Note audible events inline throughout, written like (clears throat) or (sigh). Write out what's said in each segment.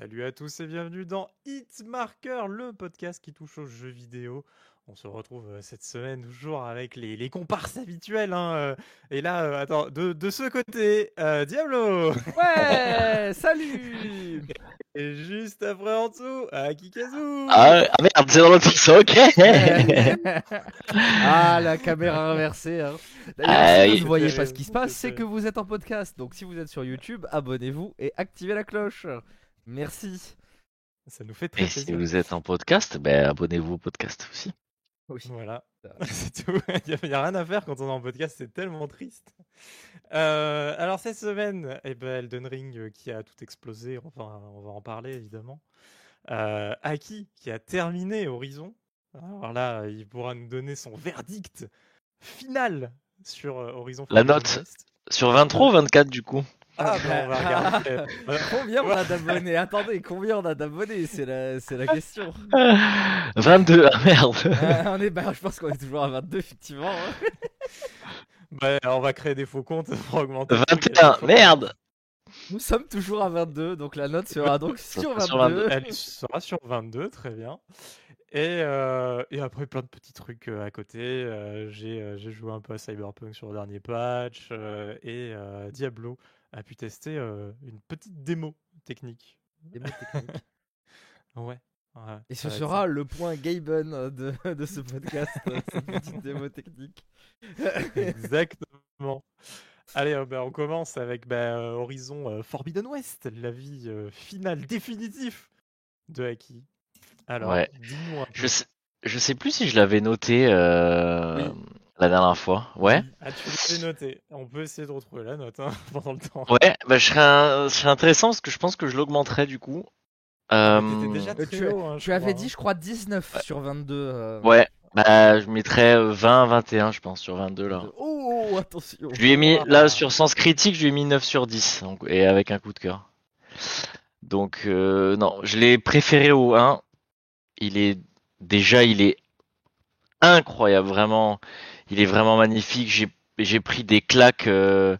Salut à tous et bienvenue dans Hitmarker, le podcast qui touche aux jeux vidéo. On se retrouve euh, cette semaine toujours avec les, les comparses habituels. hein, euh, Et là, euh, attends, de, de ce côté, euh, Diablo Ouais, (laughs) salut Et juste après en dessous, Akikazu Ah, ah merde, c'est dans l'autre sens, ok. (laughs) Ah, la caméra inversée. Hein. D'ailleurs, Ah, si vous ne voyez pas ce qui se passe, c'est que vous êtes en podcast. Donc si vous êtes sur YouTube, abonnez-vous et activez la cloche. Merci. Ça nous fait très Et si vous êtes en podcast, ben abonnez-vous au podcast aussi. Oui. Voilà, (laughs) c'est tout. Il n'y a, rien à faire quand on est en podcast, c'est tellement triste. Euh, alors cette semaine, eh ben, Elden Ring euh, qui a tout explosé, enfin on va en parler évidemment. Euh, Aki qui a terminé Horizon. Alors là, il pourra nous donner son verdict final sur Horizon. La note. West. Sur 23 ou 24 du coup? Ah, ben, on va regarder. Euh, (laughs) Combien on a d'abonnés? Attendez, combien on a d'abonnés? C'est la, c'est la question. 22, ah merde. Euh, on est, bah, je pense qu'on est toujours à 22, effectivement. hein. (laughs) bah, on va créer des faux comptes pour augmenter. le truc. 21, merde. Nous sommes toujours à 22, donc la note sera donc (laughs) sur Sur 22. Elle sera sur 22, très bien. Et, euh, et après, plein de petits trucs euh, à côté. Euh, j'ai euh, j'ai joué un peu à Cyberpunk sur le dernier patch. euh, et euh, Diablo a pu tester euh, une petite démo technique. Des mots techniques. (laughs) Ouais. ouais, Et ce sera le point Gaben de, (laughs) de ce podcast, cette petite démo technique. (laughs) Exactement. Allez, euh, bah, on commence avec bah, euh, Horizon euh, Forbidden West, la vie euh, finale définitive de Haki. Alors, Ouais. peu. Je sais, je sais plus si je l'avais noté euh, Oui. La dernière fois. Ouais. Ah, tu l'avais noté. On peut essayer de retrouver la note hein, (laughs) pendant le temps. Ouais, bah je serais, un- je serais intéressant parce que je pense que je l'augmenterai du coup. Euh, déjà Euh, très tu, haut, hein, je tu avais crois, dit, hein. je crois, 19 sur 22. euh, Ouais, bah je mettrais euh, 20, 21 je pense sur 22 là. de- Oh, attention. Je lui ai mis, là, sur sens critique, je lui ai mis 9 sur 10, donc, et avec un coup de cœur. Donc, euh, non, je l'ai préféré au 1. Il est, déjà, il est incroyable, vraiment. Il est vraiment magnifique. J'ai, pris des claques, euh,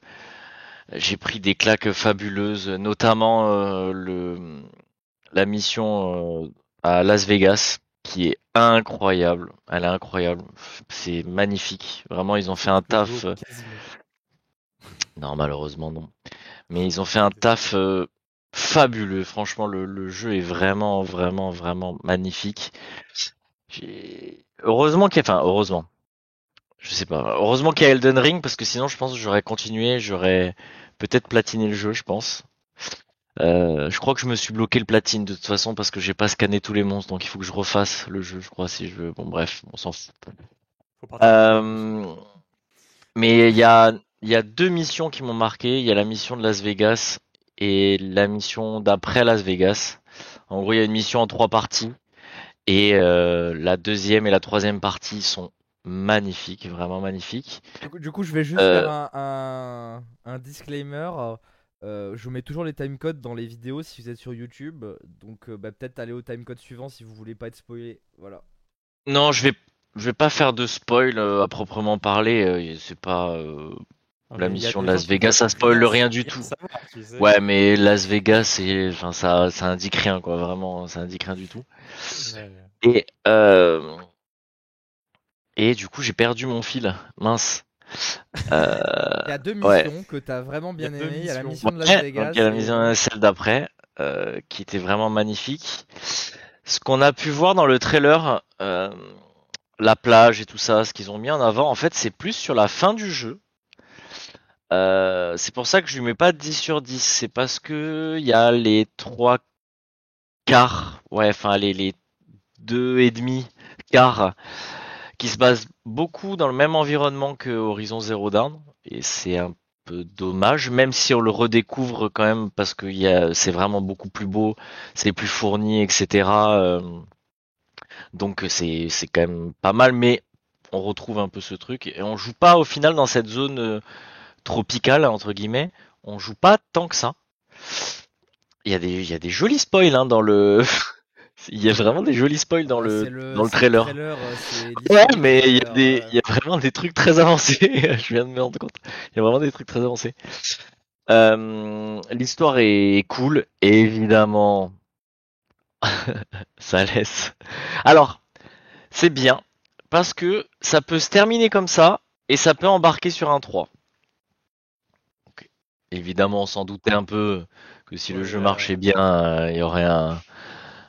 j'ai pris des claques fabuleuses, notamment, euh, le, la mission, euh, à Las Vegas, qui est incroyable. Elle est incroyable. C'est magnifique. Vraiment, ils ont fait un taf. non, malheureusement non. Mais ils ont fait un taf fabuleux. Franchement, le, le jeu est vraiment, vraiment, vraiment magnifique. Heureusement qu'il y a, enfin, heureusement. Je sais pas. Heureusement qu'il y a Elden Ring parce que sinon, je pense que j'aurais continué, j'aurais peut-être platiné le jeu, je pense. Euh, je crois que je me suis bloqué le platine de toute façon parce que j'ai pas scanné tous les monstres, donc il faut que je refasse le jeu, je crois, si je veux. Bon, bref, on s'en fout. Euh, mais il y a, il y a deux missions qui m'ont marqué. Il y a la mission de Las Vegas et la mission d'après Las Vegas. En gros, il y a une mission en trois parties. Et euh, la deuxième et la troisième partie sont magnifiques, vraiment magnifiques. Du coup, du coup, je vais juste Euh. faire un, un, un disclaimer. Euh, je vous mets toujours les timecodes dans les vidéos si vous êtes sur YouTube. Donc, euh, bah, peut-être aller au timecode suivant si vous voulez pas être spoilé. Voilà. Non, je vais, je vais pas faire de spoil euh, à proprement parler. euh, c'est pas. euh, la mission de Las Vegas, ça spoil rien du tout. savoir, tu sais. Ouais, mais Las Vegas, c'est, enfin, ça, ça indique rien, quoi. Vraiment, ça indique rien du tout. Ouais. Et euh, et du coup j'ai perdu mon fil, mince. Euh, (laughs) Il y a deux ouais. missions que t'as vraiment bien Il y a deux aimé. Il y a la mission de Las ouais, Vegas. donc il y a la et- mission celle d'après euh, qui était vraiment magnifique. Ce qu'on a pu voir dans le trailer, euh, la plage et tout ça, ce qu'ils ont mis en avant, en fait c'est plus sur la fin du jeu. Euh, c'est pour ça que je lui mets pas 10 sur 10. C'est parce que il y a les trois quarts, ouais, enfin les, les deux et demi quarts qui se basent beaucoup dans le même environnement que Horizon Zero Dawn. Et c'est un peu dommage, même si on le redécouvre quand même parce que c'est vraiment beaucoup plus beau, c'est plus fourni, etc. Euh, donc c'est c'est quand même pas mal, mais on retrouve un peu ce truc et on joue pas au final dans cette zone euh, tropicale entre guillemets. On joue pas tant que ça. Il y a des il y a des jolis spoils hein, dans le (laughs) il y a vraiment des jolis spoils dans le dans le trailer. euh, (laughs) Ouais, mais il y a trailer, des, euh, il y a vraiment des trucs très avancés. (laughs) Je viens de me rendre compte. Il y a vraiment des trucs très avancés. Euh, l'histoire est cool. Et évidemment, (laughs) ça laisse. Alors, c'est bien parce que ça peut se terminer comme ça et ça peut embarquer sur un 3. Donc, évidemment, on s'en doutait un peu que si le jeu marchait bien, euh, il y aurait un,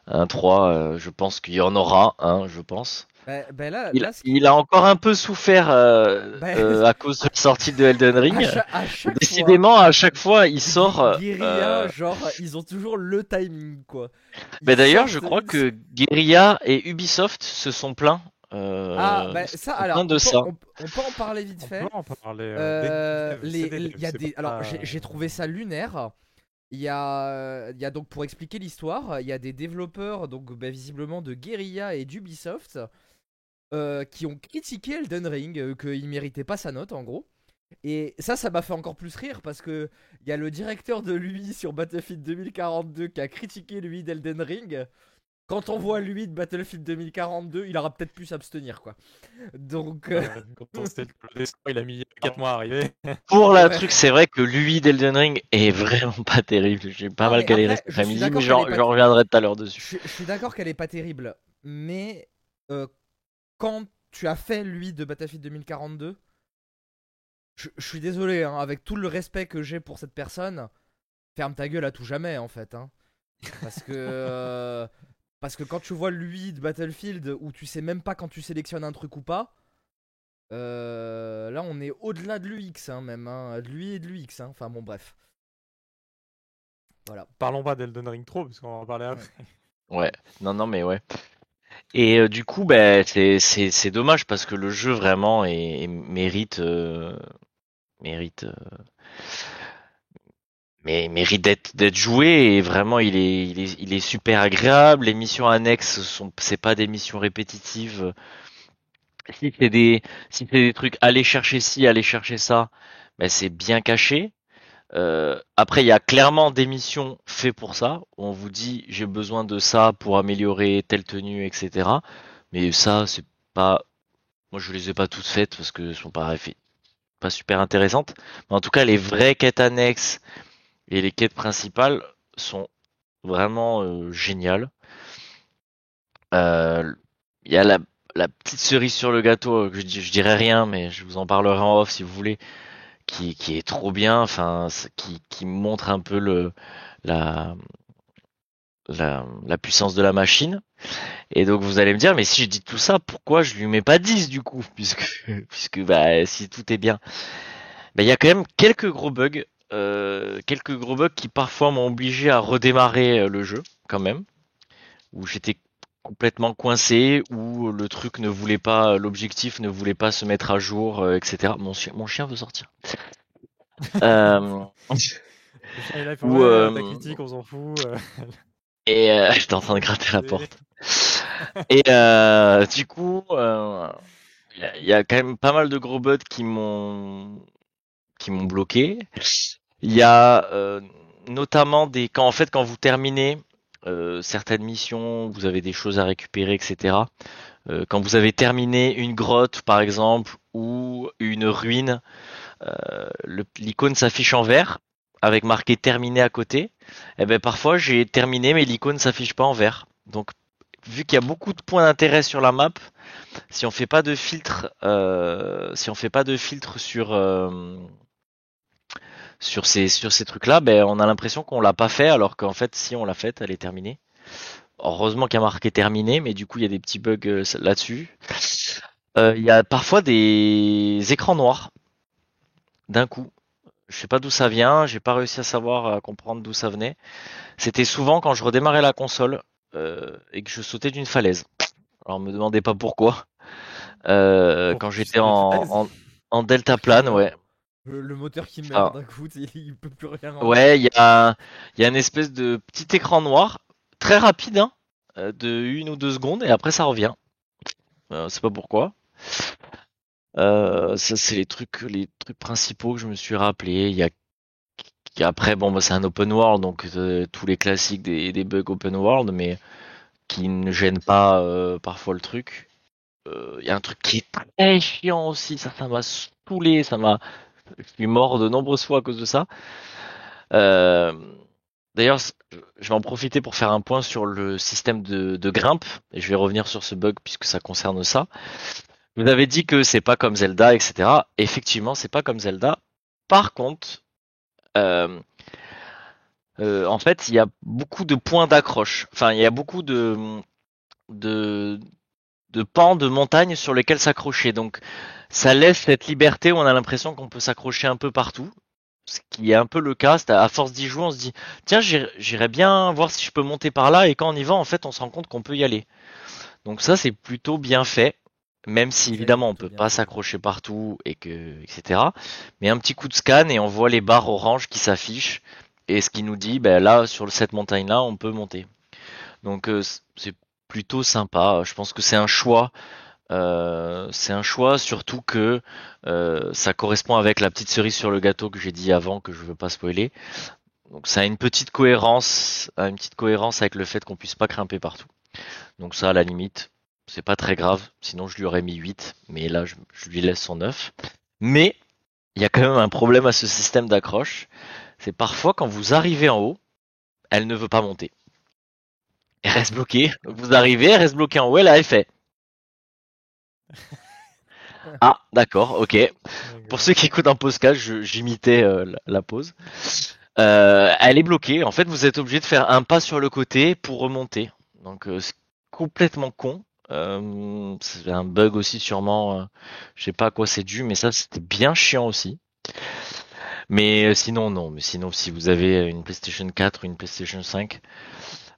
un 3. euh, je pense qu'il y en aura un, je pense. Bah, bah là, Il, là, a encore un peu souffert euh, Bah, euh, (laughs) à cause de la sortie de Elden Ring. à cha- à chaque fois, Décidément, à chaque fois, il sort. Guerilla, euh, genre, ils ont toujours le timing, quoi. Bah D'ailleurs, je crois que Guerilla et Ubisoft se sont plaints. euh, Ah, bah ça, alors, on de peut, ça. on, on peut en parler vite On fait. peut en parler. euh, Euh, des- les- y a des, pas- alors j'ai j'ai trouvé ça lunaire. Il y a, donc pour expliquer l'histoire, il y a des développeurs donc bah, visiblement de Guerrilla et d'Ubisoft euh, qui ont critiqué Elden Ring, euh, qu'il méritait pas sa note en gros. Et ça, ça m'a fait encore plus rire parce que il y a le directeur de lui sur Battlefield 2042 qui a critiqué lui d'Elden Ring. Quand on voit lui de Battlefield 2042, il aura peut-être pu s'abstenir quoi. Donc euh, quand on sait que le dessin, il a mis 4 mois à arriver. (laughs) Pour la Ouais. truc, c'est vrai que lui d'Elden Ring est vraiment pas terrible. J'ai pas mal galéré cet après-midi, mais qu'elle j'en est pas- j'en reviendrai tout à l'heure Je, dessus. suis- je suis d'accord qu'elle est pas terrible, mais euh, quand tu as fait lui de Battlefield 2042, je, je suis désolé, hein, avec tout le respect que j'ai pour cette personne, ferme ta gueule à tout jamais en fait. hein. Parce que (laughs) euh, parce que quand tu vois lui de Battlefield où tu sais même pas quand tu sélectionnes un truc ou pas, euh, là on est au-delà de l'UX hein, même, hein, de lui et de l'UX. hein. Enfin bon bref. Voilà. Parlons pas d'Elden Ring trop, parce qu'on va en parler après. Ouais, non, non, mais ouais. Et euh, du coup, ben, c'est dommage parce que le jeu vraiment est, est- mérite euh, mérite euh, mais mérite d'être d'être joué et vraiment il est il est il est super agréable. Les missions annexes sont c'est pas des missions répétitives. Si c'est des si c'est des trucs aller chercher ci, aller chercher ça, ben c'est bien caché. Euh, après, il y a clairement des missions faites pour ça. On vous dit j'ai besoin de ça pour améliorer telle tenue, etc. Mais ça, c'est pas. Moi, je les ai pas toutes faites parce que elles sont pas pas super intéressantes. Mais en tout cas, les vraies quêtes annexes et les quêtes principales sont vraiment euh, géniales. Euh, Il y a la, petite cerise sur le gâteau. que Je, dirais rien, mais je vous en parlerai en off si vous voulez qui, est trop bien, enfin, qui, montre un peu la, puissance de la machine. Et donc vous allez me dire, mais si je dis tout ça, pourquoi je lui mets pas 10 du coup, (laughs) puisque, bah, si tout est bien. Bah, il y a quand même quelques gros bugs, euh, quelques gros bugs qui parfois m'ont obligé à redémarrer euh, le jeu, quand même, où j'étais complètement coincé, où le truc ne voulait pas, l'objectif ne voulait pas se mettre à jour, euh, etc. Mon, chien- mon chien veut sortir. (laughs) Euh, Ou, euh, ta critique, on s'en fout. euh, et euh, (laughs) j'étais en train de gratter la porte. (laughs) Et euh, du coup, euh, il y, a- il y a quand même pas mal de gros bugs qui m'ont qui m'ont bloqué. Il y a euh, notamment des quand en fait quand vous terminez euh, certaines missions, vous avez des choses à récupérer, etc. Euh, quand vous avez terminé une grotte par exemple ou une ruine, euh, l'icône s'affiche en vert avec marqué terminé à côté. Et ben parfois j'ai terminé mais l'icône s'affiche pas en vert. Donc vu qu'il y a beaucoup de points d'intérêt sur la map, si on fait pas de filtre, euh, si on fait pas de filtre sur euh, sur ces sur ces trucs-là, ben on a l'impression qu'on l'a pas fait, alors qu'en fait si on l'a fait, elle est terminée. Heureusement qu'il y a marqué terminé, mais du coup il y a des petits bugs euh, là-dessus. Euh, Il y a parfois des écrans noirs d'un coup. Je sais pas d'où ça vient, j'ai pas réussi à savoir à comprendre d'où ça venait. C'était souvent quand je redémarrais la console euh, et que je sautais d'une falaise. Alors me demandez pas pourquoi. Euh, Pour quand j'étais en, en delta plane, ouais. Le, le moteur qui meurt Ah. d'un coup, (laughs) il, peut plus rien. Ouais, il y a, y a une espèce de petit écran noir, très rapide, hein, euh, de une ou deux secondes, et après ça revient. Euh, c'est pas pourquoi. Euh, ça c'est les trucs, les trucs principaux que je me suis rappelé. Il y a, après bon, bah, c'est un open world, donc euh, tous les classiques des, des bugs open world, mais qui ne gênent pas euh, parfois le truc. Euh, Il y a un truc qui est très chiant aussi, ça, ça m'a saoulé, ça m'a, je suis mort de nombreuses fois à cause de ça. Euh, D'ailleurs, je vais en profiter pour faire un point sur le système de, grimpe, et je vais revenir sur ce bug puisque ça concerne ça. Vous avez dit que c'est pas comme Zelda, etc. Effectivement, c'est pas comme Zelda. Par contre, euh, euh, en fait, il y a beaucoup de points d'accroche. Enfin, il y a beaucoup de, de, pans de montagnes sur lesquels s'accrocher. Donc, ça laisse cette liberté où on a l'impression qu'on peut s'accrocher un peu partout. Ce qui est un peu le cas. C'est à force d'y jouer, on se dit, tiens, j'irai bien voir si je peux monter par là. Et quand on y va, en fait, on se rend compte qu'on peut y aller. Donc ça, c'est plutôt bien fait. Même si évidemment on peut pas s'accrocher partout et que etc. Mais un petit coup de scan et on voit les barres oranges qui s'affichent et ce qui nous dit ben là sur cette montagne là on peut monter. Donc euh, c'est plutôt sympa. Je pense que c'est un choix. Euh, c'est un choix surtout que euh, ça correspond avec la petite cerise sur le gâteau que j'ai dit avant que je veux pas spoiler. Donc ça a une petite cohérence, a avec le fait qu'on puisse pas grimper partout. Donc ça à la limite, c'est pas très grave, sinon je lui aurais mis 8, mais là je, lui laisse son 9. Mais il y a quand même un problème à ce système d'accroche, c'est parfois quand vous arrivez en haut, elle ne veut pas monter. Elle reste bloquée. Vous arrivez, elle reste bloquée en haut, elle fait. Ah, d'accord, ok. Pour ceux qui écoutent un podcast, j'imitais euh, la, la pause. Euh, elle est bloquée. En fait, vous êtes obligé de faire un pas sur le côté pour remonter. Donc, euh, c'est complètement con. Euh, c'est un bug aussi sûrement. euh, je sais pas à quoi c'est dû, mais ça c'était bien chiant aussi. Mais euh, sinon non. Mais sinon, si vous avez une PlayStation 4 ou une PlayStation 5,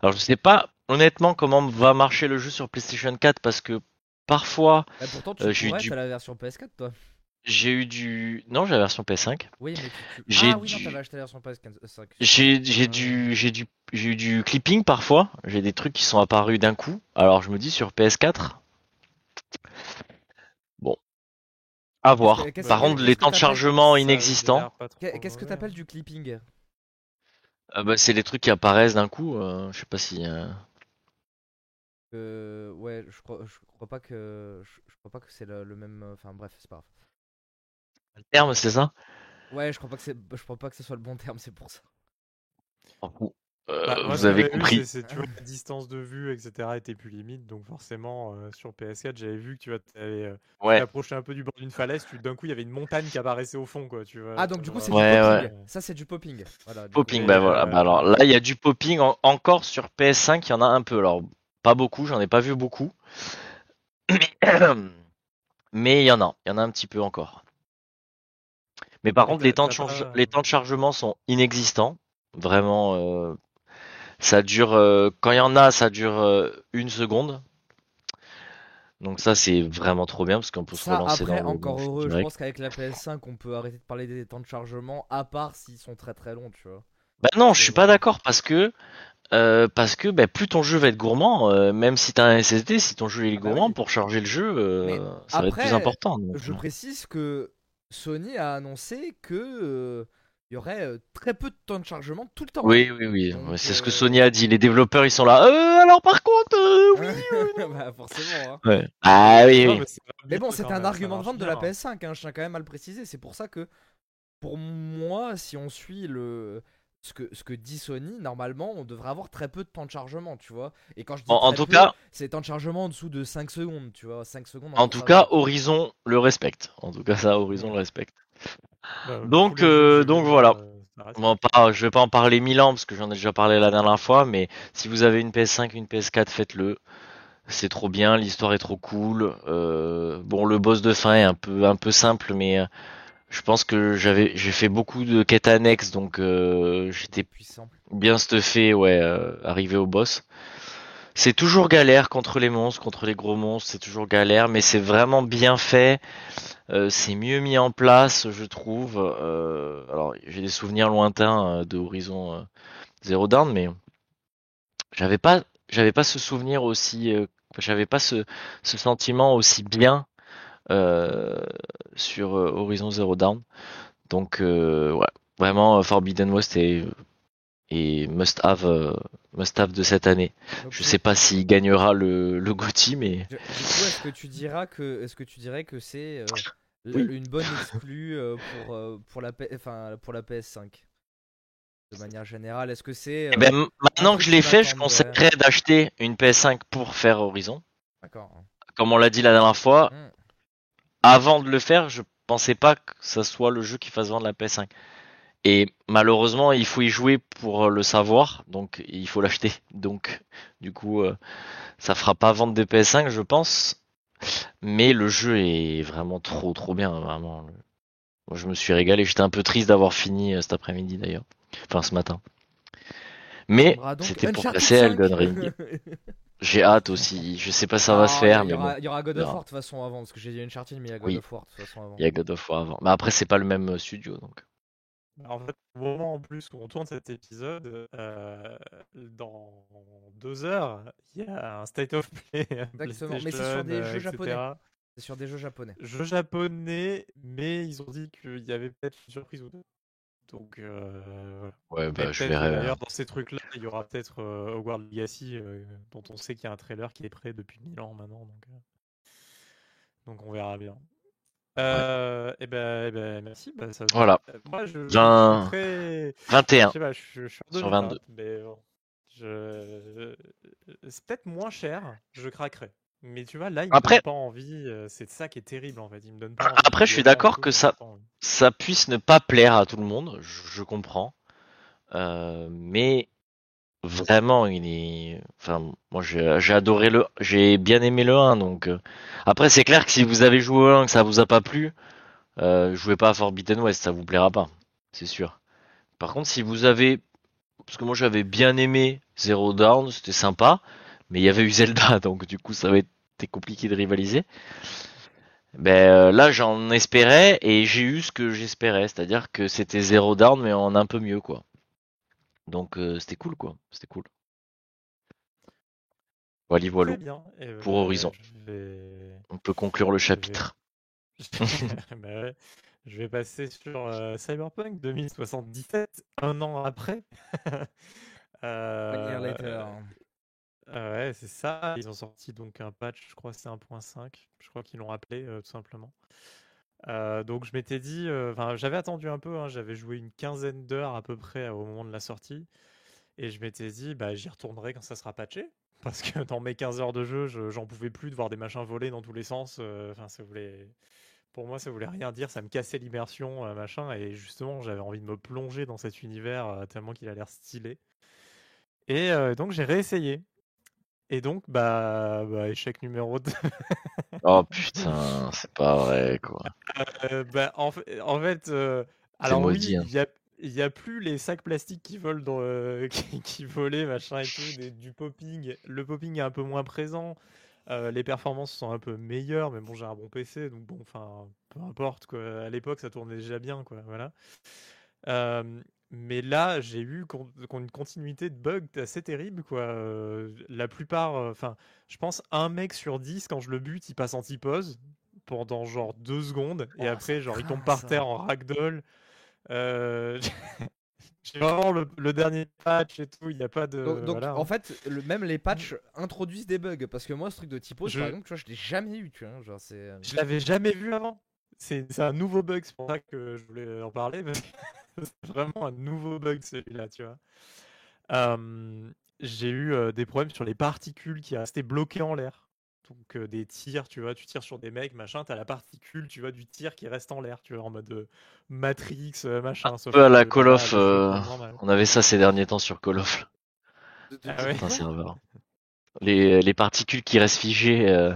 alors je sais pas honnêtement comment va marcher le jeu sur PlayStation 4 parce que parfois Bah, pourtant, tu Euh, j'ai eu pourrais, du- t'as la version PS4, toi. j'ai eu du non, j'ai la version PS5. Oui, mais tu. J'ai ah oui, non, du- t'avais acheté la version PS5. J'ai j'ai du j'ai du j'ai eu du clipping parfois. J'ai des trucs qui sont apparus d'un coup. Alors je me dis sur PS4. Bon, à voir. que- Par contre, les temps de chargement inexistants. Qu'est- Qu'est-ce que t'appelles du clipping? Euh, bah, c'est les trucs qui apparaissent d'un coup. euh, je sais pas si. euh, Euh, ouais, je crois, je crois pas que, je, je crois pas que c'est le, le même. euh, Enfin bref, c'est pas grave. le terme, c'est ça? Ouais, je crois pas que c'est, je crois pas que ce soit le bon terme, c'est pour ça. Euh, Bah, moi, vous avez vu, compris. tu vois, la distance de vue, etc. était plus limite. Donc forcément, euh, sur PS4, j'avais vu que tu vois, t'avais, euh, Ouais. approché un peu du bord d'une falaise. Tu, d'un coup, il y avait une montagne qui apparaissait au fond, quoi. Tu vois, Ah donc du coup c'est Ouais, du ouais. popping. Ça c'est du popping. Voilà. du coup. Popping, bah voilà. euh, Bah alors là, il y a du popping en- encore sur PS5. Il y en a un peu. Alors pas beaucoup. J'en ai pas vu beaucoup. (coughs) Mais il y en a. Il y en a un petit peu encore. Mais par contre, les temps, de t'as charge- pas- les temps de chargement sont inexistants. Vraiment, euh, ça dure. euh, quand il y en a, ça dure euh, une seconde. Donc ça, c'est vraiment trop bien parce qu'on peut se Ça relancer après dans le encore heureux. Je pense qu'avec la PS5 on peut arrêter de parler des temps de chargement à part s'ils sont très très longs, tu vois. Bah non, je suis pas d'accord parce que euh, parce que bah, plus ton jeu va être gourmand, euh, même si t'as un SSD, si ton jeu est Ah bah gourmand oui. pour charger le jeu, euh, ça va être plus important. donc, Je précise que Sony a annoncé que euh, il y aurait très peu de temps de chargement tout le temps. Oui, oui, oui. C'est ce que Sony a dit. Les développeurs, ils sont là. Euh, alors par contre, euh, oui. (laughs) bah forcément. hein. Ouais. Ah oui, Non, oui. mais, bon, même, un argument de vente de la bien. PS5, hein, je tiens quand même à le préciser. C'est pour ça que, pour moi, si on suit le ce que, ce que dit Sony, normalement, on devrait avoir très peu de temps de chargement, tu vois. Et quand je dis En- tout peu, cas- c'est temps de chargement en dessous de 5 secondes, tu vois. 5 secondes. En tout cas. Horizon le respecte. En tout cas, ça, Horizon le respecte. Bah, Donc, euh, donc voilà. euh, Bon, pas, je vais pas en parler mille ans parce que j'en ai déjà parlé la dernière fois, mais si vous avez une PS5, une PS4, faites-le. C'est trop bien, l'histoire est trop cool. Euh, bon, le boss de fin est un peu, un peu simple, mais euh, je pense que j'avais, j'ai fait beaucoup de quêtes annexes, donc euh, j'étais puissant. bien stuffé, ouais, euh, arrivé au boss. C'est toujours galère contre les monstres, contre les gros monstres, c'est toujours galère, mais c'est vraiment bien fait. Euh, c'est mieux mis en place, je trouve. Euh, alors, j'ai des souvenirs lointains euh, de Horizon euh, Zero Dawn, mais j'avais pas, j'avais pas ce souvenir aussi, euh, j'avais pas ce, ce sentiment aussi bien sur euh, Horizon Zero Dawn. Donc, euh, ouais, vraiment euh, Forbidden West est, est must have, euh, must have de cette année. Donc, Je sais pas s'il gagnera le, le GOTY, mais Du du coup, est-ce que tu diras que, est-ce que tu dirais que c'est euh, Oui. une bonne exclue euh, pour euh, pour la P- enfin pour la PS5 de manière générale? Est-ce que c'est. Eh euh, ben, maintenant que je l'ai fait, je conseillerais d'acheter une PS5 pour faire Horizon. D'accord. Comme on l'a dit la dernière fois, Mm. Avant de le faire, je pensais pas que ça soit le jeu qui fasse vendre la PS5. Et malheureusement, il faut y jouer pour le savoir, donc il faut l'acheter. Donc, du coup, euh, ça fera pas vendre de PS5, je pense. Mais le jeu est vraiment trop, trop bien, vraiment. Moi, je me suis régalé. J'étais un peu triste d'avoir fini euh, cet après-midi d'ailleurs. Enfin, ce matin. Mais donc c'était pour passer 5. Elden Ring. (laughs) J'ai hâte aussi. Je sais pas si ça va Ah, se faire, il y mais aura, bon. il y aura God of. War de toute façon avant, parce que j'ai dit Uncharted, mais il y a God Oui. of War de toute façon avant. Il y a God of War avant. Mais après, c'est pas le même euh, studio, donc. Bah, En fait, au moment en plus où on tourne cet épisode, euh, dans deux heures, il y a un State of Play. Exactement, mais c'est sur PlayStation, des euh, jeux etc. japonais. C'est sur des jeux japonais. Jeux japonais, mais ils ont dit qu'il y avait peut-être une surprise ou deux. Donc, euh. Ouais, bah, je verrai. euh, D'ailleurs, dans ces trucs-là, il y aura peut-être euh, Hogwarts Legacy, euh, dont on sait qu'il y a un trailer qui est prêt depuis 1000 ans maintenant. Donc, euh, donc on verra bien. Euh, et ben, eh ben, merci. Bah, ça, Voilà. euh, Moi, je, je Bien. suis très. 21. Je sais pas, je, je suis Sur 2020, 22. mais bon, je... c'est peut-être moins cher, je craquerai. Mais tu vois, là, il me Après- donne pas envie. euh, C'est ça qui est terrible en fait. Il me donne pas envie. Après, je suis d'accord que ça-. Ça puisse ne pas plaire à tout le monde, je, je comprends. Euh, mais vraiment, il est. Enfin, moi, j'ai adoré le. J'ai bien aimé le 1, donc. euh, Après, c'est clair que si vous avez joué au 1 que ça vous a pas plu, euh, jouez pas à Forbidden West, ça vous plaira pas, c'est sûr. Par contre, si vous avez. Parce que moi, j'avais bien aimé Zero Dawn, c'était sympa, mais il y avait eu Zelda, (laughs) donc du coup, ça va être compliqué de rivaliser. Ben euh, là, j'en espérais et j'ai eu ce que j'espérais, c'est-à-dire que c'était Zero Down mais en un peu mieux quoi. Donc euh, c'était cool quoi, c'était cool. Voilà, voilà. Et, Pour Horizon. Je vais... On peut conclure le chapitre. (laughs) Bah ouais. Je vais passer sur euh, Cyberpunk 2077, un an après. One (laughs) year Euh, later. Euh, ouais, c'est ça. Ils ont sorti donc un patch, je crois c'est 1.5. Je crois qu'ils l'ont appelé euh, tout simplement. Euh, donc je m'étais dit, euh, enfin j'avais attendu un peu, hein, j'avais joué une quinzaine d'heures à peu près au moment de la sortie. Et je m'étais dit, bah j'y retournerai quand ça sera patché. (laughs) Parce que dans mes 15 heures de jeu, je- j'en pouvais plus de voir des machins voler dans tous les sens. Enfin, ça voulait. Pour moi, ça voulait rien dire, ça me cassait l'immersion, machin. Et justement, j'avais envie de me plonger dans cet univers tellement qu'il a l'air stylé. Et donc j'ai réessayé. Et donc, bah, bah, échec numéro 2. (laughs) Oh putain, c'est pas vrai quoi. Euh, bah, en fait, en fait euh, alors maudit, oui, hein. il y a, plus les sacs plastiques qui volent dans, euh, (laughs) qui, qui volaient, machin et tout, des- du popping. Le popping est un peu moins présent. les performances sont un peu meilleures, mais bon, j'ai un bon PC, donc bon, enfin, peu importe quoi. À l'époque, ça tournait déjà bien, quoi. Voilà. Mais là, j'ai eu con- une continuité de bugs assez terrible, quoi. Euh, la plupart, euh, enfin, je pense un mec sur 10, quand je le bute, il passe en T-pose pendant genre deux secondes, et Oh, après, genre, il tombe par ça. terre en ragdoll. Euh, (laughs) J'ai vraiment le, le dernier patch et tout, il n'y a pas de. Donc, donc, voilà, en hein. fait, le, même les patchs introduisent des bugs. Parce que moi, ce truc de typos, Je- par exemple, tu vois, je l'ai jamais eu. Tu vois, genre, Je l'avais jamais vu avant. C'est c'est un nouveau bug, c'est pour ça que je voulais en parler. parce que C'est vraiment un nouveau bug celui-là, tu vois. Euh, J'ai eu euh, des problèmes sur les particules qui restaient bloquées en l'air. Donc euh, des tirs, tu vois, tu tires sur des mecs, machin, t'as la particule, tu vois, du tir qui reste en l'air, tu vois, en mode euh, Matrix, machin. Un sauf peu à la Call of, euh. On avait ça ces derniers temps sur Call of, Ah ouais? Un serveur. Les, les particules qui restent figées euh,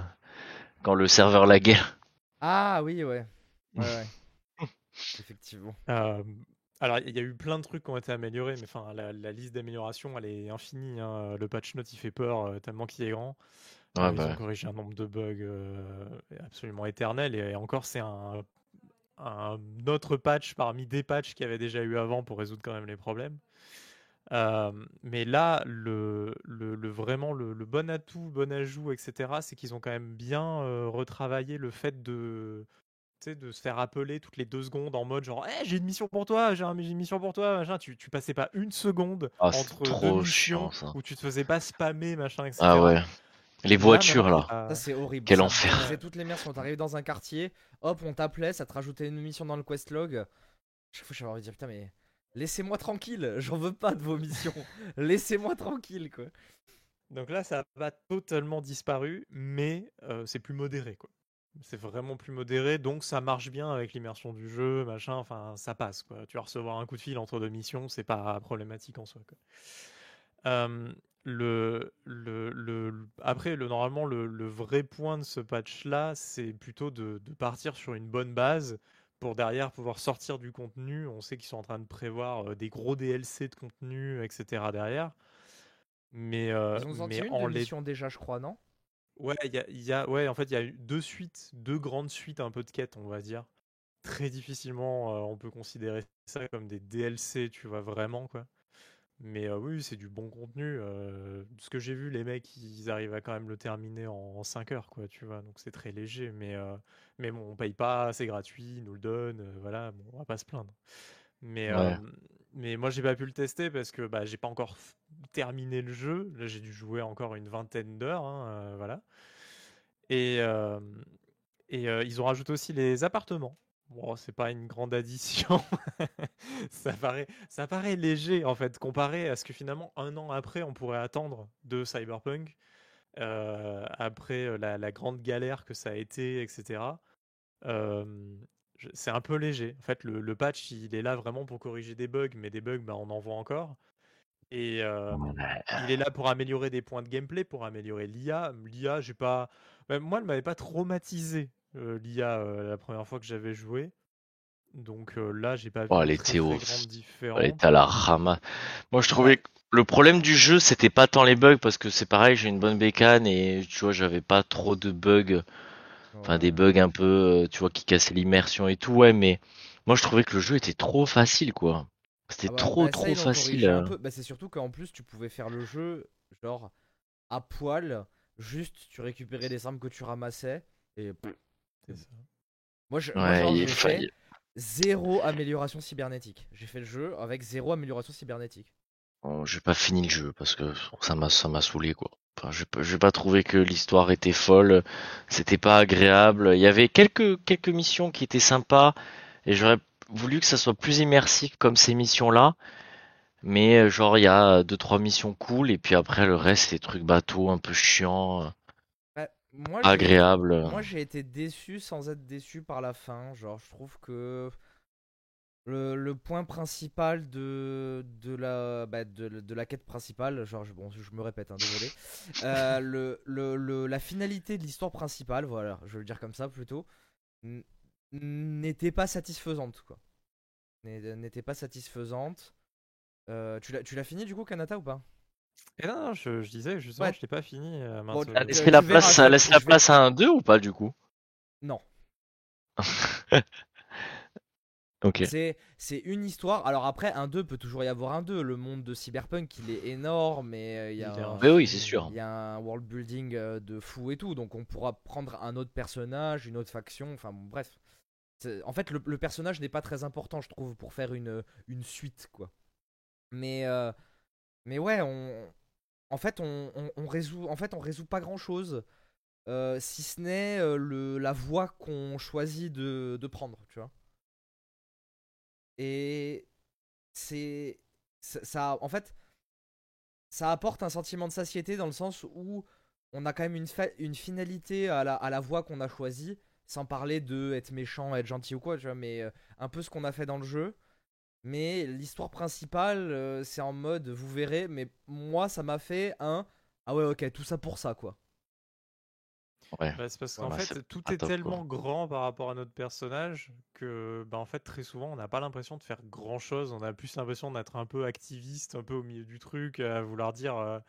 quand le serveur laguait. Ah oui, ouais. Ouais, ouais. (laughs) Effectivement. Euh, alors, il y a eu plein de trucs qui ont été améliorés, mais enfin, la, la liste d'améliorations, elle est infinie. hein. Le patch note, il fait peur euh, tellement qu'il est grand. Ouais, Euh, ils bah ont ouais. corrigé un nombre de bugs euh, absolument éternel. Et, encore, c'est un, un autre patch parmi des patchs qu'il y avait déjà eu avant pour résoudre quand même les problèmes. Euh, mais là, le, le, le- vraiment le, le bon atout, bon ajout, etc., c'est qu'ils ont quand même bien euh, retravaillé le fait de, de se faire appeler toutes les deux secondes en mode genre Eh, j'ai une mission pour toi, j'ai un- j'ai une mission pour toi, machin. Tu, tu passais pas une seconde Ah, c'est entre deux trop missions chiant, ça. où tu te faisais pas spammer, machin, etc. Ah ouais. Les voitures maintenant, là. Ça, c'est horrible. Quel ça. enfer. Toutes les merdes quand t'arrivais dans un quartier. Hop, on t'appelait, ça te rajoutait une mission dans le quest log. Chaque fois, j'avais envie de dire putain, mais Laissez-moi tranquille, (laughs) j'en veux pas de vos missions. Laissez-moi tranquille, quoi. Donc là, ça a pas totalement disparu, mais euh, c'est plus modéré, quoi. C'est vraiment plus modéré, donc ça marche bien avec l'immersion du jeu, machin. Enfin, ça passe, quoi. Tu vas recevoir un coup de fil entre deux missions, c'est pas problématique en soi, quoi. Euh, le, le, le- après, le, normalement, le, le vrai point de ce patch-là, c'est plutôt de, de partir sur une bonne base pour derrière pouvoir sortir du contenu. On sait qu'ils sont en train de prévoir euh, des gros DLC de contenu, etc. derrière. Mais, euh, Ils ont sorti mais une en les... déjà, je crois, non? Ouais, il y a, il y a- ouais, en fait, il y a eu deux suites, deux grandes suites un peu de quêtes, on va dire. Très difficilement, euh, on peut considérer ça comme des DLC, tu vois, vraiment, quoi. Mais euh, oui, c'est du bon contenu. euh, de ce que j'ai vu, les mecs, ils arrivent à quand même le terminer en, 5 heures, quoi, tu vois. Donc c'est très léger, mais, mais bon, on paye pas, c'est gratuit, ils nous le donnent, voilà, bon, on va pas se plaindre. Mais, Ouais. Mais moi, j'ai pas pu le tester parce que bah, j'ai pas encore terminé le jeu. Là, j'ai dû jouer encore une vingtaine d'heures, hein, euh, voilà. Et, euh, et euh, ils ont rajouté aussi les appartements. Bon, c'est pas une grande addition. (laughs) ça paraît, ça paraît léger en fait, comparé à ce que finalement un an après on pourrait attendre de Cyberpunk, après la, la grande galère que ça a été, etc. C'est un peu léger. En fait, le, le patch il est là vraiment pour corriger des bugs, mais des bugs, bah, on en voit encore. Et euh, il est là pour améliorer des points de gameplay, pour améliorer l'IA. L'IA, j'ai pas. bah, moi, elle m'avait pas traumatisé euh, l'IA euh, la première fois que j'avais joué. Donc là, j'ai pas vu Oh, de elle très, était au- très grande Elle était à la ramasse. Moi, je trouvais que le problème du jeu, c'était pas tant les bugs, parce que c'est pareil, j'ai une bonne bécane et tu vois, j'avais pas trop de bugs. Enfin, des bugs un peu, euh, tu vois, qui cassaient l'immersion et tout, ouais, mais moi, je trouvais que le jeu était trop facile, quoi. C'était Ah bah, trop, bah, trop facile. euh. peu. Bah, c'est surtout qu'en plus, tu pouvais faire le jeu, genre, à poil, juste tu récupérais les armes que tu ramassais. Et C'est ça. moi, je, moi, Ouais, genre, il fait zéro amélioration cybernétique. J'ai fait le jeu avec zéro amélioration cybernétique. Oh, j'ai pas fini le jeu parce que ça m'a ça m'a saoulé quoi. Enfin, j'ai pas trouvé que l'histoire était folle, c'était pas agréable. Il y avait quelques quelques missions qui étaient sympas et j'aurais voulu que ça soit plus immersif comme ces missions-là. Mais euh, genre il y a deux trois missions cool et puis après le reste c'est des trucs bateaux un peu chiants, euh, Bah, moi, agréables. Moi j'ai été déçu sans être déçu par la fin. Genre je trouve que le, le point principal de, de, la, bah, de, de la quête principale, genre je, bon, je me répète, hein, désolé, (laughs) Euh, le, le, le- la finalité de l'histoire principale, voilà, je vais le dire comme ça plutôt, n'était pas satisfaisante quoi. N'était pas satisfaisante. Euh, tu l'as tu l'as fini du coup Kanata ou pas? Et non, non, je, je disais justement, Ouais. je l'ai pas fini. euh, Bon, euh, laisse la place, laisse la vais- place à un 2 ou pas du coup? Non. (laughs) C'est, c'est une histoire. Alors après, un 2 peut toujours y avoir un 2. Le monde de Cyberpunk, il est énorme et euh, il y a un, Mais oui, c'est sûr. il y a un world building euh, de fou et tout. Donc on pourra prendre un autre personnage, une autre faction. Enfin bon, bref. C'est- En fait, le, le personnage n'est pas très important, je trouve, pour faire une, une suite, quoi. Mais, euh, mais ouais, on, en fait, on, on, on résout, en fait, on résout pas grand chose. si ce n'est euh, le, la voie qu'on choisit de, de prendre, tu vois. Et c'est ça, en fait ça apporte un sentiment de satiété dans le sens où on a quand même une, finalité à la, à voie qu'on a choisie sans parler de être méchant être gentil ou quoi tu vois mais euh, un peu ce qu'on a fait dans le jeu. Mais l'histoire principale euh, c'est en mode vous verrez mais moi ça m'a fait un ah ouais ok tout ça pour ça quoi Ouais. Bah, c'est parce qu'en fait, tout est top, tellement quoi. grand par rapport à notre personnage que, bah, en fait, très souvent, on n'a pas l'impression de faire grand chose. On a plus l'impression d'être un peu activiste, un peu au milieu du truc, à vouloir dire, euh,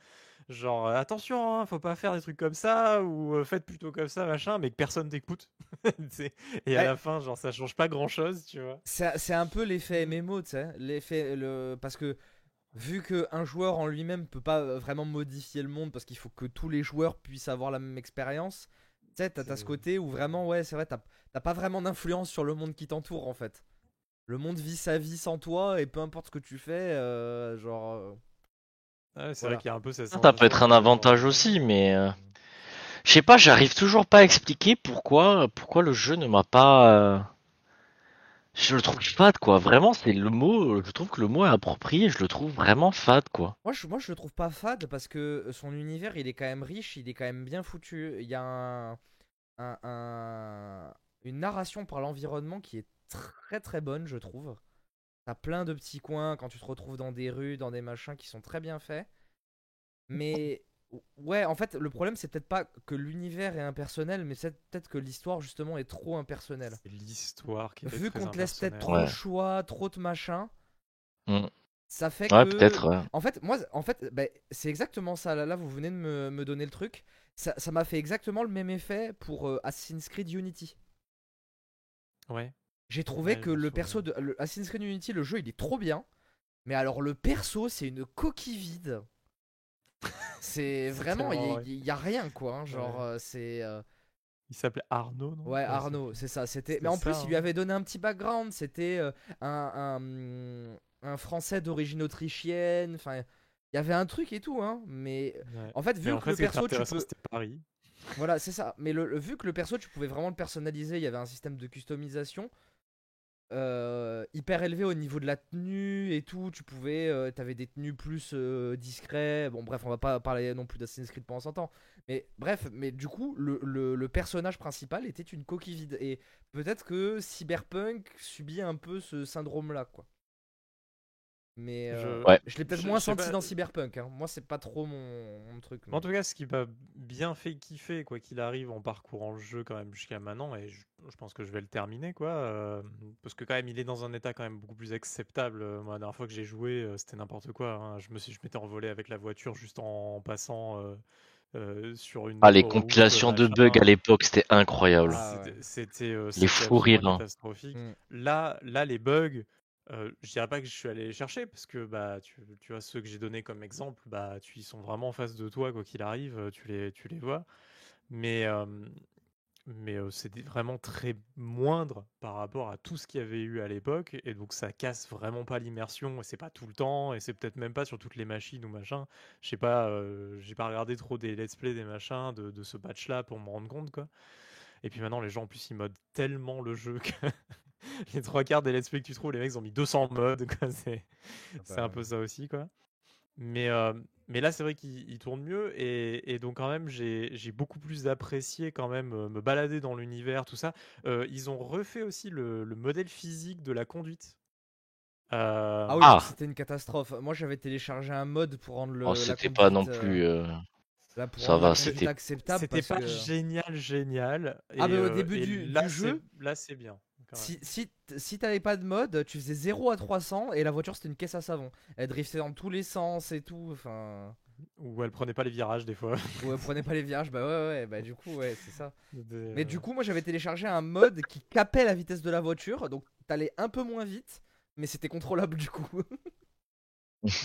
genre, attention, hein, faut pas faire des trucs comme ça, ou euh, faites plutôt comme ça, machin, mais que personne t'écoute. (laughs) Et à Ouais. la fin, genre, ça change pas grand chose, tu vois. C'est c'est un peu l'effet MMO, tu sais. L'effet, le... Parce que vu qu'un joueur en lui-même peut pas euh, vraiment modifier le monde parce qu'il faut que tous les joueurs puissent avoir la même expérience, tu sais, t'as t'as ce côté où vraiment, ouais, c'est vrai, t'as t'as pas vraiment d'influence sur le monde qui t'entoure en fait. Le monde vit sa vie sans toi et peu importe ce que tu fais, euh, genre. euh, Ouais, c'est Voilà. vrai qu'il y a un peu cette Ça, ça peut être un avantage aussi, mais euh, je sais pas, j'arrive toujours pas à expliquer pourquoi, pourquoi le jeu ne m'a pas, euh, Je le trouve fade, quoi. Vraiment, c'est le mot. Je trouve que le mot est approprié. Je le trouve vraiment fade, quoi. Moi je, moi, le trouve pas fade parce que son univers, il est quand même riche, il est quand même bien foutu. Il y a un, un- un- une narration par l'environnement qui est très très bonne, je trouve. T'as plein de petits coins quand tu te retrouves dans des rues, dans des machins qui sont très bien faits. Mais ouais, en fait, le problème, c'est peut-être pas que l'univers est impersonnel, mais c'est peut-être que l'histoire, justement, est trop impersonnelle. C'est l'histoire qui était Vu qu'on te laisse peut-être trop Ouais. de choix, trop de machins, Mm. ça fait Ouais, que. peut-être. ouais. En fait, moi, en fait, bah, c'est exactement ça. Là, là, vous venez de me, me donner le truc. Ça ça m'a fait exactement le même effet pour euh, Assassin's Creed Unity. Ouais. J'ai trouvé Ouais, que le perso de le Assassin's Creed Unity, le jeu, il est trop bien. Mais alors, le perso, c'est une coquille vide. C'est vraiment, il vrai. y, y a rien, quoi. hein, genre, Ouais. euh, c'est. euh, Il s'appelait Arnaud, non? Ouais, Arnaud, c'est ça. C'était. Mais en ça, plus, hein. il lui avait donné un petit background. C'était euh, un, un, un Français d'origine autrichienne. Enfin, il y avait un truc et tout, hein. Mais Ouais. en fait, vu en que fait, le perso, tu peux. Paris. Voilà, c'est ça. Mais le, le- vu que le perso, tu pouvais vraiment le personnaliser, il y avait un système de customisation euh, hyper élevé au niveau de la tenue et tout. Tu pouvais, euh, t'avais des tenues plus euh, discrets. Bon, bref, on va pas parler non plus d'Assassin's Creed pendant 100 ans. Mais bref, mais du coup, le, personnage principal était une coquille vide. Et peut-être que Cyberpunk subit un peu ce syndrome-là, quoi. Mais euh, Je- Ouais. je l'ai peut-être moins senti pas. dans Cyberpunk. hein. Moi, c'est pas trop mon, mon truc. Mais En tout cas, ce qui m'a bien fait kiffer, quoi qu'il arrive, en parcourant le jeu quand même jusqu'à maintenant, et je, je pense que je vais le terminer, quoi, euh, parce que quand même, il est dans un état quand même beaucoup plus acceptable. Euh, Moi, la dernière fois que j'ai joué, euh, c'était n'importe quoi. hein. Je me suis, je m'étais envolé avec la voiture juste en passant euh, euh, sur une. Ah, les compilations de bugs à l'époque, c'était incroyable. Ah, C'était- ouais. C'était euh, Les c'était fous rires, hein. catastrophique. Mm. Là, là, les bugs, euh, je dirais pas que je suis allé les chercher parce que bah tu, tu vois ceux que j'ai donnés comme exemple, bah tu ils sont vraiment en face de toi quoi qu'il arrive, euh, tu les tu les vois. Mais mais c'est vraiment très moindre par rapport à tout ce qu'il y avait eu à l'époque et donc ça casse vraiment pas l'immersion et c'est pas tout le temps et c'est peut-être même pas sur toutes les machines ou machin. Je sais pas, j'ai pas regardé trop des let's play des machins de, de ce patch là pour me rendre compte quoi. Et puis maintenant les gens en plus ils modent tellement le jeu que (laughs) les trois quarts des let's play que tu trouves les mecs ils ont mis 200 modes quoi. (laughs) C'est un peu ça aussi quoi. Mais, euh, mais là, c'est vrai qu'il il tourne mieux et, et donc quand même, j'ai beaucoup plus apprécié quand même euh, me balader dans l'univers, tout ça. Euh, ils ont refait aussi le, le modèle physique de la conduite. Euh, Ah oui, Ah. c'était une catastrophe. Moi, j'avais téléchargé un mode pour rendre le. Oh, c'était pas non plus. là, pour ça va, c'était- acceptable. C'était pas que génial, génial. Ah, mais au début du- là, du jeu, Là, c'est bien. Si, si, t'avais pas de mode, tu faisais 0 à 300 et la voiture c'était une caisse à savon. Elle driftait dans tous les sens et tout. Enfin, Ou elle prenait pas les virages des fois. (laughs) ouais, prenez pas les virages. Bah ouais, ouais, bah du coup, ouais, c'est ça. Des, Mais euh, du coup, moi j'avais téléchargé un mode qui capait la vitesse de la voiture. Donc t'allais un peu moins vite, mais c'était contrôlable du coup.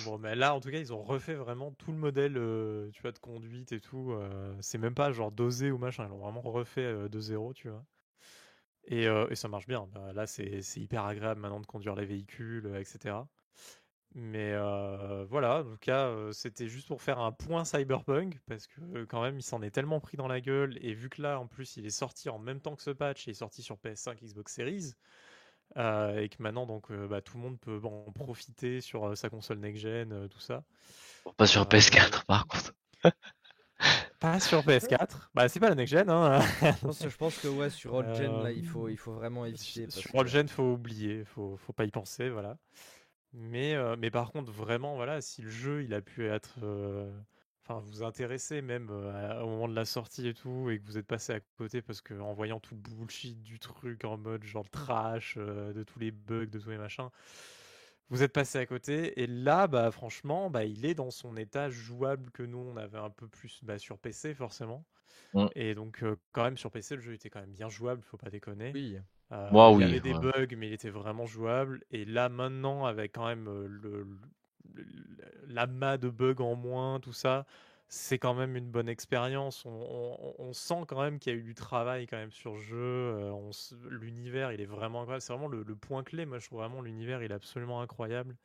Bon, mais là, en tout cas, ils ont refait vraiment tout le modèle, euh, tu vois, de conduite et tout. euh, c'est même pas genre dosé ou machin. Ils l'ont vraiment refait euh, de zéro, tu vois. Et, euh, et ça marche bien. Bah, là, c'est hyper agréable maintenant de conduire les véhicules, etc. Mais euh, voilà, en tout cas, c'était juste pour faire un point cyberpunk, parce que quand même, il s'en est tellement pris dans la gueule, et vu que là, en plus, il est sorti en même temps que ce patch, il est sorti sur PS5, Xbox Series, euh, et que maintenant, donc, bah, tout le monde peut en profiter sur sa console next-gen, tout ça. Pas sur Euh, PS4, par contre. Pas sur (laughs) PS4, bah, c'est pas la next-gen, hein. je, pense, je pense que ouais, sur Old Gen là, Euh, il faut, il faut vraiment éviter. Sur All Gen, faut oublier, faut, faut pas y penser, voilà. Mais, euh, mais par contre, vraiment, voilà, si le jeu il a pu être, euh, enfin, vous intéresser même euh, au moment de la sortie et tout, et que vous êtes passé à côté parce que en voyant tout le bullshit du truc en mode genre trash, euh, de tous les bugs, de tous les machins, vous êtes passé à côté. Et là, bah franchement, bah il est dans son état jouable que nous on avait un peu plus bah, sur PC forcément. Mm. Et donc euh, quand même sur PC, le jeu était quand même bien jouable, faut pas déconner. Oui. Euh, il oui, y avait des ouais. bugs, mais il était vraiment jouable. Et là, maintenant, avec quand même le, le- l'amas de bugs en moins, tout ça, c'est quand même une bonne expérience. On, on- on sent quand même qu'il y a eu du travail quand même sur le jeu. euh, l'univers, il est vraiment incroyable. C'est vraiment le, le point clé. Moi, je trouve vraiment l'univers, il est absolument incroyable.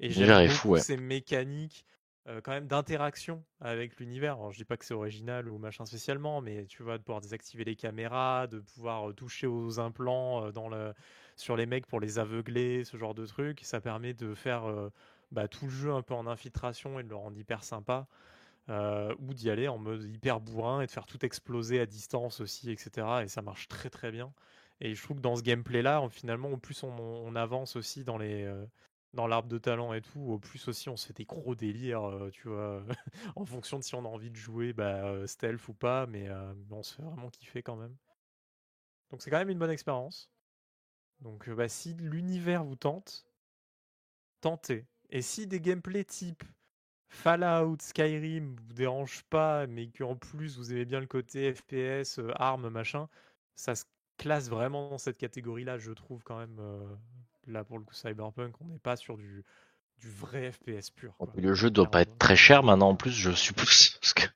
Et j'aime beaucoup fou, ouais. ces mécaniques euh, quand même d'interaction avec l'univers. Alors, je dis pas que c'est original ou machin spécialement, mais tu vois, de pouvoir désactiver les caméras, de pouvoir euh, toucher aux implants euh, dans le, sur les mecs pour les aveugler, ce genre de truc, ça permet de faire euh, bah, tout le jeu un peu en infiltration et de le rendre hyper sympa. Euh, ou d'y aller en mode hyper bourrin et de faire tout exploser à distance aussi, etc. Et ça marche très très bien. Et je trouve que dans ce gameplay-là, finalement, au plus on, avance aussi dans les, euh, dans l'arbre de talent et tout, au plus aussi on se fait des gros délires, euh, tu vois, (laughs) en fonction de si on a envie de jouer bah, euh, stealth ou pas, mais, on se fait vraiment kiffer quand même. Donc c'est quand même une bonne expérience. Donc bah, si l'univers vous tente, tentez. Et si des gameplays type Fallout, Skyrim vous dérangent pas, mais qu'en plus vous aimez bien le côté FPS, euh, armes, machin, ça se classe vraiment dans cette catégorie-là, je trouve quand même. euh, là pour le coup, Cyberpunk, on n'est pas sur du, du vrai FPS pur. quoi. Le jeu doit pas être très cher maintenant en plus, je suppose. (laughs) Parce que...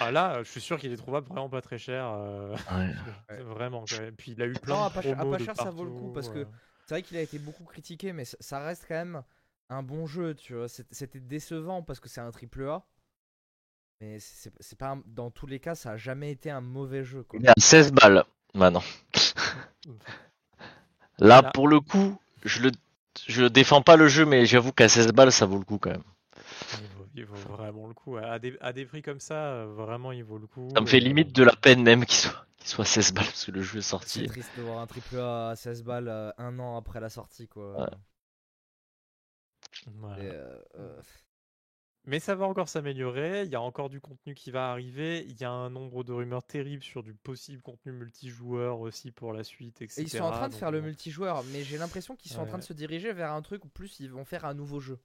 Ah là, je suis sûr qu'il est trouvable vraiment pas très cher. euh, Ouais. (laughs) Vraiment. quoi. Et puis il a eu plein Non, de à pas cher- à pas de cher, ça vaut le coup, parce que. C'est vrai qu'il a été beaucoup critiqué, mais ça- ça reste quand même un bon jeu, tu vois. C'est- C'était décevant parce que c'est un triple A. Mais c'est c'est pas un- dans tous les cas, ça a jamais été un mauvais jeu. Quoi. Il à 16 balles maintenant. (laughs) Là, Voilà. pour le coup, je le, je défends pas le jeu, mais j'avoue qu'à 16 balles, ça vaut le coup quand même. Il vaut, il vaut vraiment le coup. À des, à des prix comme ça, euh, vraiment, il vaut le coup. Ça me fait euh, limite de la peine même qu'il soit, qu'il soit 16 balles parce que le jeu est C'est sorti. triste de voir un triple A à 16 balles euh, un an après la sortie, quoi. Ouais. Voilà. Euh, euh, Mais ça va encore s'améliorer. Il y a encore du contenu qui va arriver. Il y a un nombre de rumeurs terribles sur du possible contenu multijoueur aussi pour la suite, etc. Et ils sont en train de Donc faire le multijoueur, mais j'ai l'impression qu'ils sont en train de se diriger vers un truc où plus ils vont faire un nouveau jeu.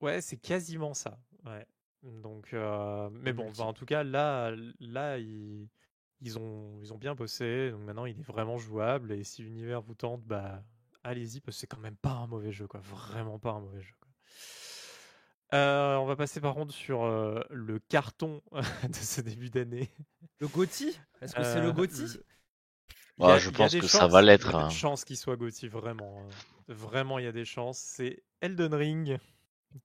Ouais, c'est quasiment ça. Ouais. Donc, euh, mais bon, bah, en tout cas, là, là, ils, ils ont, ils ont bien bossé. Donc maintenant, il est vraiment jouable. Et si l'univers vous tente, bah, allez-y, parce que c'est quand même pas un mauvais jeu, quoi. Vraiment pas un mauvais jeu. quoi. Euh, on va passer par contre sur euh, le carton (laughs) de ce début d'année. Le Gotti? Est-ce que c'est le Euh, Gotti? le- Ouais, Il y a- je pense que ça va l'être, Il y a hein. des chances qu'il soit Gauthier, vraiment. hein. Vraiment, il y a des chances. C'est Elden Ring.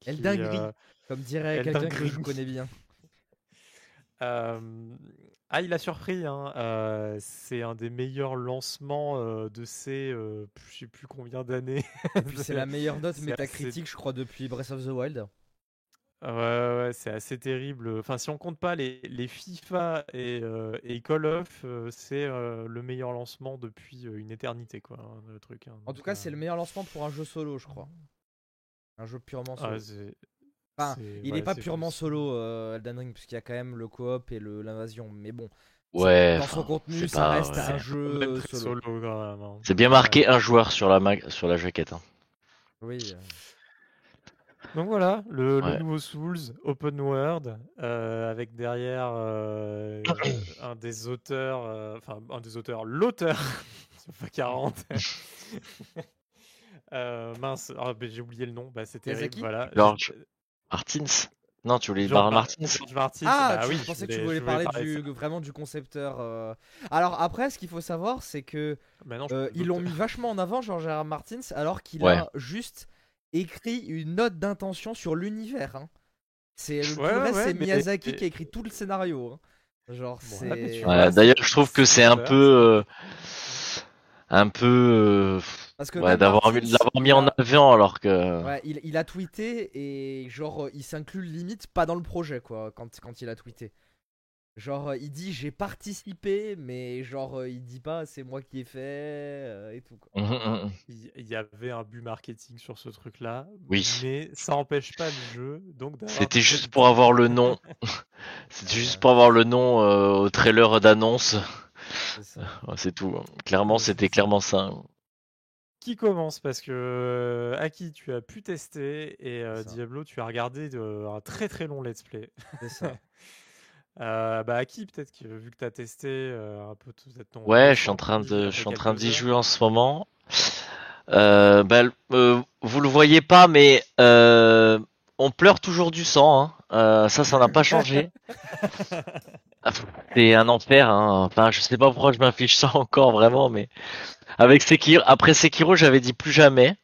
qui, Elden Ring. euh, Comme dirait Elden quelqu'un que je connais bien. (laughs) euh, Ah, il a surpris. hein, euh, c'est un des meilleurs lancements euh, de ces, euh, je sais plus combien d'années. C'est la meilleure note métacritique, je crois, depuis Breath of the Wild. Ouais, ouais, c'est assez terrible. Enfin, si on compte pas les, les FIFA et, euh, et Call of, c'est le meilleur lancement depuis une éternité, quoi, hein, le truc. hein. En tout cas, c'est le meilleur lancement pour un jeu solo, je crois. Un jeu purement solo. ah, Enfin, il ouais, est pas purement solo, euh, Elden Ring, puisqu'il y a quand même le coop et l'invasion. Mais bon, Ouais. dans son contenu, ça pas- reste ouais. un jeu solo. hein. C'est bien marqué un joueur sur la, sur la jaquette. hein. Oui. euh, Donc voilà, le, le nouveau Souls, Open World, euh, avec derrière euh, un des auteurs, euh, enfin un des auteurs, l'auteur, (laughs) c'est pas 40. (laughs) Euh, mince, ah, j'ai oublié le nom, bah, Miyazaki voilà. George Martins Non, tu voulais parler Mar- Martins George Martin, Ah, bah tu- oui, je pensais que tu voulais parler du, vraiment du concepteur. euh. Alors après, ce qu'il faut savoir, c'est que. Bah non, euh, ils l'ont mis vachement en avant. R. Martins, alors qu'il Ouais. a juste écrit une note d'intention sur l'univers. hein. C'est le Ouais, c'est Miyazaki mais- qui a écrit tout le scénario. hein. Genre, Bon, D'ailleurs, je trouve que c'est un peu. euh, un peu. Parce que ouais, même d'avoir mis- en a- avant alors que. Ouais, il, il a tweeté et genre euh, il s'inclut limite pas dans le projet quoi quand, quand il a tweeté. Genre euh, il dit j'ai participé mais genre euh, il dit pas c'est moi qui ai fait euh, et tout quoi. Mhm, mhm. il y avait un but marketing sur ce truc-là, Oui. mais ça empêche pas le jeu. Donc C'était juste pour avoir le nom. (laughs) C'était juste pour avoir le nom euh, au trailer d'annonce. C'est ça. (laughs) Ouais, C'est tout. hein. Clairement, c'était clairement ça. Qui commence Parce que euh, Aki, tu as pu tester et euh. Diablo, tu as regardé de- un très très long let's play. C'est ça. (laughs) Euh, bah Aki, peut-être que vu que tu as testé euh, un peu peut-être ton Ouais, je suis en train de, je suis en train d'y jouer en ce moment. Euh, bah, euh, vous le voyez pas, mais euh, on pleure toujours du sang. Hein. Euh, ça, ça n'a pas changé. (laughs) C'est un enfer. Hein. Enfin, je sais pas pourquoi je m'affiche ça encore vraiment, mais avec Sekiro, après Sekiro, j'avais dit plus jamais.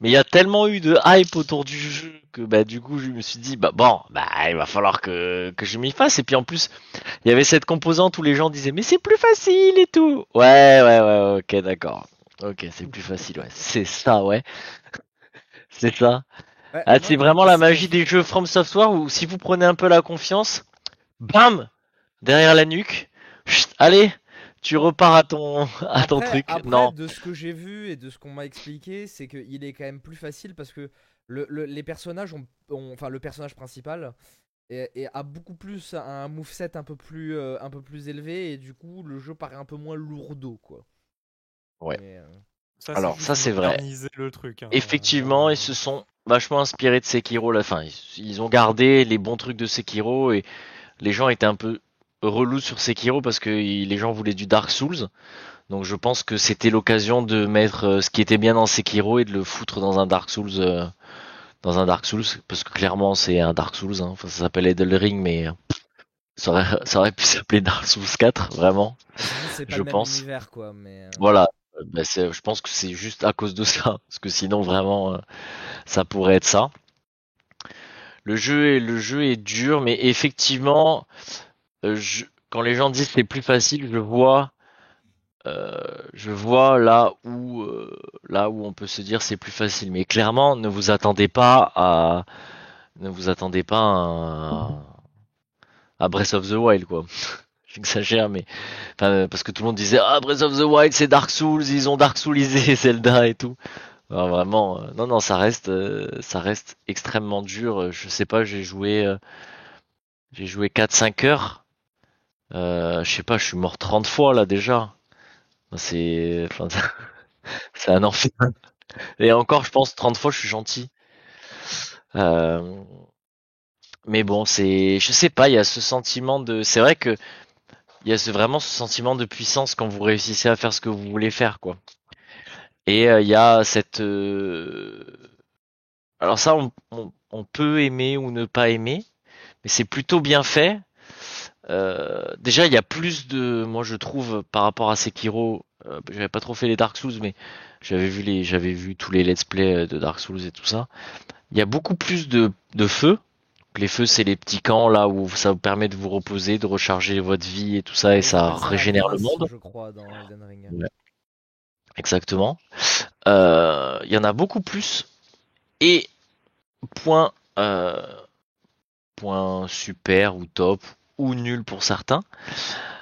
Mais il y a tellement eu de hype autour du jeu que bah du coup je me suis dit bah bon bah il va falloir que, que je m'y fasse et puis en plus il y avait cette composante où les gens disaient mais c'est plus facile et tout ouais ouais ouais ok d'accord ok c'est plus facile ouais c'est ça ouais (laughs) c'est ça Ouais, ah, c'est vraiment la magie des jeux From Software où si vous prenez un peu la confiance bam derrière la nuque chut, allez tu repars à ton à ton Après- truc après, non de ce que j'ai vu et de ce qu'on m'a expliqué, c'est qu'il est quand même plus facile parce que le, le- les personnages ont, ont- enfin le personnage principal est- est- a beaucoup plus un moveset un peu plus euh, un peu plus élevé et du coup le jeu paraît un peu moins lourdeau quoi. Ouais. Mais, euh, Ça, Alors, ça, c'est vrai. moderniser le truc. hein. Effectivement, Euh, ils se sont vachement inspirés de Sekiro. La fin, ils, ils ont gardé les bons trucs de Sekiro et les gens étaient un peu relous sur Sekiro parce que les gens voulaient du Dark Souls. Donc je pense que c'était l'occasion de mettre euh, ce qui était bien dans Sekiro et de le foutre dans un Dark Souls, euh, dans un Dark Souls parce que clairement c'est un Dark Souls. Hein. Enfin, ça s'appelle Elden Ring, mais euh, ça aurait, (laughs) ça aurait pu s'appeler Dark Souls 4, vraiment. pas Je le même pense. univers quoi. Mais Voilà, bah, je pense que c'est juste à cause de ça, (laughs) parce que sinon vraiment euh, ça pourrait être ça. Le jeu est, le jeu est dur, mais effectivement, je- quand les gens disent c'est plus facile, je vois, euh, je vois là où, euh, là où on peut se dire c'est plus facile. Mais clairement, ne vous attendez pas à, ne vous attendez pas à, à Breath of the Wild, quoi. (laughs) J'exagère, mais enfin, euh, parce que tout le monde disait ah Breath of the Wild c'est Dark Souls, ils ont Dark Soulisé (laughs) Zelda et tout. Alors, vraiment, euh, non non ça reste, euh, ça reste extrêmement dur. Euh, Je sais pas, j'ai joué, euh, j'ai joué 4-5 heures. Euh, je sais pas, je suis mort 30 fois là déjà. C'est, (laughs) c'est un enfer. Et encore, je pense 30 fois, je suis gentil. Euh, mais bon, c'est, je sais pas, il y a ce sentiment de, c'est vrai que il y a vraiment ce sentiment de puissance quand vous réussissez à faire ce que vous voulez faire, quoi. Et euh, il y a cette, alors ça, on peut aimer ou ne pas aimer, mais c'est plutôt bien fait. Euh, déjà, il y a plus de, moi je trouve, par rapport à Sekiro, euh, j'avais pas trop fait les Dark Souls, mais j'avais vu les, j'avais vu tous les let's play euh, de Dark Souls et tout ça. Il y a beaucoup plus de, de feux. Les feux, c'est les petits camps là où ça vous permet de vous reposer, de recharger votre vie et tout ça, et ça régénère le monde. Je crois dans Elden Ring. Ouais. Exactement. Euh, Il y en a beaucoup plus. Et point, point super ou top ou nul pour certains.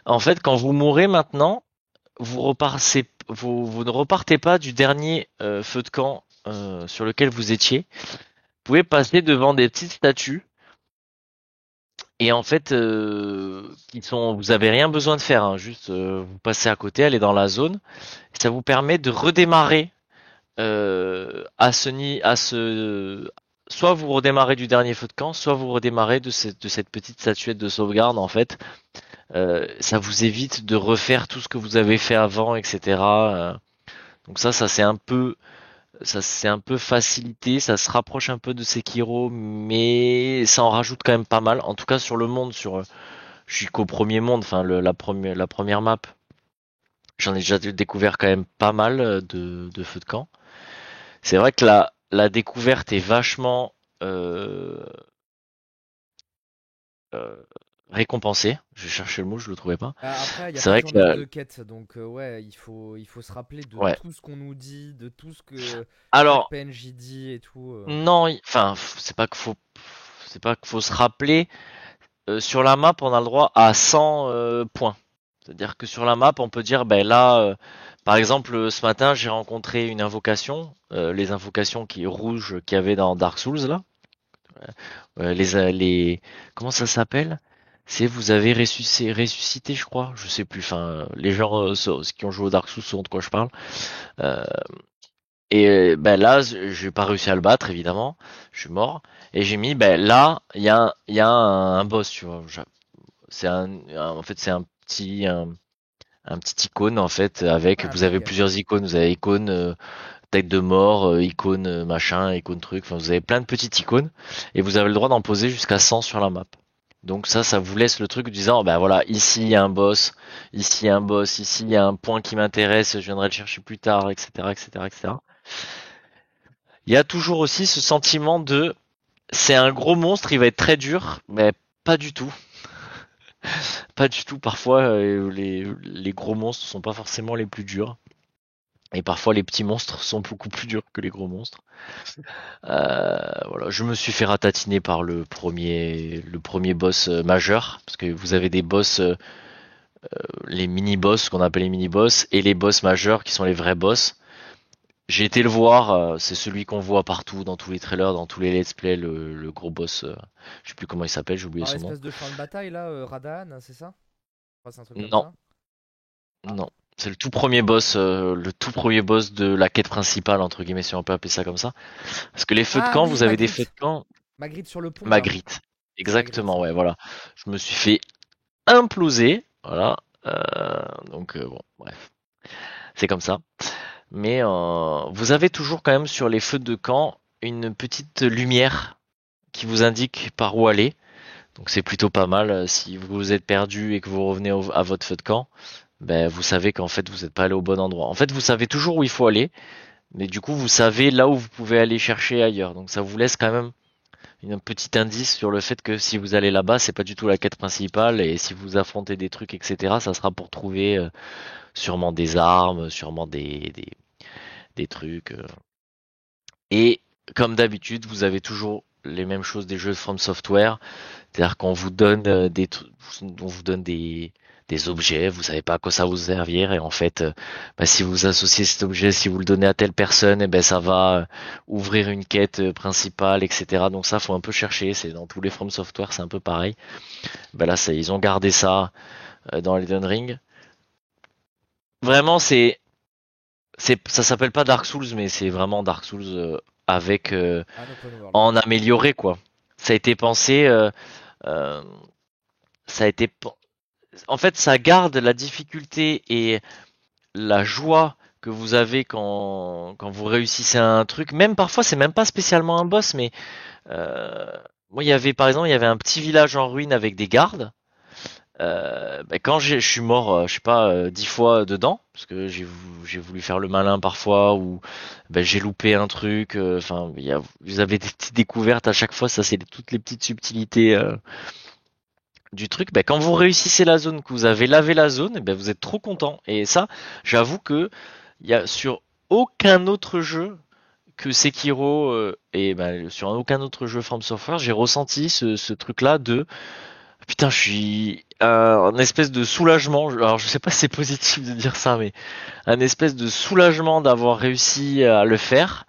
En fait, quand vous mourrez maintenant, vous, vous, ne repartez pas du dernier euh, feu de camp euh, sur lequel vous étiez. Vous pouvez passer devant des petites statues. Et en fait, euh, qui sont, vous avez rien besoin de faire, hein, juste vous passez à côté, allez dans la zone. Ça vous permet de redémarrer à ce à ce soit vous redémarrez du dernier feu de camp, soit vous redémarrez de cette, petite statuette de sauvegarde en fait. Euh, ça vous évite de refaire tout ce que vous avez fait avant, etc. Euh, donc ça, ça c'est un peu ça c'est un peu facilité, ça se rapproche un peu de Sekiro, mais ça en rajoute quand même pas mal. En tout cas sur le monde, sur je suis qu'au premier monde, enfin la première la première map. J'en ai déjà découvert quand même pas mal euh, de, de feux de camp. C'est vrai que la, la découverte est vachement euh, euh, récompensée. Je cherchais le mot, je le trouvais pas. Ah, Après, il y a vrai de que de quête, donc euh, ouais, il faut, il faut se rappeler de Ouais. tout ce qu'on nous dit, de tout ce que Alors, PNJ dit et tout. euh. non, enfin, c'est pas qu'il faut, c'est pas qu'il faut se rappeler. Euh, sur la map, on a le droit à 100 euh, points. C'est-à-dire que sur la map, on peut dire, ben là, par exemple, euh, ce matin, j'ai rencontré une invocation, euh, les invocations qui rouges qu'il y avait dans Dark Souls là. Euh, les, les, comment ça s'appelle? C'est vous avez ressuscité, je crois, je sais plus. Enfin, les gens euh, qui ont joué au Dark Souls sauront de quoi je parle. Et ben là, j'ai pas réussi à le battre, évidemment. Je suis mort. Et j'ai mis, ben là, il y a, y a un, boss, tu vois. C'est un, en fait, c'est un petit, un petit icône en fait, avec. Ah, vous avez plusieurs icônes. Vous avez icône euh, tête de mort, euh, icône euh, machin, icône truc. Enfin, vous avez plein de petites icônes et vous avez le droit d'en poser jusqu'à 100 sur la map. Donc ça, ça vous laisse le truc disant, ben voilà, ici il y a un boss, ici il y a un boss, ici il y a un point qui m'intéresse, je viendrai le chercher plus tard, etc., etc., etc. il y a toujours aussi ce sentiment de c'est un gros monstre, il va être très dur, mais pas du tout. (laughs) pas du tout. Parfois, euh, les, gros monstres sont pas forcément les plus durs. Et parfois, les petits monstres sont beaucoup plus durs que les gros monstres. Euh, je me suis fait ratatiner par le premier, le premier boss euh, majeur, parce que vous avez des boss, les mini-boss, qu'on appelle les mini-boss, et les boss majeurs, qui sont les vrais boss. J'ai été le voir, euh, c'est celui qu'on voit partout, dans tous les trailers, dans tous les let's play, le, le gros boss, euh, je sais plus comment il s'appelle, j'ai oublié Ah, son nom. de champ de bataille là, euh, Radan, c'est ça? Un truc comme Non. ça. Non, c'est le tout premier boss, euh, le tout premier boss de la quête principale, entre guillemets, si on peut appeler ça comme ça. Parce que les feux de Ah camp, oui, vous avez des feux de camp, Magritte sur le pont. Magritte. Exactement, ouais, voilà. Je me suis fait imploser, voilà. Euh, donc euh, bon, bref, c'est comme ça. Mais euh, vous avez toujours quand même sur les feux de camp une petite lumière qui vous indique par où aller. Donc c'est plutôt pas mal. Si vous êtes perdu et que vous revenez à votre feu de camp, ben vous savez qu'en fait vous n'êtes pas allé au bon endroit. En fait, vous savez toujours où il faut aller, mais du coup vous savez là où vous pouvez aller chercher ailleurs. Donc ça vous laisse quand même un petit indice sur le fait que si vous allez là-bas, c'est pas du tout la quête principale et si vous affrontez des trucs, etc., ça sera pour trouver euh, sûrement des armes, sûrement des, des, des trucs. euh. Et comme d'habitude, vous avez toujours les mêmes choses des jeux From Software, c'est-à-dire qu'on vous donne euh, des tru- on vous donne des des objets, vous savez pas à quoi ça vous servir et en fait, euh, bah, si vous associez cet objet, si vous le donnez à telle personne, et ben ça va euh, ouvrir une quête euh, principale, etc. Donc ça, faut un peu chercher. C'est dans tous les From Software, c'est un peu pareil. Ben là, ça, ils ont gardé ça dans Elden Ring. Vraiment, c'est, c'est, ça s'appelle pas Dark Souls, mais c'est vraiment Dark Souls avec euh, en amélioré quoi. Ça a été pensé, euh, ça a été, en fait, ça garde la difficulté et la joie que vous avez quand, vous réussissez un truc. Même parfois, c'est même pas spécialement un boss, mais euh, moi, il y avait par exemple, il y avait un petit village en ruine avec des gardes. Euh, ben, quand je suis mort, euh, je sais pas, dix fois dedans, parce que j'ai vou- j'ai voulu faire le malin parfois, ou ben, j'ai loupé un truc. Enfin, vous avez des petites découvertes à chaque fois. Ça, c'est toutes les petites subtilités du truc. Ben, quand vous réussissez la zone, que vous avez lavé la zone, eh ben, vous êtes trop content. Et ça, j'avoue que y a sur aucun autre jeu que Sekiro euh, et ben, sur aucun autre jeu From Software, j'ai ressenti ce, ce truc-là de putain, je suis un espèce de soulagement. Alors, je sais pas si c'est (laughs) positif de dire ça, mais un espèce de soulagement d'avoir réussi à le faire.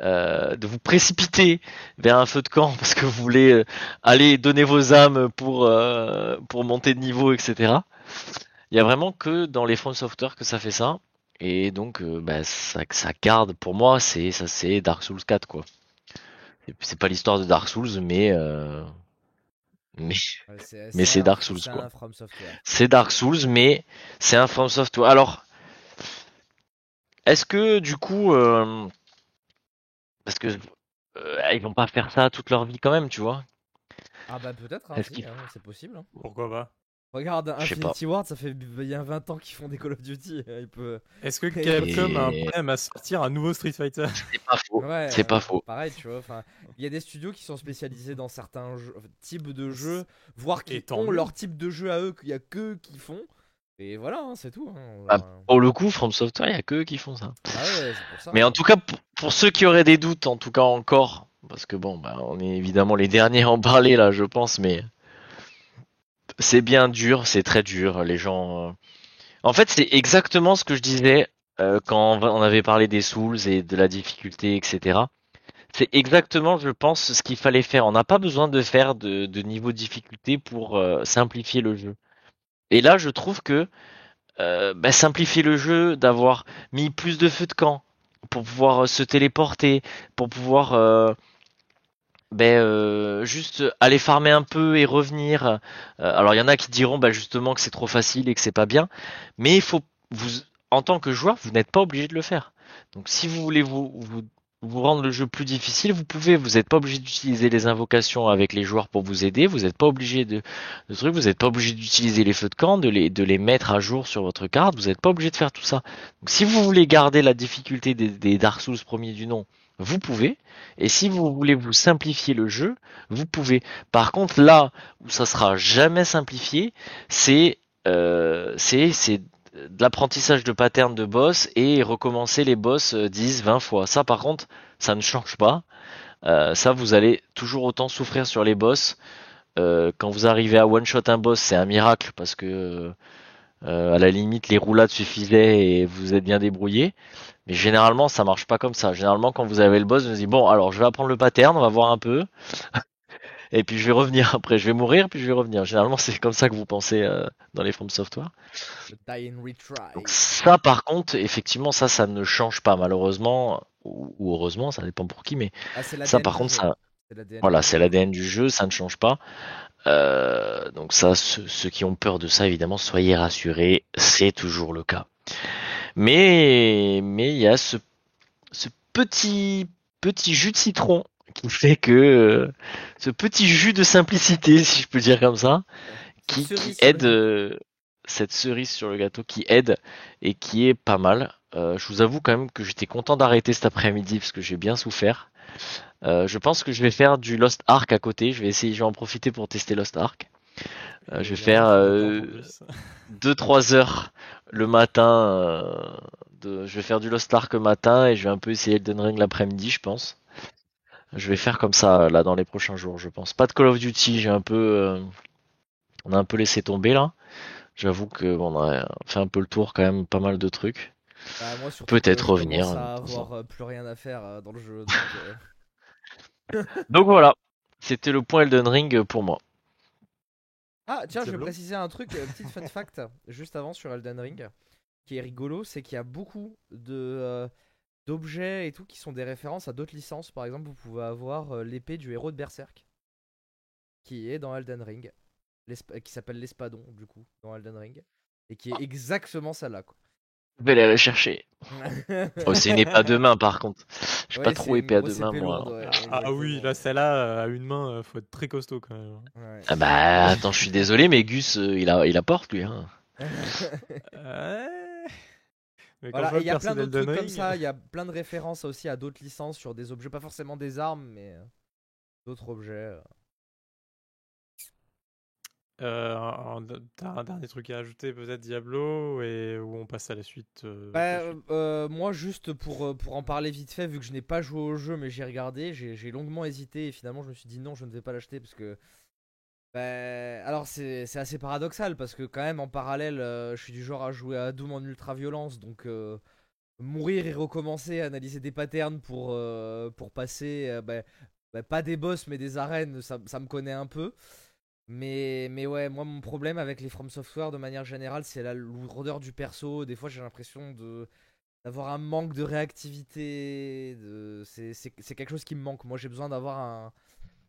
Euh, de vous précipiter vers un feu de camp (laughs) parce que vous voulez euh, aller donner vos âmes pour euh, pour monter de niveau, etc. Il y a vraiment que dans les From Software que ça fait ça. Et donc, euh, bah, ça, ça garde, pour moi, c'est ça, c'est Dark Souls 4, quoi. C'est- pas l'histoire de Dark Souls, mais mais Ouais, mais c'est Dark Souls, quoi. c'est Dark Souls, mais c'est un From Software. Alors, est-ce que du coup, parce que euh, ils vont pas faire ça toute leur vie quand même, tu vois Ah bah peut-être, hein, si, hein, c'est possible. hein. Pourquoi pas? Regarde, Infinity Ward, ça fait bien 20 ans qu'ils font des Call of Duty. Il peut... Est-ce que Et- Capcom a un problème à sortir un nouveau Street Fighter? C'est pas faux. Ouais, c'est pas euh, faux. Pareil, tu vois. enfin, Il y a des studios qui sont spécialisés dans certains jeux- types de jeux, voire qui Et tant ont leur type de jeu à eux, qu'il y a qu'eux qui font. Et voilà, hein, c'est tout. hein. Ah, Euh, Pour le coup, From Software, il y a que eux qui font ça. ah ouais, pour ça. Mais en tout cas, pour, pour ceux qui auraient des doutes, en tout cas encore, parce que bon, bah, on est évidemment les derniers à en parler là, je pense, mais c'est bien dur, c'est très dur. Les gens, euh, en fait, c'est exactement ce que je disais euh, quand on avait parlé des Souls et de la difficulté, etc. C'est exactement, je pense, ce qu'il fallait faire. On n'a pas besoin de faire de, de niveau de difficulté pour euh, simplifier le jeu. Et là, je trouve que euh, bah, simplifier le jeu, d'avoir mis plus de feux de camp pour pouvoir euh, se téléporter, pour pouvoir euh, ben, euh, juste aller farmer un peu et revenir. Alors il y en a qui diront bah, justement que c'est trop facile et que c'est pas bien, mais il faut vous en tant que joueur, vous n'êtes pas obligé de le faire. Donc si vous voulez vous, vous vous rendre le jeu plus difficile, vous pouvez, vous n'êtes pas obligé d'utiliser les invocations avec les joueurs pour vous aider, vous n'êtes pas obligé de, de trucs, vous n'êtes pas obligé d'utiliser les feux de camp, de les, de les mettre à jour sur votre carte, vous n'êtes pas obligé de faire tout ça. Donc si vous voulez garder la difficulté des, Dark Souls premiers du nom, vous pouvez. Et si vous voulez vous simplifier le jeu, vous pouvez. Par contre, là où ça sera jamais simplifié, c'est euh, c'est c'est de l'apprentissage de patterns de boss et recommencer les boss 10, euh, 20 fois. Ça, par contre, ça ne change pas. Euh, ça, vous allez toujours autant souffrir sur les boss. Euh, quand vous arrivez à one shot un boss, c'est un miracle parce que à la limite les roulades suffisaient et vous êtes bien débrouillé. Mais généralement, ça marche pas comme ça. Généralement, quand vous avez le boss, vous vous dites bon, alors je vais apprendre le pattern, on va voir un peu. Et puis je vais revenir (laughs) après, je vais mourir, puis je vais revenir. Généralement, c'est comme ça que vous pensez euh, dans les From Software. Donc ça, par contre, effectivement, ça, ça ne change pas malheureusement ou, ou heureusement, ça dépend pour qui, mais Ah, ça, par contre, ça, voilà, c'est l'ADN du jeu, ça ne change pas. Euh, donc ça, ceux, ceux qui ont peur de ça, évidemment, soyez rassurés, c'est toujours le cas. Mais mais il y a ce, ce petit petit jus de citron qui fait que euh, ce petit jus de simplicité, si je peux dire comme ça, qui, aide euh, cette cerise sur le gâteau qui aide et qui est pas mal. Euh, je vous avoue quand même que j'étais content d'arrêter cet après-midi parce que j'ai bien souffert. Je pense que je vais faire du Lost Ark à côté. Je vais essayer, je vais en profiter pour tester Lost Ark. Je vais faire vraiment, euh, en plus. (laughs) 2-3 heures le matin. de, je vais faire du Lost Ark le matin et je vais un peu essayer Elden Ring l'après-midi, je pense. Je vais faire comme ça là dans les prochains jours, je pense. Pas de Call of Duty, j'ai un peu, euh, on a un peu laissé tomber là. J'avoue que bon, on a fait un peu le tour quand même, pas mal de trucs. Bah, Peut-être je revenir, à avoir euh, plus rien à faire euh, dans le jeu. donc, (laughs) euh. Donc voilà, c'était le point Elden Ring pour moi. Ah, tiens, je vais préciser un truc, euh, petite fun fact, (laughs) juste avant sur Elden Ring, qui est rigolo, c'est qu'il y a beaucoup de euh, d'objets et tout qui sont des références à d'autres licences. Par exemple, vous pouvez avoir euh, l'épée du héros de Berserk, qui est dans Elden Ring, l'esp- qui s'appelle l'espadon, du coup, dans Elden Ring, et qui est exactement celle-là, quoi. Je vais aller la chercher. (laughs) Oh, c'est une épée à deux mains par contre. Je suis Ouais, pas trop épée à deux mains moi. lourde, ouais, Ah oui, là, celle-là, euh, à une main, euh, faut être très costaud quand même. Ouais. Ah bah attends, je suis désolé, mais Gus, euh, il a, il apporte lui. Hein. (laughs) (laughs) Ouais. Mais quand Voilà, je vois et il y a plein d'autres trucs comme ça, il y a plein de références aussi à d'autres licences sur des objets, pas forcément des armes, mais euh, d'autres objets. euh. Euh, un dernier truc à ajouter, peut-être Diablo, et où on passe à la suite. euh, Bah, suite. euh, moi, juste pour, euh, pour en parler vite fait, vu que je n'ai pas joué au jeu, mais j'ai regardé, j'ai longuement hésité et finalement je me suis dit non, je ne vais pas l'acheter parce que. Bah, alors c'est assez paradoxal parce que quand même en parallèle, euh, je suis du genre à jouer à Doom en ultra violence, donc euh, mourir et recommencer, analyser des patterns pour, euh, pour passer, bah, bah, pas des boss mais des arènes, ça, ça me connaît un peu. Mais, mais ouais, moi mon problème avec les From Software de manière générale, c'est la lourdeur du perso. Des fois j'ai l'impression d'avoir un manque de réactivité. De... C'est quelque chose qui me manque. Moi j'ai besoin d'avoir un...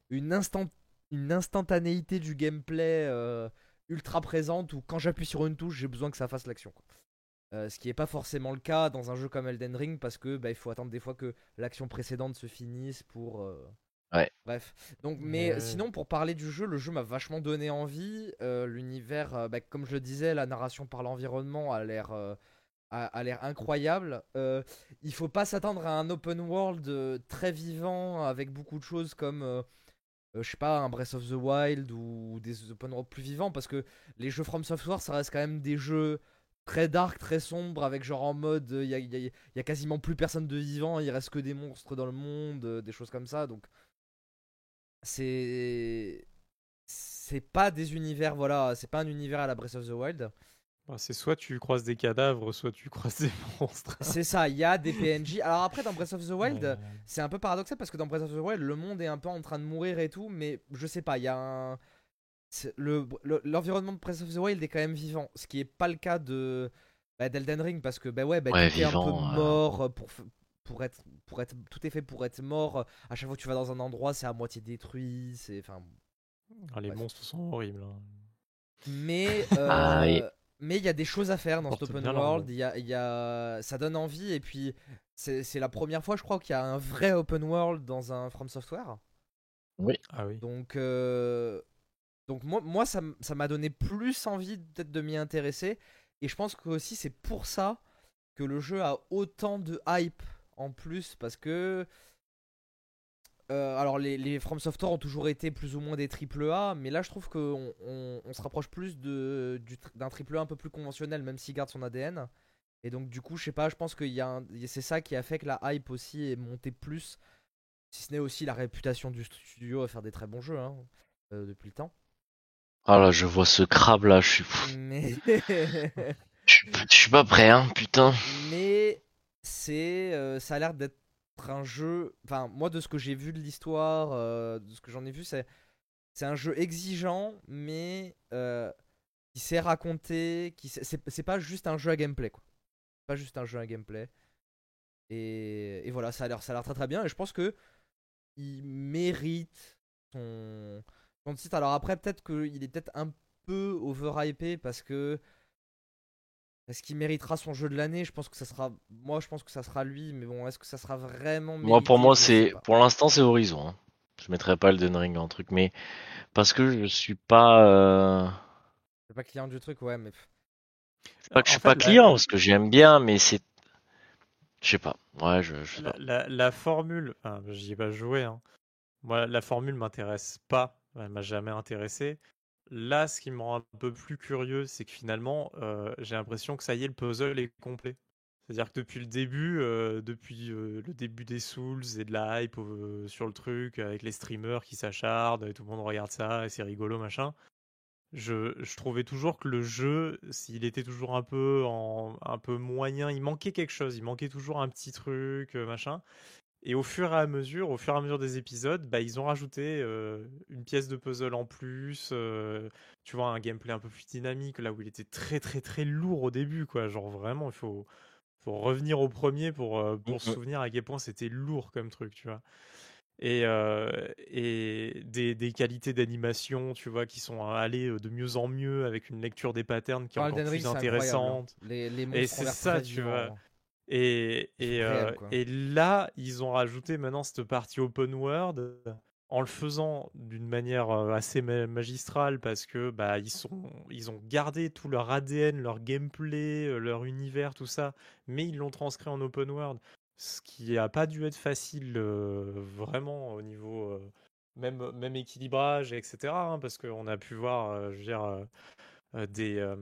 une, instant... une instantanéité du gameplay euh, ultra présente où quand j'appuie sur une touche, j'ai besoin que ça fasse l'action. Euh, ce qui n'est pas forcément le cas dans un jeu comme Elden Ring parce que bah, il faut attendre des fois que l'action précédente se finisse pour. euh, Ouais. Bref. Donc, mais sinon, pour parler du jeu, le jeu m'a vachement donné envie. Euh, L'univers, euh, bah, comme je le disais, la narration par l'environnement a l'air. euh, a, a l'air incroyable. Euh, il faut pas s'attendre à un open world euh, très vivant avec beaucoup de choses comme euh, euh, je sais pas un Breath of the Wild ou des open world plus vivants parce que les jeux From Software ça reste quand même des jeux très dark, très sombres avec genre en mode il y a, y a- quasiment plus personne de vivant, il reste que des monstres dans le monde, euh, des choses comme ça donc c'est c'est pas des univers voilà, c'est pas un univers à la Breath of the Wild. Bah, c'est soit tu croises des cadavres, soit tu croises des (laughs) monstres. C'est ça, il y a des PNJ. Alors après dans Breath of the Wild, Euh, C'est un peu paradoxal parce que dans Breath of the Wild, le monde est un peu en train de mourir et tout, mais je sais pas, il y a un. c'est- le- le- L'environnement de Breath of the Wild est quand même vivant, ce qui est pas le cas de bah, d'Elden Ring parce que bah ouais, bah, Ouais, tout est un peu euh. mort euh, pour, être pour être tout est fait pour être mort. À chaque fois que tu vas dans un endroit, c'est à moitié détruit, c'est enfin ah, les Bref. monstres sont horribles. hein. mais Ah, euh, oui. Mais il y a des choses à faire dans cet open world. Il y a, il y a, ça donne envie et puis c'est la première fois, je crois, qu'il y a un vrai open world dans un From Software. Ah oui. Donc, euh, donc moi, moi ça m'a donné plus envie peut-être de m'y intéresser. Et je pense que aussi c'est pour ça que le jeu a autant de hype en plus. Parce que euh, alors les, les From Software ont toujours été plus ou moins des triple A, mais là je trouve qu'on on, on se rapproche plus de, du tr- d'un triple A un peu plus conventionnel, même s'il garde son ADN. Et donc du coup, je sais pas, je pense que c'est ça qui a fait que la hype aussi est montée plus, si ce n'est aussi la réputation du studio à faire des très bons jeux hein, euh, depuis le temps. Ah là, je vois ce crabe là, je suis, Mais, (laughs) je suis, je suis pas prêt, hein, putain. mais c'est, euh, ça a l'air d'être un jeu. Enfin, moi de ce que j'ai vu de l'histoire, euh, de ce que j'en ai vu, c'est c'est un jeu exigeant, mais euh, qui sait raconter, qui c'est pas juste un jeu à gameplay quoi. Pas juste un jeu à gameplay. Et, et voilà, ça a l'air ça a l'air très très bien et je pense que il mérite son son titre. Alors après peut-être qu'il est peut-être un peu overhypé parce que est-ce qu'il méritera son jeu de l'année? Je pense que ça sera moi je pense que ça sera lui mais bon, est-ce que ça sera vraiment Moi, pour moi, c'est, pour l'instant, c'est Horizon. hein. Je mettrai pas Elden Ring en truc, mais parce que je suis pas, euh... Je suis pas client du truc, ouais, mais c'est pas que je suis fait, pas la- client, parce que j'aime bien, mais c'est, je sais pas. Ouais, je, je sais La, pas. la- la formule, enfin, j'y ai pas joué. Hein. Moi, la formule m'intéresse pas. Elle m'a jamais intéressé. Là, ce qui me rend un peu plus curieux, c'est que finalement, euh, j'ai l'impression que ça y est, le puzzle est complet. C'est-à-dire que depuis le début, euh, depuis euh, le début des Souls et de la hype sur le truc, avec les streamers qui s'acharnent et tout le monde regarde ça et c'est rigolo, machin. Je, trouvais toujours que le jeu, s'il était toujours un peu un peu moyen, il manquait quelque chose, il manquait toujours un petit truc, machin. Et au fur et à mesure, au fur et à mesure des épisodes, bah, ils ont rajouté euh, une pièce de puzzle en plus, euh, tu vois, un gameplay un peu plus dynamique, là où il était très très très lourd au début, quoi. Genre vraiment, il faut, faut revenir au premier pour, euh, pour se souvenir à quel point c'était lourd comme truc, tu vois. Et, et des, des qualités d'animation, tu vois, qui sont allées de mieux en mieux avec une lecture des patterns qui est dans encore plus hein. intéressante. Les, les Et c'est ça, tu vois. Et, et, réel, euh, et là, ils ont rajouté maintenant cette partie open world en le faisant d'une manière euh, assez ma- magistrale parce que bah ils sont ils ont gardé tout leur ADN, leur gameplay, euh, leur univers, tout ça, mais ils l'ont transcrit en open world, ce qui a pas dû être facile euh, vraiment au niveau euh, même même équilibrage etc. hein, parce qu'on a pu voir, euh, je veux dire. Euh, des, euh,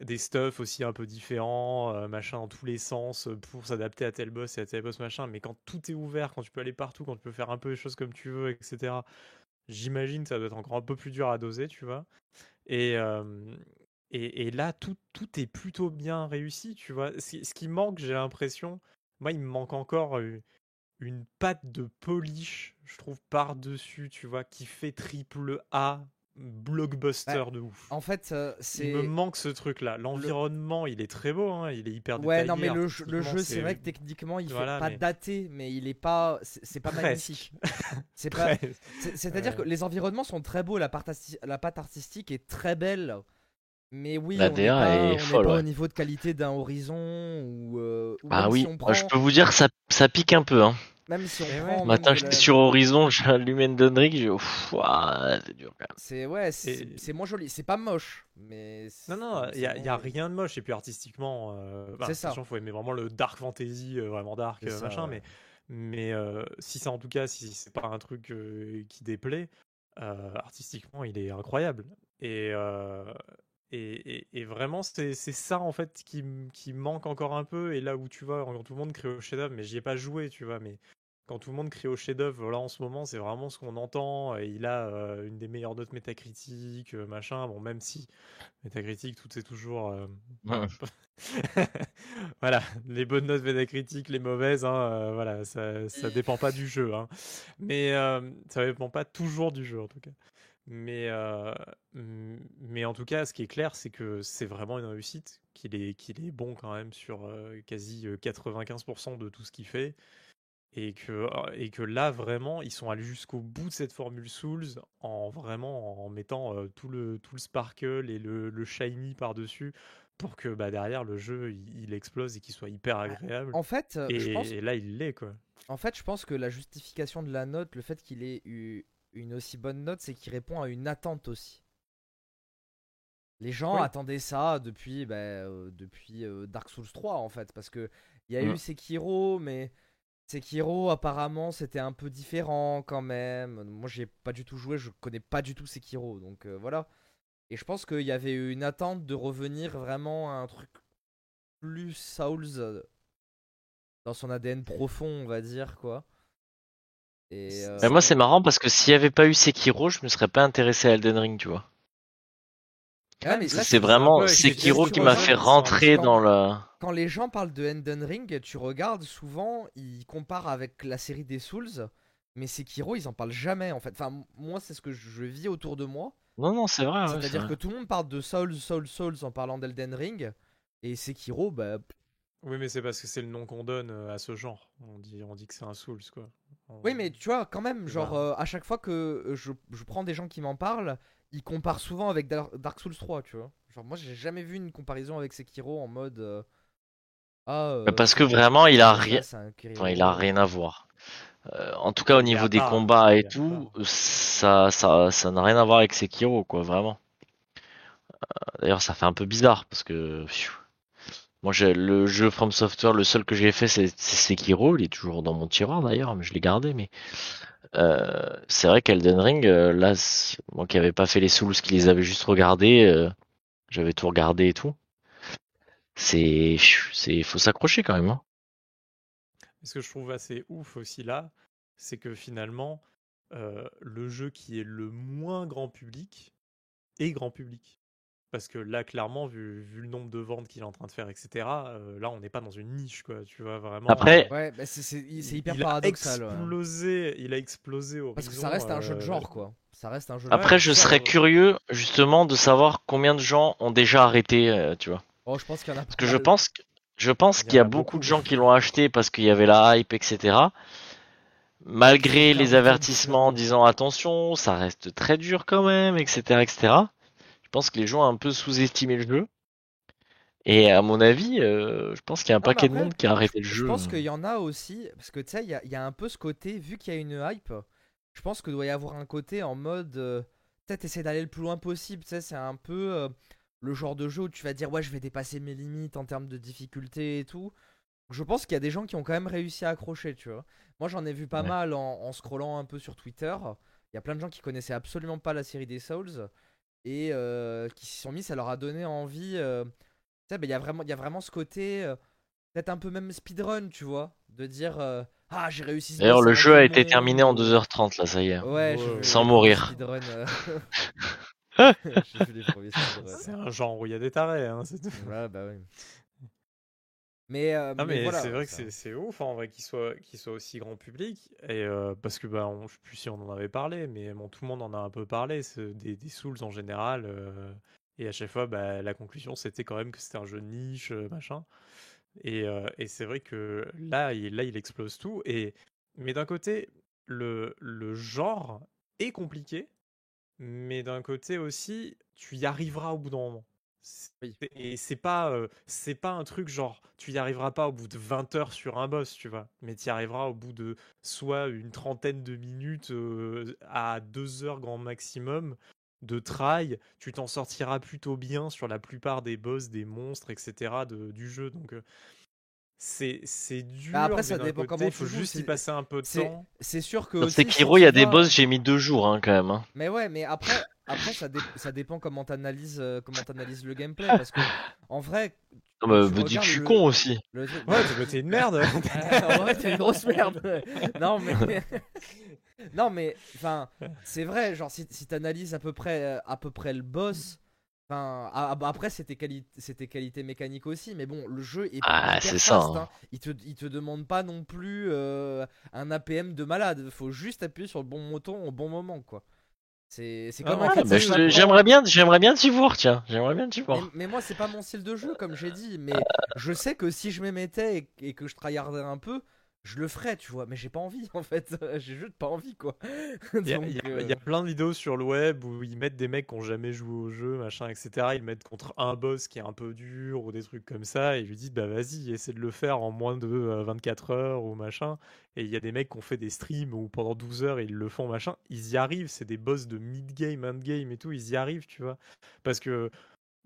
des stuff aussi un peu différents, euh, machin dans tous les sens pour s'adapter à tel boss et à tel boss machin. Mais quand tout est ouvert, quand tu peux aller partout, quand tu peux faire un peu les choses comme tu veux, etc. J'imagine que ça doit être encore un peu plus dur à doser, tu vois. Et, et, là, tout, tout est plutôt bien réussi, tu vois. Ce, qui manque, j'ai l'impression, moi, il me manque encore euh, une patte de polish, je trouve, par-dessus, tu vois, qui fait triple A, blockbuster de ouf. En fait, euh, c'est. Il me manque ce truc-là. L'environnement, il est très beau, hein, il est hyper Ouais, détaillé. non, mais le, jeu- le artistiquement, jeu, c'est vrai que techniquement, il Voilà, fait pas mais- daté, mais il est pas. C'est pas magnifique. C'est pas. (laughs) C'est-à-dire Ouais. que les environnements sont très beaux, la, part arti- la patte artistique est très belle. Mais oui, La on n'est pas, est on n'est folle, pas ouais. au niveau de qualité d'un Horizon ou. euh, ou Ah oui, si on prend, je peux vous dire que ça, ça pique un peu, hein. Même si on Eh ouais. prend. même Matin, j'étais la- sur Horizon, j'ai allumé Elden Ring, j'ai c'est dur quand même. C'est ouais, c'est Et- moins joli. C'est pas moche, mais. Non, non, il y a, rien de moche. Et puis artistiquement, euh, bah, C'est ça. attention, faut aimer vraiment le dark fantasy, euh, vraiment dark, euh, ça, machin. ouais. Mais, mais euh, si c'est en tout cas, si c'est pas un truc euh, qui déplaît, euh, artistiquement, il est incroyable. Et, euh, et, et- et vraiment, c'est c'est ça en fait qui, qui manque encore un peu. Et là où tu vois, tout le monde crie au chef-d'œuvre, mais j'y ai pas joué, tu vois, mais quand tout le monde crie au chef-d'œuvre, là en ce moment, c'est vraiment ce qu'on entend. Et il a euh, une des meilleures notes métacritiques, euh, machin. Bon, même si métacritique, tout est toujours. euh, Ouais. (laughs) voilà, les bonnes notes métacritiques, les mauvaises, hein, voilà, ça, ça dépend pas du jeu. Hein. Mais ça dépend pas toujours du jeu en tout cas. Mais, mais en tout cas, ce qui est clair, c'est que c'est vraiment une réussite, qu'il est, qu'il est bon quand même sur quasi euh, 95% de tout ce qu'il fait. Et que, et que là, vraiment, ils sont allés jusqu'au bout de cette formule Souls en vraiment en mettant euh, tout, le, tout le sparkle et le, le shiny par-dessus pour que bah, derrière le jeu il, il explose et qu'il soit hyper agréable. En fait, euh, je et, pense et là, il l'est quoi. En fait, je pense que la justification de la note, le fait qu'il ait eu une aussi bonne note, c'est qu'il répond à une attente aussi. Les gens Oui. attendaient ça depuis, bah, euh, depuis euh, Dark Souls 3 en fait, parce que il y a Mm. eu Sekiro, mais Sekiro, apparemment, c'était un peu différent quand même. Moi, j'ai pas du tout joué, je connais pas du tout Sekiro, donc euh, voilà. Et je pense qu'il y avait une attente de revenir vraiment à un truc plus Souls euh, dans son ADN profond, on va dire, quoi. Et, euh, Mais moi, c'est marrant parce que s'il y avait pas eu Sekiro, je me serais pas intéressé à Elden Ring, tu vois. Ah, C'est vraiment Sekiro qui m'a fait rentrer dans la. quand les gens parlent de Elden Ring, tu regardes souvent, ils comparent avec la série des Souls, mais Sekiro, ils en parlent jamais en fait. Enfin, moi, c'est ce que je vis autour de moi. Non, non, c'est vrai. C'est-à-dire que tout le monde parle de Souls, Souls, Souls en parlant d'Elden Ring, et Sekiro, bah, Oui, mais c'est parce que c'est le nom qu'on donne euh, à ce genre. On dit, on dit que c'est un Souls, quoi. On- Oui, mais tu vois, quand même, genre, euh, à chaque fois que euh, je, je prends des gens qui m'en parlent, ils comparent souvent avec Dar- Dark Souls 3, tu vois. Genre, moi, j'ai jamais vu une comparaison avec Sekiro en mode. euh, ah, euh, Mais parce que vraiment, il a rien. Enfin, il a rien à voir. Euh, en tout cas, au Il niveau des combats il et tout, ça, ça, ça n'a rien à voir avec Sekiro, quoi, vraiment. Euh, D'ailleurs, ça fait un peu bizarre parce que, pfiou. moi, j'ai le jeu From Software, le seul que j'ai fait, c'est c'est Sekiro. Il est toujours dans mon tiroir d'ailleurs, mais je l'ai gardé. Mais euh, c'est vrai qu'Elden Ring, euh, là, moi qui avais pas fait les Souls, qui les avait juste regardés, euh, j'avais tout regardé et tout. C'est, c'est, faut s'accrocher quand même. Hein. Ce que je trouve assez ouf aussi là, c'est que finalement, le jeu qui est le moins grand public est grand public. Parce que là, clairement, vu, vu le nombre de ventes qu'il est en train de faire, etc., euh, là, on n'est pas dans une niche, quoi. Tu vois, vraiment. Après, euh, Ouais, bah, c'est- il- hyper il a paradoxal. ouais. explosé, il a explosé au Parce que ça reste un jeu de genre, quoi. Ça reste un jeu de Après, genre. je serais euh, curieux justement de savoir combien de gens ont déjà arrêté, euh, tu vois. Oh, je pense qu'il y en a Parce que je pense, que- je pense qu'il y a a beaucoup de gens qui l'ont acheté parce qu'il y avait la hype, etc. Malgré les avertissements en disant attention, ça reste très dur quand même, etc., etc. Je pense que les gens ont un peu sous-estimé le jeu. Et à mon avis, euh, je pense qu'il y a un Non, paquet de monde qui a arrêté le Je jeu. pense qu'il y en a aussi, parce que tu sais, il y, a- il y a un peu ce côté, vu qu'il y a une hype, je pense qu'il doit y avoir un côté en mode, euh, peut-être essayer d'aller le plus loin possible, tu sais, c'est un peu euh, le genre de jeu où tu vas dire, ouais, je vais dépasser mes limites en termes de difficulté et tout. Je pense qu'il y a des gens qui ont quand même réussi à accrocher, tu vois. Moi, j'en ai vu pas Ouais. mal en, en scrollant un peu sur Twitter. Il y a plein de gens qui connaissaient absolument pas la série des Souls et euh, qui s'y sont mis, ça leur a donné envie. euh, tu sais, ben, il y a vraiment, il y a vraiment ce côté, euh, peut-être un peu même speedrun, tu vois, de dire euh, ah j'ai réussi. D'ailleurs, le jeu a été terminé en ou- 2h30, là, ça y est. Ouais, Ouais, sans mourir. euh. (laughs) (laughs) C'est un genre où il y a des tarés, hein, c'est tout. Ouais, bah oui. Mais, euh, Ah mais, voilà, c'est vrai que ça- c'est c'est ouf hein, en vrai qu'il soit qu'il soit aussi grand public. Et euh, parce que bah on, je sais plus si on en avait parlé mais bon tout le monde en a un peu parlé des, des Souls en général euh, et à chaque fois bah, la conclusion c'était quand même que c'était un jeu de niche machin. Et, et c'est vrai que là il, là il explose tout. Et mais d'un côté le, le genre est compliqué mais d'un côté aussi tu y arriveras au bout d'un moment Oui. Et c'est pas, euh, c'est pas un truc genre, tu y arriveras pas au bout de 20 heures sur un boss, tu vois. Mais tu y arriveras au bout de soit une trentaine de minutes euh, à 2 heures grand maximum de try. Tu t'en sortiras plutôt bien sur la plupart des boss, des monstres, etc. de- du jeu. Donc euh, c'est c'est dur. Bah, après, mais ça dépend côté, comment Il faut tu juste y c'est- passer un peu de temps. C'est sûr que. Si Sekiro, il y a des boss, j'ai mis deux jours, hein, quand même. hein. Mais ouais, mais après, après ça, dé- ça dépend comment t'analyses euh, comment le gameplay. Parce que, en vrai. Non, mais tu me dis que je suis le- con aussi. le Ouais, t'es une merde. (laughs) en vrai, t'es une grosse merde. (laughs) non, mais. (laughs) non, mais. Enfin, c'est vrai, genre, si, si t'analyses à peu près, à peu près le boss. Enfin, ah, bah, après, c'était quali c'était qualité mécanique aussi, mais bon, le jeu est Ah, hyper c'est ça, fast, hein. hein. Il, te, il te demande pas non plus euh, un APM de malade. Faut juste appuyer sur le bon bouton au bon moment, quoi. C'est c'est Ah comme ouais, un Ah, je- Japon. j'aimerais bien, j'aimerais bien t'y voir, tiens. J'aimerais bien t'y Mais, voir. mais moi, c'est pas mon style de jeu, comme j'ai dit. Mais je sais que si je m'y mettais et, et que je tryhardais un peu, je le ferais, tu vois. Mais j'ai pas envie, (laughs) en fait. J'ai juste pas envie, quoi. (laughs) Il y, a, euh, il y a plein de vidéos sur le web où ils mettent des mecs qui ont jamais joué au jeu, machin, etc. Ils mettent contre un boss qui est un peu dur ou des trucs comme ça et ils lui disent bah vas-y, essaie de le faire en moins de euh, 24 heures ou machin. Et il y a des mecs qui ont fait des streams où pendant 12 heures ils le font, machin. Ils y arrivent, c'est des boss de mid-game, end-game et tout, ils y arrivent, tu vois. Parce que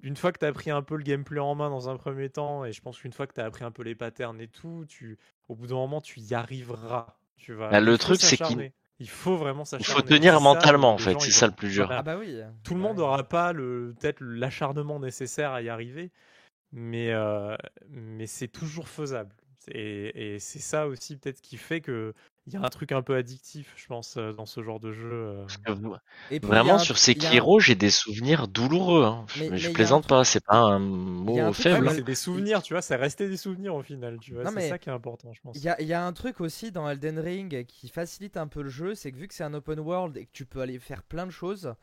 une fois que tu as pris un peu le gameplay en main dans un premier temps, et je pense qu'une fois que tu as appris un peu les patterns et tout, tu, au bout d'un moment, tu y arriveras. Tu vas. Bah, le il faut truc, c'est qu'il-. Il faut vraiment Il s'acharner. faut C'est tenir ça, mentalement, en fait. C'est ça le plus dur. Ah bah oui. Tout le monde Ouais. n'aura pas peut-être l'acharnement nécessaire à y arriver, mais euh, mais c'est toujours faisable. Et, et c'est ça aussi peut-être qui fait que il y a un truc un peu addictif, je pense, euh, dans ce genre de jeu. euh. Et puis, Vraiment, un- sur a un- Sekiro, j'ai des souvenirs douloureux. Hein. Je- Mais- je un plaisante truc- pas, c'est pas un mot faible. c'est des souvenirs, tu vois, c'est resté des souvenirs au final, tu vois. C'est ça qui est important, je pense. Il y a, il y a un truc aussi dans Elden Ring qui facilite un peu le jeu, c'est que vu que c'est un open world et que tu peux aller faire plein de choses,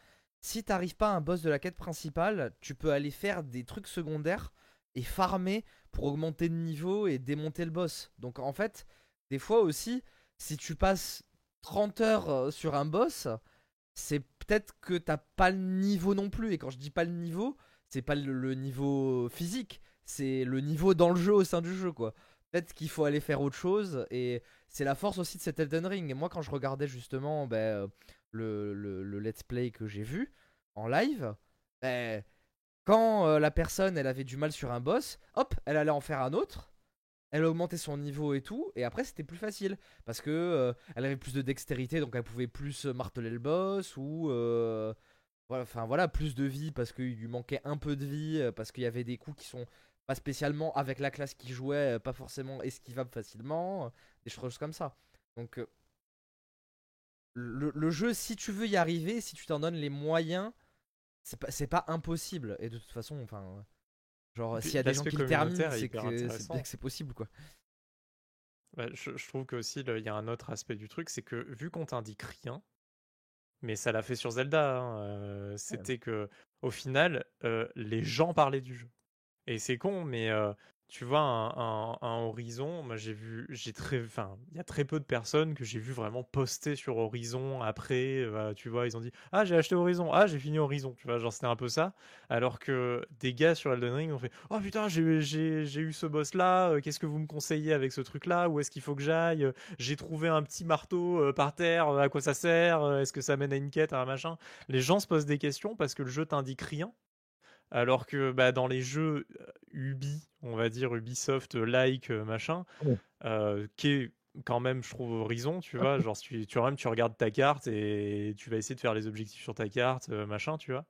si t'arrives pas à un boss de la quête principale, tu peux aller faire des trucs secondaires et farmer pour augmenter de niveau et démonter le boss. Donc en fait, des fois aussi, si tu passes 30 heures euh, sur un boss, c'est peut-être que t'as pas le niveau non plus. Et quand je dis pas le niveau, c'est pas le, niveau physique, c'est le niveau dans le jeu au sein du jeu quoi. Peut-être qu'il faut aller faire autre chose et c'est la force aussi de cet Elden Ring. Moi quand je regardais justement ben, euh, le let's play que j'ai vu en live, ben, quand euh, la personne elle avait du mal sur un boss, hop, elle allait en faire un autre. Elle augmentait son niveau et tout, et après c'était plus facile parce que euh, elle avait plus de dextérité, donc elle pouvait plus euh, marteler le boss ou euh, voilà, enfin voilà, plus de vie parce qu'il lui manquait un peu de vie, parce qu'il y avait des coups qui sont pas spécialement avec la classe qui jouait, pas forcément esquivables facilement, des choses comme ça. Donc le, jeu, si tu veux y arriver, si tu t'en donnes les moyens, c'est pas impossible. Et de toute façon, enfin, genre s'il y a des gens qui le terminent, c'est que c'est intéressant. bien que c'est possible quoi. Ouais, je, je trouve que aussi il y a un autre aspect du truc, c'est que vu qu'on t'indique rien, mais ça l'a fait sur Zelda, hein, euh, c'était que au final euh, les gens parlaient du jeu. Et c'est con, mais euh, tu vois un, Horizon, moi j'ai vu, j'ai très, enfin il y a très peu de personnes que j'ai vu vraiment poster sur Horizon après, euh, tu vois, ils ont dit ah j'ai acheté Horizon, ah j'ai fini Horizon, tu vois, genre c'était un peu ça. Alors que des gars sur Elden Ring ont fait Oh putain, j'ai- eu ce boss là, qu'est-ce que vous me conseillez avec ce truc là Où est-ce qu'il faut que j'aille? Euh, J'ai trouvé un petit marteau euh, par terre, euh, à quoi ça sert? Euh, Est-ce que ça mène à une quête, à un machin Les gens se posent des questions parce que le jeu t'indique rien. Alors que bah, dans les jeux Ubi, on va dire Ubisoft like euh, machin, Ouais. euh, qui est quand même je trouve Horizon, tu vois, genre si tu, tu, même, tu regardes ta carte et tu vas essayer de faire les objectifs sur ta carte, machin, tu vois.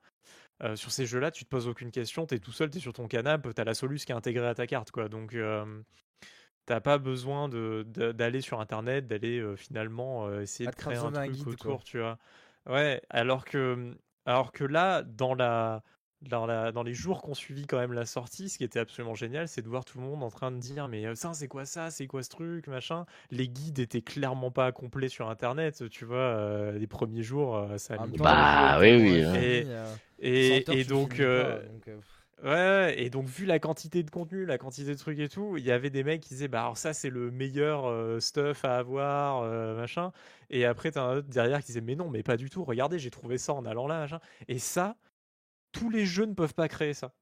Euh, sur ces jeux-là, tu te poses aucune question, t'es tout seul, t'es sur ton canapé, t'as la soluce qui est intégrée à ta carte, quoi. Donc, euh, t'as pas besoin de, de- d'aller sur internet, d'aller euh, finalement essayer de créer un truc guide, autour, quoi. tu vois. Ouais, alors que, alors que là, dans la, dans, la, dans les jours qu'on suivi quand même la sortie, ce qui était absolument génial, c'est de voir tout le monde en train de dire mais euh, ça c'est quoi ça, c'est quoi ce truc, machin. Les guides étaient clairement pas complets sur internet, tu vois. euh, les premiers jours, euh, ça temps, Bah, oui, oui, Et- finit, et, 100 heures, et tu donc, finis pas, donc, Ouais, ouais, et donc vu la quantité de contenu, la quantité de trucs et tout, il y avait des mecs qui disaient bah alors ça c'est le meilleur euh, stuff à avoir, euh, machin. Et après t'as un autre derrière qui disait mais non, mais pas du tout, regardez, j'ai trouvé ça en allant là, machin. Et ça, tous les jeux ne peuvent pas créer ça.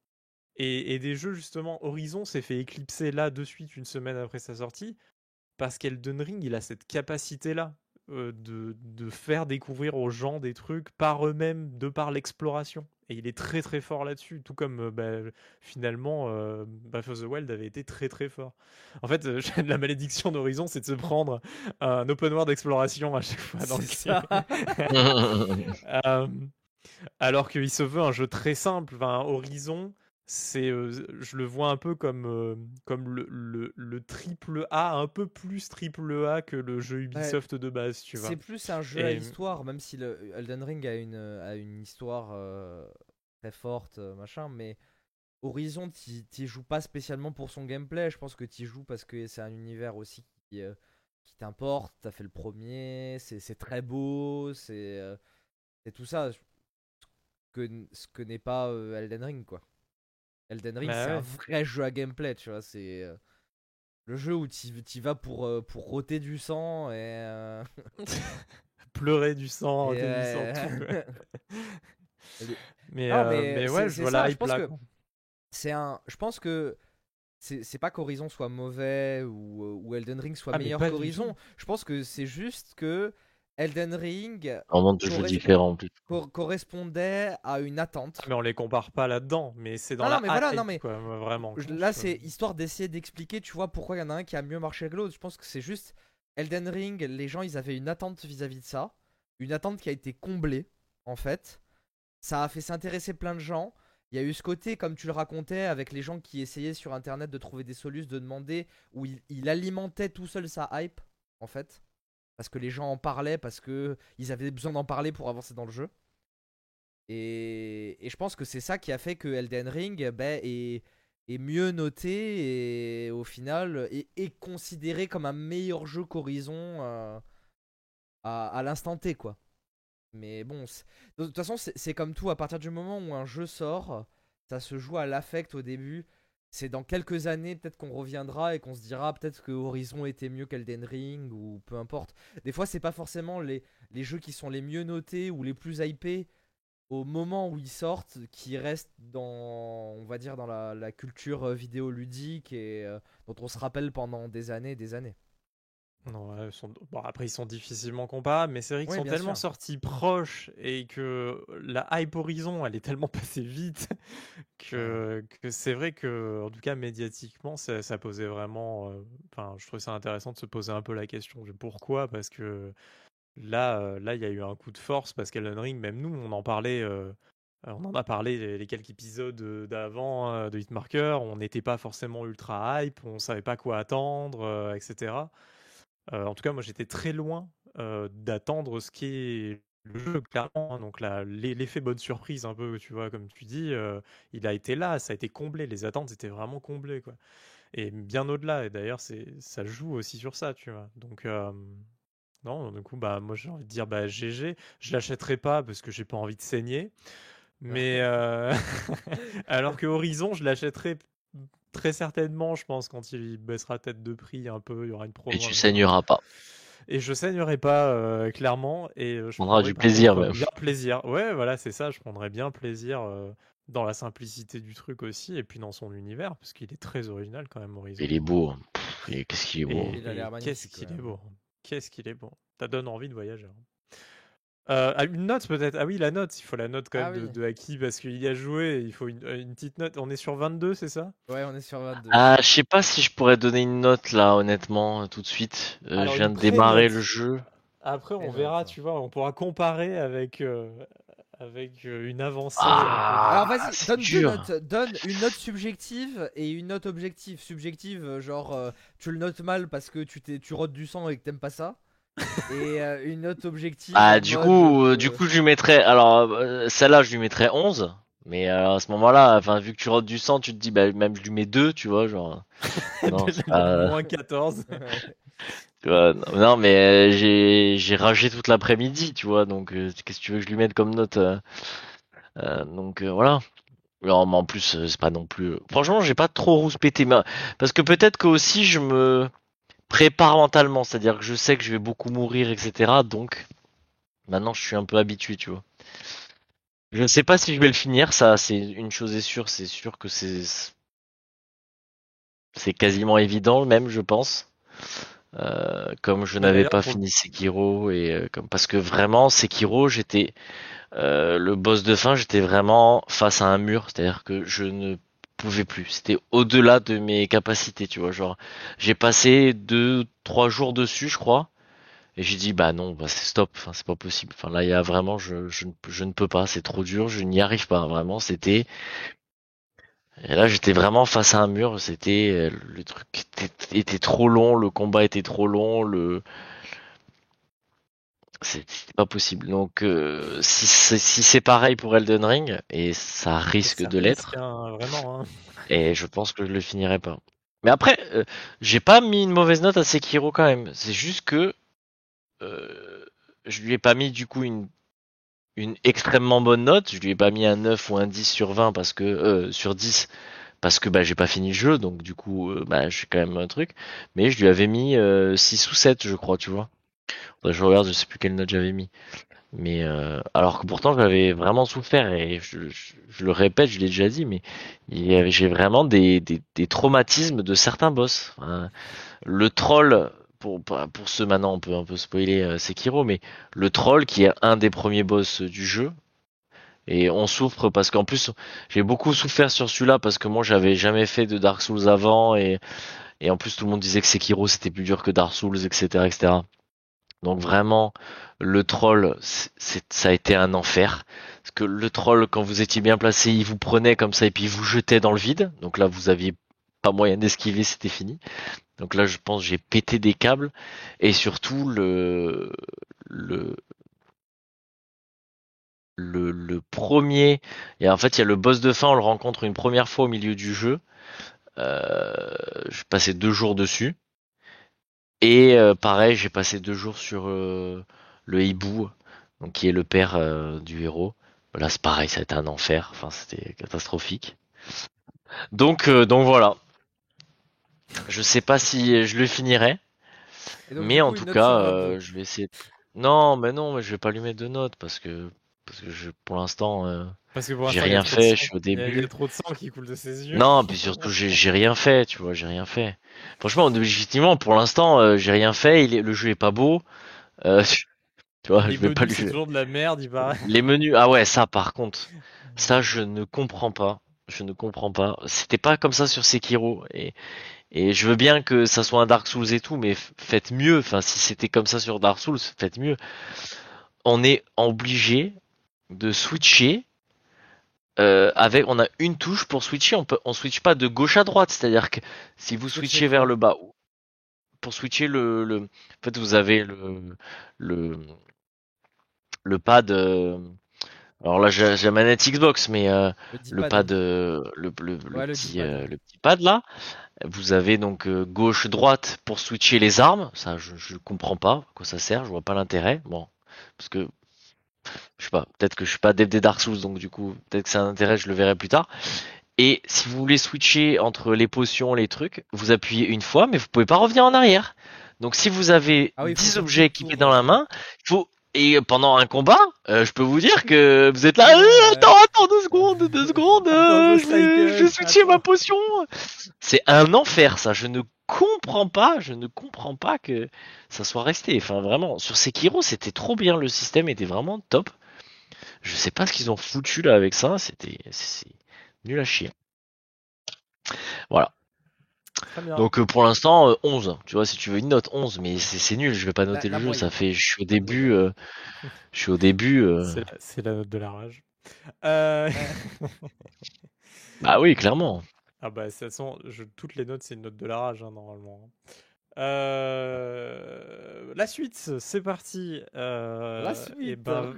Et, et des jeux justement, Horizon s'est fait éclipser là de suite une semaine après sa sortie, parce qu'Elden Ring il a cette capacité là de, de faire découvrir aux gens des trucs par eux-mêmes, de par l'exploration. Et il est très très fort là-dessus, tout comme euh, bah, finalement euh, Breath of the Wild avait été très très fort. En fait, euh, (laughs) la malédiction d'Horizon, c'est de se prendre un open world d'exploration à chaque fois dans le ça. (laughs) (laughs) alors qu'il se veut un jeu très simple. Enfin, Horizon, c'est, euh, je le vois un peu comme, euh, comme le, le, le triple A, un peu plus triple A que le jeu Ubisoft de base, tu vois. C'est plus un jeu à histoire, même si le Elden Ring a une, a une histoire euh, très forte, machin, mais Horizon, t'y t'y joues pas spécialement pour son gameplay, je pense que t'y joues parce que c'est un univers aussi qui, qui t'importe, t'as fait le premier, c'est très beau, c'est tout ça, que, ce que n'est pas euh, Elden Ring, quoi. Elden Ring, Bah c'est un vrai jeu à gameplay, tu vois, c'est... euh, le jeu où tu vas pour, euh, pour roter du sang et... (laughs) Pleurer du sang, (laughs) Et, du sang, tout, ouais. (laughs) mais, Non, euh, mais ouais, je vois la hype pense là, c'est un je pense que c'est pas qu'Horizon soit mauvais ou, ou Elden Ring soit Ah, meilleur qu'Horizon je pense que c'est juste que Elden Ring de jeux différents en correspondait à une attente. Ah, Mais on les compare pas là-dedans, mais c'est dans Non, la non, mais voilà, non, mais quoi, vraiment. Je- Là, c'est histoire d'essayer d'expliquer, tu vois, pourquoi il y en a un qui a mieux marché que l'autre. Je pense que c'est juste Elden Ring, les gens, ils avaient une attente vis-à-vis de ça. Une attente qui a été comblée, en fait. Ça a fait s'intéresser plein de gens. Il y a eu ce côté, comme tu le racontais, avec les gens qui essayaient sur Internet de trouver des solutions, de demander, où il, il alimentait tout seul sa hype, en fait. Parce que les gens en parlaient, parce que ils avaient besoin d'en parler pour avancer dans le jeu. Et, je pense que c'est ça qui a fait que Elden Ring ben, est, mieux noté et au final est, considéré comme un meilleur jeu qu'Horizon euh, à, à l'instant T quoi. Mais bon, de toute façon c'est comme tout, à partir du moment où un jeu sort, ça se joue à l'affect au début. C'est dans quelques années peut-être qu'on reviendra et qu'on se dira peut-être que Horizon était mieux qu'Elden Ring ou peu importe. Des fois c'est pas forcément les, jeux qui sont les mieux notés ou les plus hypés au moment où ils sortent qui restent dans on va dire dans la, la culture euh, vidéoludique et euh, dont on se rappelle pendant des années et des années. Non, sont- bon, après, ils sont difficilement comparables, mais c'est vrai qu'ils Oui, sont tellement sûr. sortis proches et que la hype Horizon, elle est tellement (laughs) passée vite que, que c'est vrai que, en tout cas, médiatiquement, ça, ça posait vraiment. euh, Enfin, je trouvais ça intéressant de se poser un peu la question de pourquoi, parce que là, euh, là, il y a eu un coup de force, parce qu'Elden Ring, même nous, on en parlait. euh, on en a parlé les, les quelques épisodes d'avant de Hitmarker, on n'était pas forcément ultra hype, on savait pas quoi attendre, etc. En tout cas, moi, j'étais très loin d'attendre ce qui est le jeu, clairement. hein. Donc, l'effet bonne surprise, un peu, tu vois, comme tu dis, euh, il a été là, ça a été comblé. Les attentes étaient vraiment comblées, quoi. Et bien au-delà. Et d'ailleurs, ça joue aussi sur ça, tu vois. Donc, euh, non, du coup, bah, moi, j'ai envie de dire, bah, GG. Je l'achèterai pas parce que j'ai pas envie de saigner. Mais euh, (laughs) alors que Horizon, je l'achèterai très certainement, je pense, quand il baissera tête de prix un peu, il y aura une promo. Et tu un- saigneras pas. Et je saignerai pas, euh, clairement. Et euh, je prendras prendrai du plaisir, même. Bien plaisir. Ouais, voilà, c'est ça. Je prendrais bien plaisir euh, dans la simplicité du truc aussi, et puis dans son univers, parce qu'il est très original quand même, Horizon. Il est beau. hein. Pff, et Qu'est-ce qu'il est beau. Magnifique, Qu'est-ce qu'il est beau. Qu'est-ce qu'il est beau. Ça donne envie de voyager. hein. Euh, ah, une note peut-être. Ah oui, la note. Il faut la note quand Ah même de, oui. de Aki parce qu'il y a joué. Il faut une, une petite note. On est sur 22, c'est ça? Ouais, on est sur 22. Ah, je sais pas si je pourrais donner une note là, honnêtement, tout de suite. Euh, Alors, je viens de démarrer le jeu. Après, on verra, tu vois. On pourra comparer avec, euh, avec euh, une avancée. Ah, Alors vas-y, donne deux notes. Donne une note subjective et une note objective. Subjective, euh, genre euh, tu le notes mal parce que tu t'es tu rôtes du sang et que t'aimes pas ça. Et euh, une note objective. Ah, en du mode, coup, euh, du coup, je lui mettrais. Alors, euh, celle-là, je lui mettrais 11. Mais euh, à ce moment-là, enfin, vu que tu rotes du sang, tu te dis, bah, même je lui mets 2, tu vois, genre. (laughs) Non, Moins 14. (laughs) tu vois, non, mais j'ai j'ai ragé toute l'après-midi, tu vois, donc euh, qu'est-ce que tu veux que je lui mette comme note euh, Donc euh, voilà. Non, mais en plus, c'est pas non plus. Franchement, j'ai pas trop rouspété, mais parce que peut-être que aussi je me prépare mentalement, c'est-à-dire que je sais que je vais beaucoup mourir, etc. Donc maintenant, je suis un peu habitué, tu vois. Je ne sais pas si je vais le finir, ça, c'est une chose est sûre, c'est sûr que c'est c'est quasiment évident, même, je pense. Euh, comme je n'avais pas fini Sekiro et euh, comme parce que vraiment Sekiro, j'étais euh, le boss de fin, j'étais vraiment face à un mur, c'est-à-dire que je ne pouvais plus. C'était au-delà de mes capacités, tu vois. Genre, j'ai passé deux, trois jours dessus, je crois. Et j'ai dit bah non, bah c'est stop, enfin c'est pas possible. Enfin là il y a vraiment je, ne, peux pas, c'est trop dur, je n'y arrive pas vraiment, c'était et là j'étais vraiment face à un mur, c'était euh, le truc était trop long, le combat était trop long, le c'était pas possible. Donc euh, si c'est si c'est pareil pour Elden Ring et ça risque Ça de l'être risque, hein, vraiment. hein. et je pense que je le finirai pas. Mais après, euh, j'ai pas mis une mauvaise note à Sekiro quand même. C'est juste que euh, je lui ai pas mis du coup une une extrêmement bonne note. Je lui ai pas mis un 9 ou un 10 sur 20 parce que euh, sur 10 parce que bah j'ai pas fini le jeu donc du coup euh, bah j'ai quand même un truc. Mais je lui avais mis euh, 6 ou 7 je crois, tu vois. Je regarde, je sais plus quelle note j'avais mis. Mais euh, alors que pourtant j'avais vraiment souffert et je, le répète, je l'ai déjà dit, mais j'ai vraiment des, traumatismes de certains boss. Le troll pour, pour, pour ceux maintenant, on peut un peu spoiler euh, Sekiro, mais le troll qui est un des premiers boss du jeu. Et on souffre parce qu'en plus, j'ai beaucoup souffert sur celui-là parce que moi j'avais jamais fait de Dark Souls avant et, et en plus tout le monde disait que Sekiro c'était plus dur que Dark Souls, etc. etc. Donc vraiment, le troll, ça a été un enfer. Parce que le troll, quand vous étiez bien placé, il vous prenait comme ça et puis il vous jetait dans le vide. Donc là, vous aviez pas moyen d'esquiver, c'était fini. Donc là, je pense j'ai pété des câbles et surtout le le le, le premier et en fait il y a le boss de fin, on le rencontre une première fois au milieu du jeu. Euh, je passais deux jours dessus et euh, pareil, j'ai passé deux jours sur euh, le hibou, donc qui est le père euh, du héros. Là, c'est pareil, ça a été un enfer. Enfin, c'était catastrophique. Donc, donc voilà. Je sais pas si je le finirai, donc, mais en coup, tout cas, sur euh, 22. je vais essayer. Non, mais non, mais je vais pas lui mettre de notes parce que parce que je, pour l'instant, euh, j'ai rien fait. Je suis au Il y a- il y a début. trop de sang qui coule de ses yeux. Non, puis surtout, j'ai rien fait, tu vois, j'ai rien fait. Franchement, objectivement, pour l'instant, euh, j'ai rien fait. Il est, le jeu est pas beau. Euh, (laughs) tu vois, Les je vais pas menus, c'est lui. toujours de la merde, il paraît. Les menus, ah ouais, ça par contre, (laughs) ça je ne comprends pas. Je ne comprends pas. C'était pas comme ça sur Sekiro et et je veux bien que ça soit un Dark Souls et tout, mais faites mieux. Enfin, si c'était comme ça sur Dark Souls, faites mieux. On est obligé de switcher euh, avec, on a une touche pour switcher. On peut, on switch pas de gauche à droite. C'est-à-dire que si vous switchez vers le bas, pour switcher le, le, en fait, vous avez le le le pad. euh, alors là, j'ai la manette Xbox, mais euh, Le pad, euh, le, le, Ouais, petit, ouais. le petit pad là. Vous avez donc gauche, droite pour switcher les armes. Ça, je, je comprends pas à quoi ça sert. Je vois pas l'intérêt. Bon, parce que je sais pas. Peut-être que je suis pas dev des Dark Souls, donc du coup, peut-être que c'est un intérêt. Je le verrai plus tard. Et si vous voulez switcher entre les potions, les trucs, vous appuyez une fois, mais vous pouvez pas revenir en arrière. Donc si vous avez Ah oui, il faut 10 faire objets équipés dans la main, il faut et pendant un combat, euh, je peux vous dire que vous êtes là. Euh, attends, attends deux secondes, deux secondes. Euh, je je vais, cycle, je vais switcher ma potion. C'est un enfer, ça. Je ne comprends pas. Je ne comprends pas que ça soit resté. Enfin, vraiment, sur Sekiro, c'était trop bien. Le système était vraiment top. Je sais pas ce qu'ils ont foutu là avec ça. C'était, nul à chier. Voilà. Donc euh, pour l'instant euh, 11, tu vois si tu veux une note 11 mais c'est nul, je vais pas noter la le jeu, ça fait je suis au début euh, je suis au début euh, C'est la- la note de la rage. Euh, bah oui, clairement. Ah bah, de toute façon, je- toutes les notes, c'est une note de la rage, hein, normalement. Euh, La suite, c'est parti. Euh, La Et suite. ben,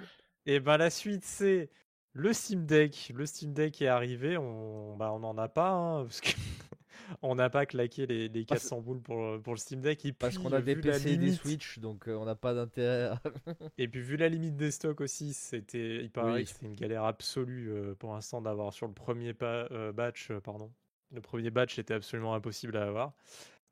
et ben, la suite, c'est le Steam Deck. Le Steam Deck est arrivé. On bah, on n'en a pas, hein, parce que (laughs) on n'a pas claqué les, les Parce- 400 boules pour, le- pour le Steam Deck. Et Parce qu'on a des PC et des Switch, donc euh, on n'a pas d'intérêt. à- (laughs) Et puis vu la limite des stocks aussi, c'était, il paraît Oui. que c'était une galère absolue pour l'instant d'avoir sur le premier pa- batch, pardon. Le premier batch était absolument impossible à avoir.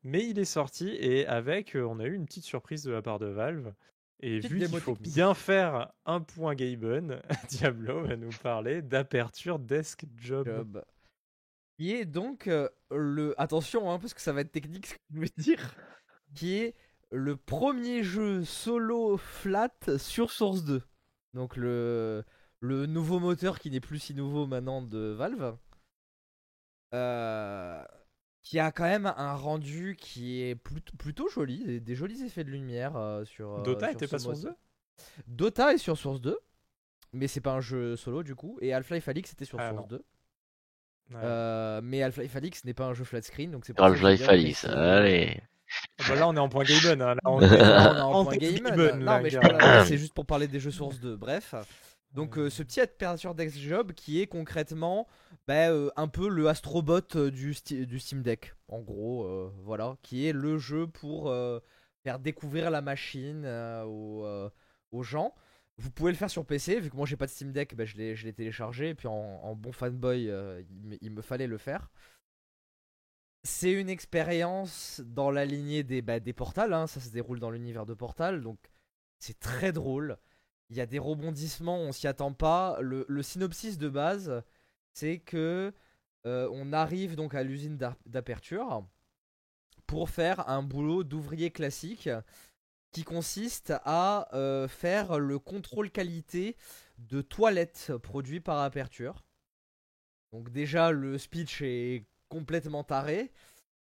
Mais il est sorti et avec, euh, on a eu une petite surprise de la part de Valve. Et Petite vu qu'il faut technique. bien faire un point Gaben, (laughs) Diablo va nous parler d'aperture desk job. Job. Qui est donc euh, le. Attention, hein, parce que ça va être technique ce que je vais dire. Qui est le premier jeu solo flat sur Source 2. Donc le, le nouveau moteur qui n'est plus si nouveau maintenant de Valve. Euh, qui a quand même un rendu qui est plutôt, plutôt joli, des, des jolis effets de lumière euh, sur. euh, Dota sur était pas sur moteur. 2 Dota est sur Source 2, mais c'est pas un jeu solo du coup. Et Half-Life Alyx était sur Ah, Source non. 2. Euh, mais Half-Life Alyx n'est pas un jeu flat screen, donc c'est pour ça que j'ai Half-Life apprécié. allez. Bah là on est en point Gaben. Hein. Là, on (laughs) Là, est on est en en point. Gaben, Non, mais parle- là, (clears throat) c'est juste pour parler des jeux Source 2. Bref. Donc euh, ce petit aperture Dex Job qui est concrètement bah, euh, un peu le Astrobot euh, du, Steam Deck. En gros, euh, voilà. Qui est le jeu pour faire découvrir la machine aux, aux gens. Vous pouvez le faire sur PC, vu que moi j'ai pas de Steam Deck, bah, je l'ai téléchargé, et puis en, en bon fanboy, il, me, il me fallait le faire. C'est une expérience dans la lignée des, bah, des portals, hein, ça se déroule dans l'univers de Portal, donc c'est très drôle. Il y a des rebondissements, on s'y attend pas. Le, synopsis de base, c'est que euh, on arrive donc à l'usine d'aperture pour faire un boulot d'ouvrier classique qui consiste à euh, faire le contrôle qualité de toilettes produits par Aperture. Donc déjà le speech est complètement taré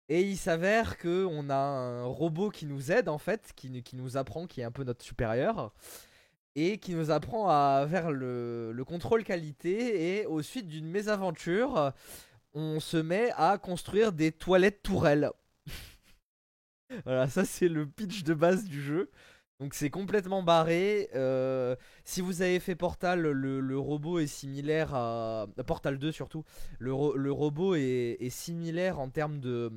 et il s'avère que on a un robot qui nous aide en fait, qui nous apprend, qui est un peu notre supérieur et qui nous apprend à faire le, le contrôle qualité et au suite d'une mésaventure, on se met à construire des toilettes tourelles. (laughs) voilà, ça c'est le pitch de base du jeu. Donc c'est complètement barré. Euh, si vous avez fait Portal, le, robot est similaire à... Portal 2 surtout. Le, ro- le robot est, est similaire en termes de-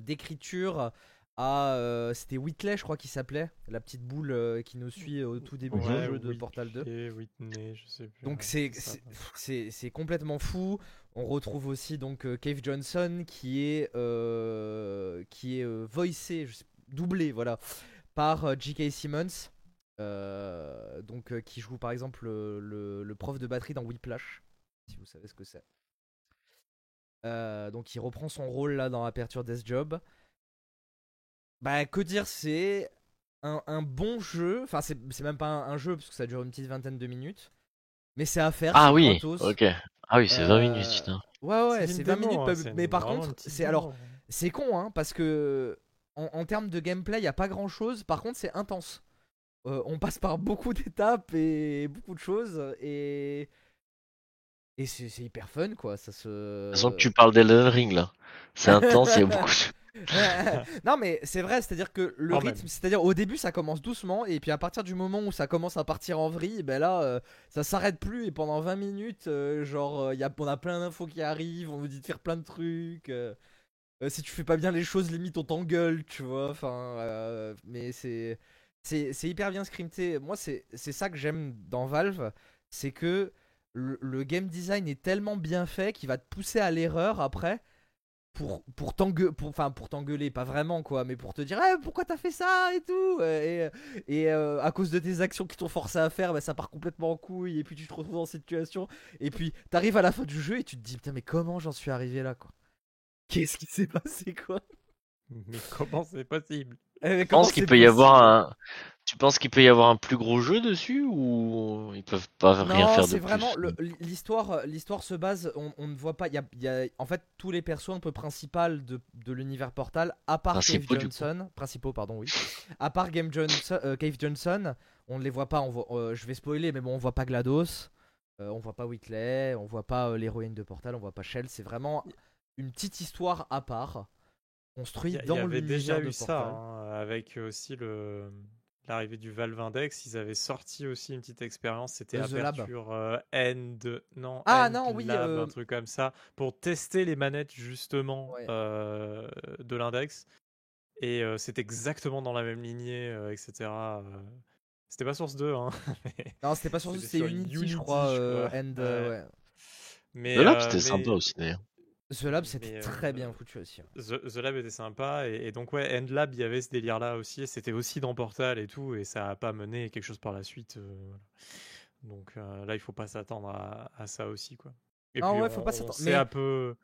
d'écriture à... euh, C'était Whitley je crois qu'il s'appelait. La petite boule euh, qui nous suit au tout début Ouais, du jeu de Portal 2. Et Whitney, je sais plus. Donc c'est c'est- complètement fou. On retrouve aussi donc euh, Cave Johnson qui est euh, qui est voicé, je sais- doublé voilà par J.K. Simmons. donc qui joue par exemple le, le- le prof de batterie dans Whiplash, si vous savez ce que c'est. Donc il reprend son rôle là dans Aperture Death Job. Bah que dire, c'est un, un bon jeu. Enfin c'est c'est même pas un, un jeu parce que ça dure une petite vingtaine de minutes. Mais c'est à faire. Ah oui, gratos. ok. Ah oui, c'est 20 Euh, minutes, putain. Ouais ouais, c'est 20 démo, minutes. hein, mais- par contre, c'est alors démo. c'est con, hein, parce que en, en termes de gameplay, il y a pas grand chose. Par contre, c'est intense. Euh, on passe par beaucoup (laughs) d'étapes et beaucoup de choses et et c'est c'est hyper fun quoi. Ça se. De toute façon, que tu parles d'Elden Ring là. C'est (laughs) intense, il y a beaucoup de... (laughs) non mais c'est vrai, c'est-à-dire que le Quand rythme, c'est-à-dire au début ça commence doucement et puis à partir du moment où ça commence à partir en vrille, ben là euh, ça s'arrête plus et pendant 20 minutes, euh, genre euh, y a, on a plein d'infos qui arrivent, on nous dit de faire plein de trucs. euh, si tu fais pas bien les choses, limite on t'engueule, tu vois. Enfin, mais c'est c'est c'est hyper bien scripté. Moi c'est c'est ça que j'aime dans Valve, c'est que le, le game design est tellement bien fait qu'il va te pousser à l'erreur après pour pour t'engueuler pour enfin pour t'engueuler pas vraiment quoi mais pour te dire Eh, pourquoi t'as fait ça et tout Euh, et, et euh, à cause de tes actions qui t'ont forcé à faire bah, ça part complètement en couille et puis tu te retrouves dans cette situation et puis t'arrives à la fin du jeu et tu te dis putain mais comment j'en suis arrivé là quoi? Qu'est-ce qui s'est passé quoi? (laughs) Mais comment c'est possible? Eh, mais Tu comment penses qu'il c'est peut y avoir possible? un... Tu penses qu'il peut y avoir un plus gros jeu dessus ou ils peuvent pas rien non, faire de c'est vraiment l'histoire. L'histoire se base. On, on ne voit pas. Il y a, il y a- en fait tous les persos un peu principaux de, de l'univers Portal, à part Principaux, Cave. Johnson, principaux pardon oui, à part Game Johnson, euh, Cave Johnson, on ne les voit pas. On voit, euh, je vais spoiler, mais bon, on voit pas Glados, euh, on voit pas Whitley, on voit pas euh, l'héroïne de Portal, on voit pas Shell. C'est vraiment une petite histoire à part, construite y, a- il y dans avait l'univers déjà de eu ça Portal. hein, avec aussi le l'arrivée du Valve Index. Ils avaient sorti aussi une petite expérience. C'était Euh, aperture euh, End non Ah, End non, oui, Lab, euh, un truc comme ça pour tester les manettes justement Ouais. euh, de l'index. Et euh, c'est exactement dans la même lignée, euh, etc. euh. C'était pas Source 2, hein. (laughs) mais- Non, c'était pas sur C'était c'était sur Unity, je crois. je crois. and, Ouais. ouais. mais, The Lab, euh, c'était mais- sympa aussi d'ailleurs. The Lab, c'était très euh, bien foutu aussi. hein. The, The Lab était sympa et, et donc ouais End Lab il y avait ce délire là aussi et c'était aussi dans Portal et tout et ça a pas mené quelque chose par la suite euh, voilà. donc euh, là il faut pas s'attendre à, à ça aussi quoi et Ah puis ouais, on, faut pas s'attendre- mais- un peu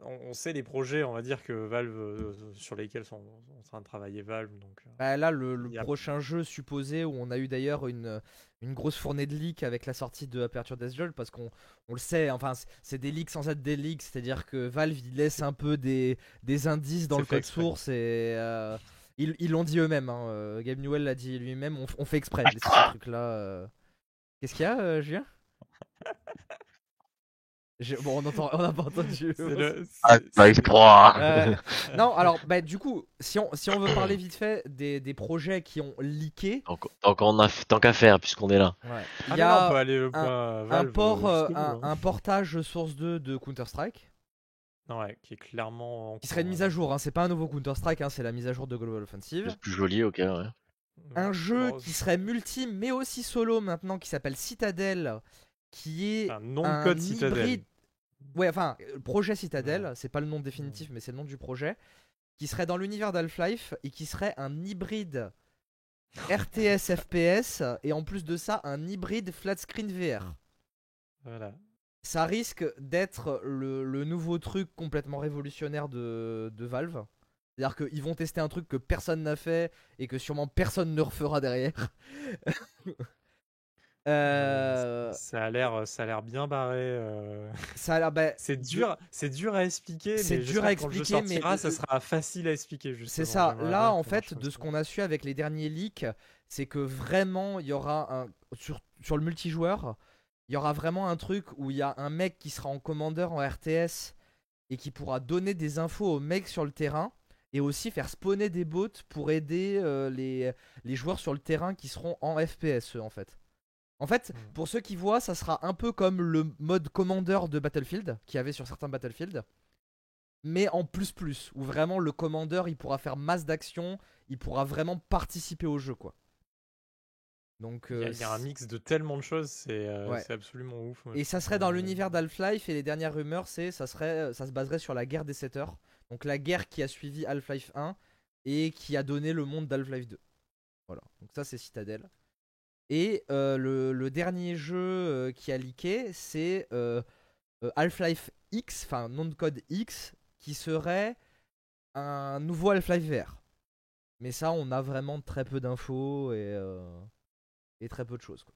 on, on sait les projets on va dire que Valve euh, sur lesquels sont, sont en train de travailler Valve donc euh, Bah, là, le, a- prochain jeu supposé où on a eu d'ailleurs une, une grosse fournée de leaks avec la sortie de Aperture Death Job parce qu'on on le sait, enfin c'est des leaks sans être des leaks, c'est-à-dire que Valve il laisse un peu des, des indices dans le code exprès. source et euh, ils ils l'ont dit eux-mêmes. Hein, euh, Gabe Newell l'a dit lui-même, on, fait exprès de laisser ce truc-là. euh. Qu'est-ce qu'il y a, euh, Julien? (laughs) Bon, on entend, on n'a pas entendu. c'est le Ah, c'est- Live c'est- 3 Euh, non, alors, bah, du coup, si on, si on veut parler vite fait des, des projets qui ont leaké, Donc, donc on a tant qu'à faire puisqu'on est là. il Ah, y là, on a peut aller au un- port, euh, euh, un, hein. un portage Source 2 de Counter-Strike, Ouais, qui est clairement en qui serait une mise à jour, hein, c'est pas un nouveau Counter-Strike, hein, c'est la mise à jour de Global Offensive. C'est plus joli, ok, ouais. hein. Un jeu qui serait multi mais aussi solo maintenant, qui s'appelle Citadel, qui est un nom un de code Citadel hybride- Ouais, enfin, euh, projet Citadel, c'est pas le nom définitif, mais c'est le nom du projet, qui serait dans l'univers d'Half-Life et qui serait un hybride (laughs) RTS FPS et en plus de ça, un hybride flat screen VR. voilà Ça risque d'être le, le nouveau truc complètement révolutionnaire de, de Valve. C'est-à-dire qu'ils vont tester un truc que personne n'a fait et que sûrement personne ne refera derrière. (laughs) Euh, Ça a l'air, ça a l'air bien barré. euh. (laughs) Ça a l'air. bah, C'est dur, c'est dur à expliquer. C'est dur à que quand le jeu expliquer, mais ça sera facile à expliquer. C'est ça. Là, en fait, de ce qu'on a su avec les derniers leaks, c'est que vraiment, il y aura un sur, sur le multijoueur, il y aura vraiment un truc où il y a un mec qui sera en commandeur en RTS et qui pourra donner des infos aux mecs sur le terrain et aussi faire spawner des bots pour aider euh, les, les joueurs sur le terrain qui seront en FPS en fait. En fait, Mm. pour ceux qui voient, ça sera un peu comme le mode commandeur de Battlefield qu'il y avait sur certains Battlefield mais en plus plus où vraiment le commandeur il pourra faire masse d'actions, il pourra vraiment participer au jeu quoi. Donc Il y, a- euh, il y a un mix de tellement de choses, c'est euh, Ouais. absolument ouf. et ça serait dans Euh, l'univers d'Half-Life et les dernières rumeurs c'est ça serait ça se baserait sur la guerre des 7 heures. Donc la guerre qui a suivi Half-Life 1 et qui a donné le monde d'Half-Life 2. Voilà. Donc ça c'est Citadel. Et euh, le, le dernier jeu euh, qui a leaké c'est euh, Half-Life X, enfin nom de code X, qui serait un nouveau Half-Life VR. Mais ça, on a vraiment très peu d'infos et, et très peu de choses. quoi.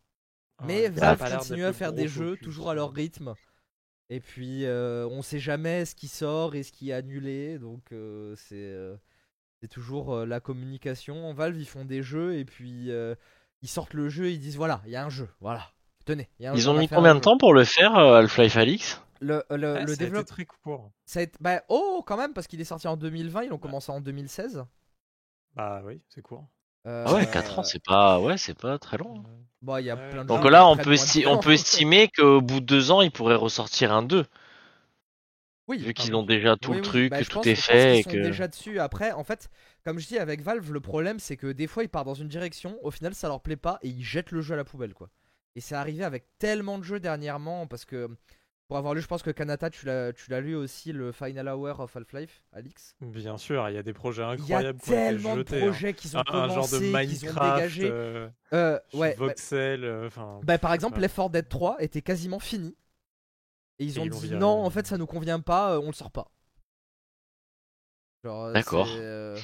ouais, Mais Valve continue à faire des jeux, toujours à leur rythme. Et puis, euh, on sait jamais ce qui sort et ce qui est annulé. Donc, euh, c'est euh, toujours la communication. Valve, ils font des jeux et puis ils sortent le jeu et ils disent voilà, il y a un jeu. Voilà. Tenez. il y a un Ils jeu, ont on mis combien de temps pour le faire, euh, Half-Life Alix Le, le, Ah, le ça a été développe- très court. ça a été- bah, oh, quand même, parce qu'il est sorti en 2020, ils l'ont commencé en 2016. Bah oui, c'est court. Euh, Ah ouais, 4 ans, c'est pas, ouais, c'est pas très long. Bon, il y a plein de Donc là, on peut, on peut estimer qu'au bout de 2 ans, ils pourraient ressortir un 2, Oui, vu qu'ils ont déjà tout oui, le oui, truc, bah, que tout pense- est je pense fait et qu'ils sont que. déjà dessus. Après, en fait, comme je dis avec Valve, le problème c'est que des fois ils partent dans une direction, au final ça leur plaît pas et ils jettent le jeu à la poubelle quoi. Et c'est arrivé avec tellement de jeux dernièrement parce que pour avoir lu, je pense que Kanata, tu l'as, tu l'as lu aussi le Final Hour of Half-Life, Alix. Bien sûr, il y a des projets Il y a incroyables ont tellement de hein. projets qui ont Un, un genre de ont Minecraft, dégagé. euh, Euh, ouais, bah, Voxel, euh, enfin. Bah, par exemple, Ouais. Left 4 Dead 3 était quasiment fini. Et ils Et ont ils dit non, en fait, ça nous convient pas, euh, on le sort pas. Euh, D'accord. euh,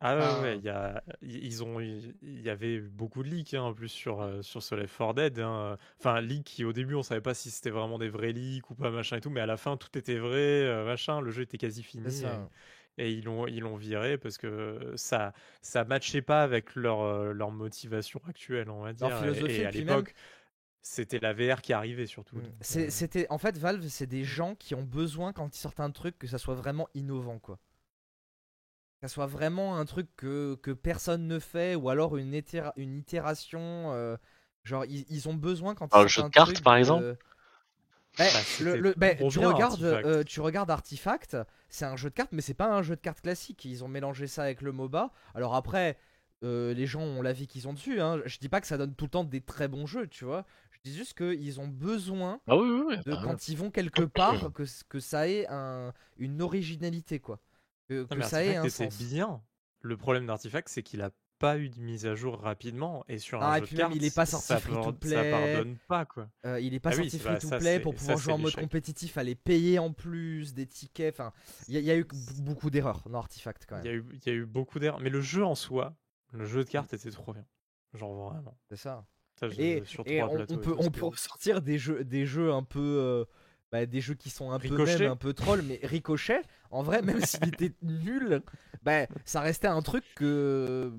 Ah ouais, ouais, il y a, ils ont, il y avait beaucoup de leaks hein, en plus sur sur ce Left 4 Dead. hein. Enfin, leaks qui au début on savait pas si c'était vraiment des vrais leaks ou pas machin et tout, mais à la fin tout était vrai, machin. Le jeu était quasi fini ça. et, et ils l'ont ils l'ont viré parce que ça ça matchait pas avec leur leur motivation actuelle, on va dire. Leur philosophie, et, à même- l'époque c'était la VR qui arrivait surtout. Mm. euh, C'était en fait Valve, c'est des gens qui ont besoin quand ils sortent un truc que ça soit vraiment innovant quoi. Que ça soit vraiment un truc que, que personne ne fait ou alors une, itéra- une itération. euh, genre ils, ils ont besoin quand ils le sortent jeu de un cartes, truc par de- exemple Bah, Bah, le- c'était le- bah, trop tu, regardes, Artifact. euh, tu regardes Artifact, c'est un jeu de cartes, mais c'est pas un jeu de cartes classique. Ils ont mélangé ça avec le MOBA. Alors après, euh, les gens ont l'avis qu'ils ont dessus. Hein. Je dis pas que ça donne tout le temps des très bons jeux, tu vois. Je dis juste qu'ils ont besoin Ah oui, oui, oui. de quand ils vont quelque part que, que ça ait un, une originalité quoi. Que, Non, que mais ça ait un sens. bien. Le problème d'Artifact, c'est qu'il a pas eu de mise à jour rapidement et sur un Ah, et jeu puis de même, cartes, il est pas sorti ça, free to play. ça pardonne pas quoi. Euh, il est pas Ah sorti c'est- free to play c'est- pour pouvoir c'est jouer en mode compétitif, fallait payer en plus des tickets. Enfin, il y, a- il y a eu beaucoup d'erreurs dans Artifact quand Il y même. a eu, il y a eu beaucoup d'erreurs, mais le jeu en soi, le jeu de cartes était trop bien. Genre vraiment. C'est ça. Ça, je- Et, on, plateaux on et peut, on peut bien. sortir des jeux, des jeux un peu. euh, bah, des jeux qui sont un peu même un peu troll, mais Ricochet, en vrai, même s'il (laughs) était nul, bah, ça restait un truc que,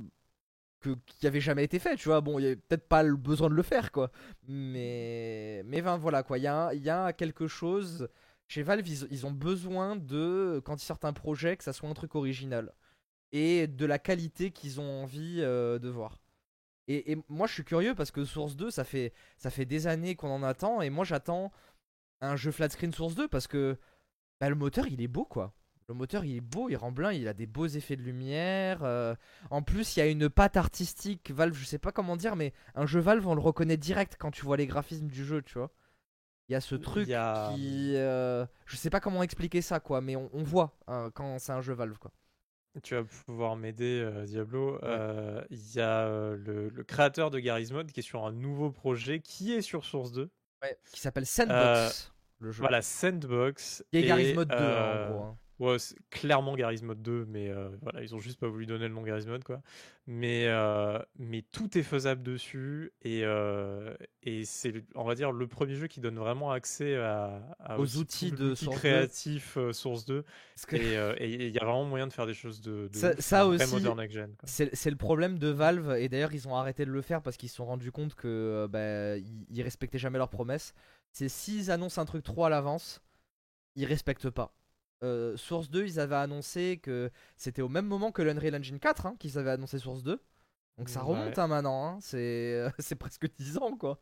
que qui avait jamais été fait, tu vois. Bon, il y avait peut-être pas le besoin de le faire, quoi. Mais, mais ben, voilà, quoi. Il y a, y a quelque chose. Chez Valve, ils, ils ont besoin de, quand ils sortent un projet, que ça soit un truc original. Et de la qualité qu'ils ont envie euh, de voir. Et, et moi, je suis curieux parce que Source 2, ça fait, ça fait des années qu'on en attend. Et moi, j'attends un jeu flat screen Source 2 parce que bah, le moteur, il est beau, quoi. Le moteur, il est beau, il rend blanc, il a des beaux effets de lumière. euh, En plus, il y a une patte artistique. Valve, je sais pas comment dire, mais un jeu Valve, on le reconnaît direct quand tu vois les graphismes du jeu, tu vois. Il y a ce truc a- qui. euh, Je sais pas comment expliquer ça, quoi, mais on, on voit hein, quand c'est un jeu Valve, quoi. Tu vas pouvoir m'aider, euh, Diablo. Euh, Il y a euh, le, le créateur de Garry's Mod qui est sur un nouveau projet qui est sur Source 2. Qui s'appelle Sandbox, le jeu. Voilà, Sandbox. Qui est Garry's et, Mod 2, hein, euh, en gros. hein. Ouais, c'est clairement Garry's Mod 2, mais euh, voilà, ils ont juste pas voulu donner le nom Garry's Mod, quoi. Mais, euh, mais tout est faisable dessus, et, euh, et c'est, le- on va dire, le premier jeu qui donne vraiment accès à, à Aux outils de l'outil Source 2. créatif euh, Source 2, Parce que et il y a vraiment moyen de faire des choses de, de Ça- ouf, ça aussi, c'est le problème de Valve, et d'ailleurs ils ont arrêté de le faire parce qu'ils se sont rendus compte que bah, ils, ils respectaient jamais leurs promesses. C'est s'ils annoncent un truc trop à l'avance, ils respectent pas. Euh, Source 2, ils avaient annoncé que c'était au même moment que l'Unreal Engine 4 hein, qu'ils avaient annoncé Source 2. Donc ça Ouais. remonte hein, maintenant, hein. c'est (laughs) c'est presque 10 ans quoi.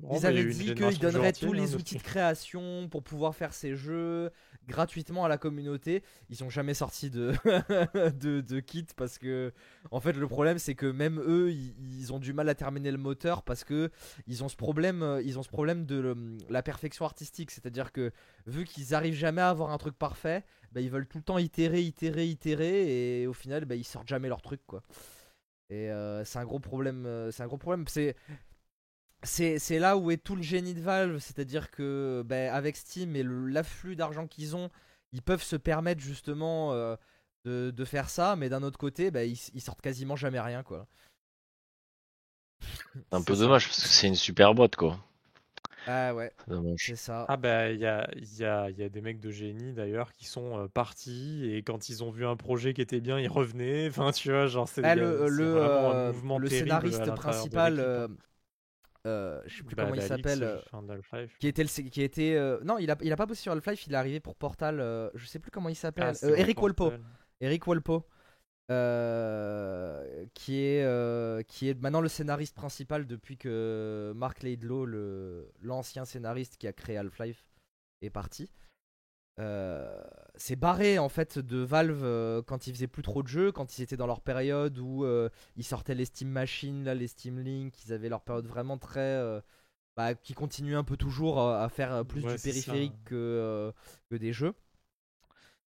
Bon, Ils avaient dit qu'ils donneraient tous les outils de création pour pouvoir faire ces jeux gratuitement à la communauté. Ils ont jamais sorti de, (laughs) de, de kit parce que, en fait, le problème c'est que même eux, ils, ils ont du mal à terminer le moteur parce que ils ont ce problème, euh, ils ont ce problème de le- la perfection artistique. C'est-à-dire que vu qu'ils arrivent jamais à avoir un truc parfait, bah, ils veulent tout le temps itérer, itérer, itérer et au final, bah, ils sortent jamais leur truc quoi. Et euh, c'est un gros problème. euh, C'est un gros problème. C'est c'est c'est là où est tout le génie de Valve, c'est-à-dire que ben, avec Steam et le- l'afflux d'argent qu'ils ont, ils peuvent se permettre justement euh, de, de faire ça, mais d'un autre côté, ben, ils, ils sortent quasiment jamais rien quoi. C'est un C'est peu ça. dommage parce que c'est une super boîte quoi. Ah ouais, C'est dommage. c'est ça. Ah bah il y a, il y, a, il y a des mecs de génie d'ailleurs qui sont euh, partis et quand ils ont vu un projet qui était bien ils revenaient. Enfin tu vois genre c'est Ah, a- le c'est le, vraiment un euh, le scénariste principal. Euh, je sais plus Bah, comment il s'appelle, euh, euh, qui était le, qui était euh, non, il a il a pas bossé sur Half-Life, il est arrivé pour Portal, je sais plus comment il s'appelle, Ah, Eric Walpo. Eric Walpo, qui, est, qui est maintenant le scénariste principal depuis que Mark Laidlaw, l'ancien scénariste qui a créé Half-Life, est parti. Euh, c'est barré en fait de Valve euh, quand ils faisaient plus trop de jeux, quand ils étaient dans leur période où euh, ils sortaient les Steam Machines, là, les Steam Link, ils avaient leur période vraiment très. bah, qui continuent un peu toujours à faire plus Ouais, du périphérique que, euh, que des jeux.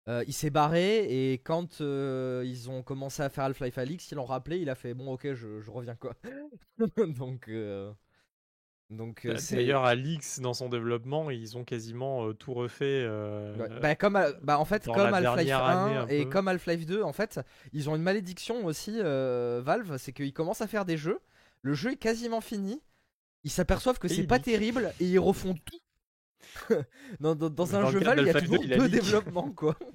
Euh, il s'est barré et quand euh, ils ont commencé à faire Half-Life Alix, ils l'ont rappelé, il a fait bon ok je, je reviens quoi. (laughs) donc donc euh, Bah, D'ailleurs Alix dans son développement ils ont quasiment euh, tout refait. euh, Ouais. Bah, comme bah, en fait comme Half-Life dernière année, 1 un et peu. comme Half-Life 2 en fait ils ont une malédiction aussi euh, Valve c'est qu'ils commencent à faire des jeux le jeu est quasiment fini ils s'aperçoivent que c'est pas leak. terrible et ils refont tout (laughs) dans, dans- dans un Dans jeu Valve il y a d'Half-Life 2, toujours deux leak. développements quoi (laughs)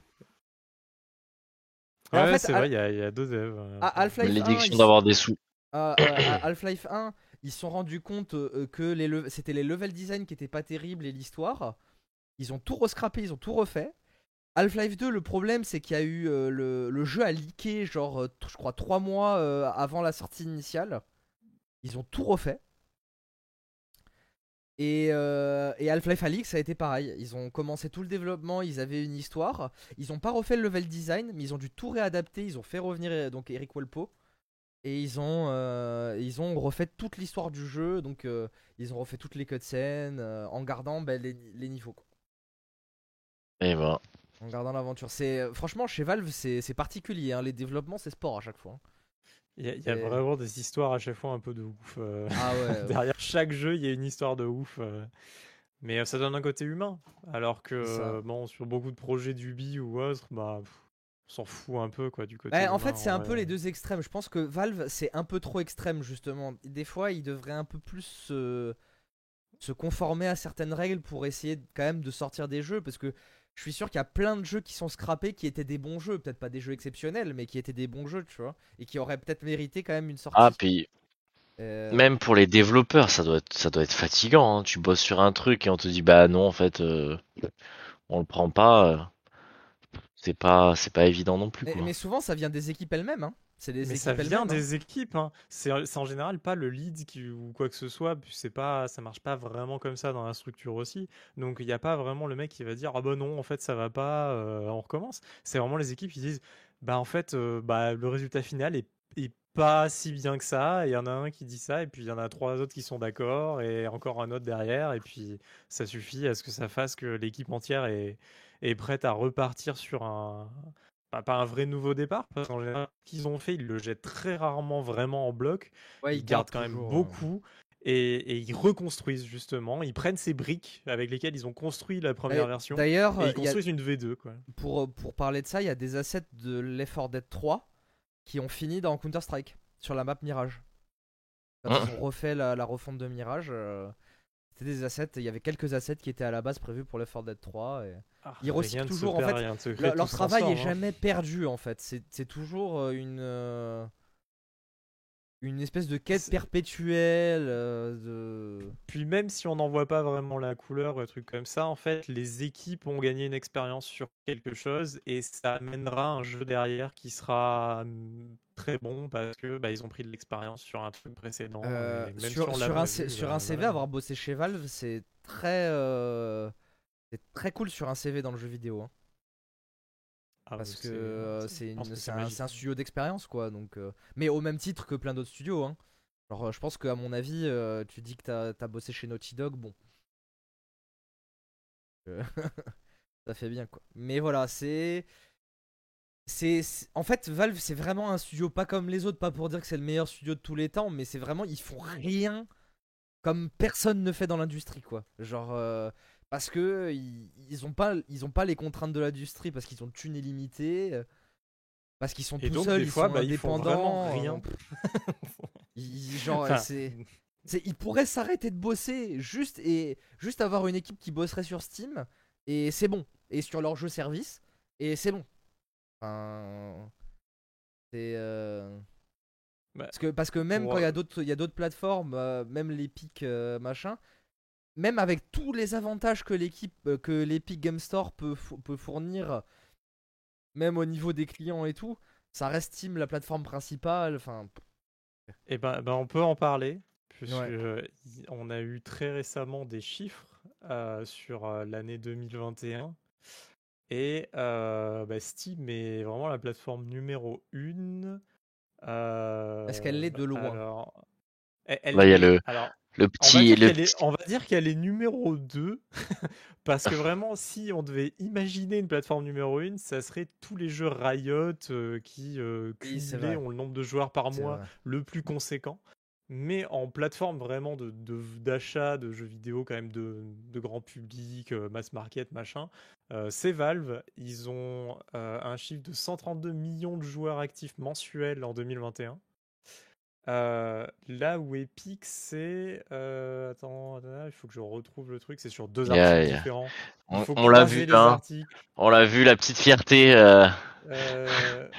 Ouais, en fait, c'est Al- vrai il y, a- il y a deux devs. euh, Ah, Half-Life 1, Malédiction ils- d'avoir des sous. à, à- à Half-Life 1, ils se sont rendus compte euh, que c'était les level design qui étaient pas terribles et l'histoire. Ils ont tout rescrappé, ils ont tout refait. Half-Life 2, le problème c'est qu'il y a eu euh, le, le jeu a leaké genre euh, je crois 3 mois avant la sortie initiale. Ils ont tout refait. Et, euh, Half-Life Alix ça a été pareil. Ils ont commencé tout le développement, ils avaient une histoire. Ils ont pas refait le level design, mais ils ont dû tout réadapter. Ils ont fait revenir donc Eric Walpo. Et ils ont, euh, ils ont refait toute l'histoire du jeu. Donc euh, ils ont refait toutes les cutscenes euh, en gardant ben, les, les niveaux. quoi. Et ben, En gardant l'aventure. C'est Franchement, chez Valve, c'est c'est particulier. hein. Les développements, c'est sport à chaque fois. hein. Il y a, il y a Et- vraiment des histoires à chaque fois un peu de ouf. euh, Ah ouais. (laughs) ouais. Derrière chaque jeu, il y a une histoire de ouf. euh. Mais euh, ça donne un côté humain. Alors que, euh, bon, sur beaucoup de projets d'Ubi ou autre, bah, pff, s'en fout un peu, quoi, du côté Ouais, en fait, c'est un peu les deux extrêmes. Je pense que Valve, c'est un peu trop extrême, justement. Des fois, ils devraient un peu plus se, se conformer à certaines règles pour essayer quand même de sortir des jeux. Parce que je suis sûr qu'il y a plein de jeux qui sont scrappés qui étaient des bons jeux. Peut-être pas des jeux exceptionnels, mais qui étaient des bons jeux, tu vois. Et qui auraient peut-être mérité quand même une sortie. ah, puis Euh, même pour les développeurs, ça doit être, ça doit être fatigant. hein. Tu bosses sur un truc et on te dit, bah non, en fait, euh, on le prend pas. C'est pas, c'est pas évident non plus, mais, quoi. mais souvent, ça vient des équipes elles-mêmes. Hein. C'est des Mais équipes ça vient elles-mêmes. hein. des équipes. Hein. C'est c'est en général pas le lead qui, ou quoi que ce soit. puis C'est pas, ça marche pas vraiment comme ça dans la structure aussi. Donc il n'y a pas vraiment le mec qui va dire ah bah non en fait ça va pas, euh, on recommence. C'est vraiment les équipes qui disent bah en fait euh, bah le résultat final est, est pas si bien que ça. Et il y en a un qui dit ça et puis il y en a trois autres qui sont d'accord et encore un autre derrière et puis ça suffit à ce que ça fasse que l'équipe entière est, est prête à repartir sur un pas, pas un vrai nouveau départ, parce qu'en général, ce qu'ils ont fait, ils le jettent très rarement vraiment en bloc. Ouais, ils gardent quand même toujours, euh, beaucoup. Et, et ils reconstruisent justement, ils prennent ces briques avec lesquelles ils ont construit la première Et version D'ailleurs, et ils il y a- construisent une V2 quoi. pour, pour parler de ça, il y a des assets de Left 4 Dead 3 qui ont fini dans Counter-Strike sur la map Mirage. Quand Ah. ils ont refait la, la refonte de Mirage, euh, c'était des assets. Il y avait quelques assets qui étaient à la base prévus pour Left 4 Dead 3. Et... Ah, Ils recyclent toujours, en fait, (laughs) Leur, travail est transforme, hein. jamais perdu en fait. C'est c'est toujours euh, une, euh, une espèce de quête perpétuelle. euh, de... Puis même si on n'en voit pas vraiment la couleur ou un truc comme ça, en fait, les équipes ont gagné une expérience sur quelque chose et ça amènera un jeu derrière qui sera mm, très bon parce que bah, ils ont pris de l'expérience sur un truc précédent. Euh, même sur, si un, vu, C- sur un CV, voilà. avoir bossé chez Valve, c'est très, euh, c'est très cool sur un CV dans le jeu vidéo. hein. Ah, parce que c'est- euh, c'est un, studio d'expérience quoi. Donc, euh, mais au même titre que plein d'autres studios. Hein. Genre, euh, je pense qu'à mon avis, euh, tu dis que t'as as bossé chez Naughty Dog, bon. (laughs) Ça fait bien quoi. Mais voilà, c'est. C'est, en fait, Valve, c'est vraiment un studio pas comme les autres, pas pour dire que c'est le meilleur studio de tous les temps, mais c'est vraiment, ils font rien comme personne ne fait dans l'industrie, quoi. Genre, parce que ils, ils ont pas, ils ont pas les contraintes de l'industrie, parce qu'ils ont de thunes illimitées, euh, parce qu'ils sont Et tout donc, seuls, ils fois, sont bah, ils font vraiment indépendants. rien. (laughs) euh, ils- genre, Enfin, c'est, ils pourraient s'arrêter de bosser, juste et juste avoir une équipe qui bosserait sur Steam, et c'est bon, et sur leur jeu service, et c'est bon. Enfin, c'est euh, Bah, parce que parce que même quand il y a euh, d'autres il y a d'autres plateformes, euh, même l'Epic euh, machin, même avec tous les avantages que l'équipe euh, que l'Epic Game Store peut peut fournir, même au niveau des clients et tout, ça reste Steam la plateforme principale. Enfin, Et ben, ben, on peut en parler, puisque Ouais. on a eu très récemment des chiffres euh, sur euh, l'année 2021. Et euh, bah, Steam est vraiment la plateforme numéro une. Est-ce qu'elle l'est de loin? alors, elle- elle Bah, il y a le- alors, Le on va, dire le qu'elle est, petit- on va dire qu'elle est numéro 2 (laughs) parce que vraiment si on devait imaginer une plateforme numéro 1 ça serait tous les jeux Riot euh, qui euh, cumulés ont le nombre de joueurs par c'est mois vrai. le plus conséquent. Mais en plateforme vraiment de de- d'achat de, jeux vidéo quand même de, de grand public euh, mass market machin euh, c'est Valve. Ils ont euh, un chiffre de 132 millions de joueurs actifs mensuels en 2021 euh, là où Epic, c'est. euh, attends, attends, il faut que je retrouve le truc. C'est sur deux Yeah, articles yeah. différents. Il on, faut on l'a vu, hein. On l'a vu, la petite fierté. euh, Euh,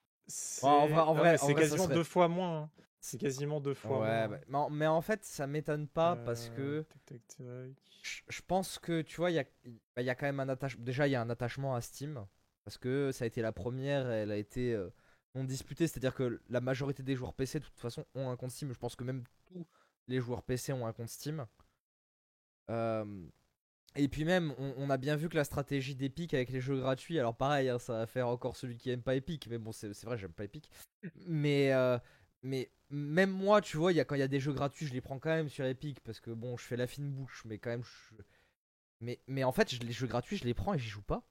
(laughs) c'est en vrai- en vrai- mais en vrai, quasiment serait- deux fois moins. hein. C'est quasiment deux fois Ouais, moins. bah, mais, en, mais en fait, ça m'étonne pas parce Euh, que tac, tac. je je pense que tu vois, il y a, bah, il y a quand même un attachement. Déjà, il y a un attachement à Steam parce que ça a été la première, elle a été euh, non disputée. C'est-à-dire que la majorité des joueurs PC, de toute façon, ont un compte Steam. Je pense que même tous les joueurs PC ont un compte Steam. Euh, et puis même, on, a bien vu que la stratégie d'Epic avec les jeux gratuits, alors pareil, hein, ça va faire encore celui qui aime pas Epic, mais bon, c'est vrai, j'aime pas Epic. Mais, euh, mais même moi, tu vois, y a, quand il y a des jeux gratuits, je les prends quand même sur Epic parce que bon, je fais la fine bouche, mais quand même, mais en fait, je- les jeux gratuits, je les prends et j'y joue pas.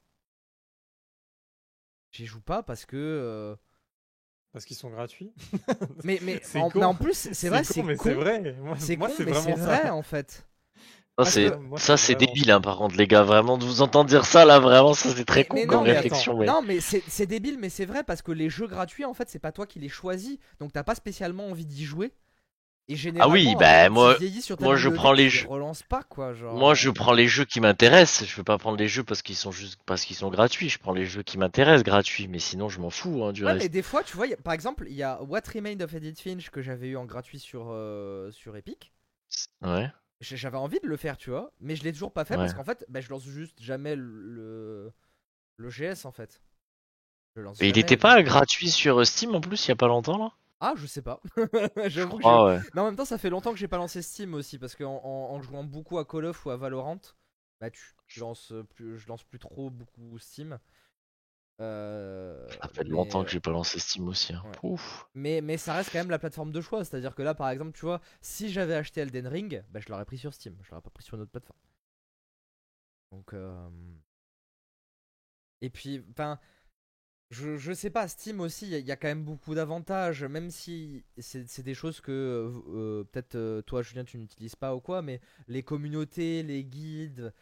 J'y joue pas parce que. euh, Parce qu'ils sont gratuits. (laughs) Mais, (laughs) en, con. mais en plus, c'est vrai, con, c'est mais con. c'est vrai. C'est vrai ça. en fait. Ça, Moi, c'est ça, vraiment débile, hein, par contre, les gars. Vraiment, de vous entendre dire ça, là, vraiment, ça, c'est très Mais- con mais comme non, mais réflexion. mais- Non, mais c'est c'est débile, mais c'est vrai parce que les jeux gratuits, en fait, c'est pas toi qui les choisis, donc t'as pas spécialement envie d'y jouer. Et généralement, oui, euh, bah, tu moi- je prends les jeux- pas quoi, genre. Moi, je prends les jeux qui m'intéressent. Je veux pas prendre les jeux parce qu'ils sont juste parce qu'ils sont gratuits. Je prends les jeux qui m'intéressent gratuits, mais sinon, je m'en fous hein, du Ouais, reste. mais des fois, tu vois, a- par exemple, il y a What Remained of Edith Finch que j'avais eu en gratuit sur, euh, sur Epic. Ouais. J'avais envie de le faire, tu vois, mais je l'ai toujours pas fait parce qu'en fait, bah, je lance juste jamais le, le GS en fait. Je lance Et il était pas gratuit sur Steam en plus il y a pas longtemps là? Ah, je sais pas. (laughs) J'avoue que Ah ouais. Mais en même temps, ça fait longtemps que j'ai pas lancé Steam aussi parce qu'en en, en jouant beaucoup à Call of ou à Valorant, bah tu, tu lances plus, je lance plus trop beaucoup Steam. Euh, Ça fait mais- longtemps que j'ai pas lancé Steam aussi. hein. Ouais. Mais, mais ça reste quand même la plateforme de choix. C'est-à-dire que là, par exemple, tu vois, si j'avais acheté Elden Ring, bah, je l'aurais pris sur Steam. Je l'aurais pas pris sur une autre plateforme. Donc. euh, Et puis, enfin. Je, sais pas, Steam aussi, il y, a- quand même beaucoup d'avantages, même si c'est des choses que euh, peut-être euh, toi, Julien, tu n'utilises pas ou quoi, mais les communautés, les guides,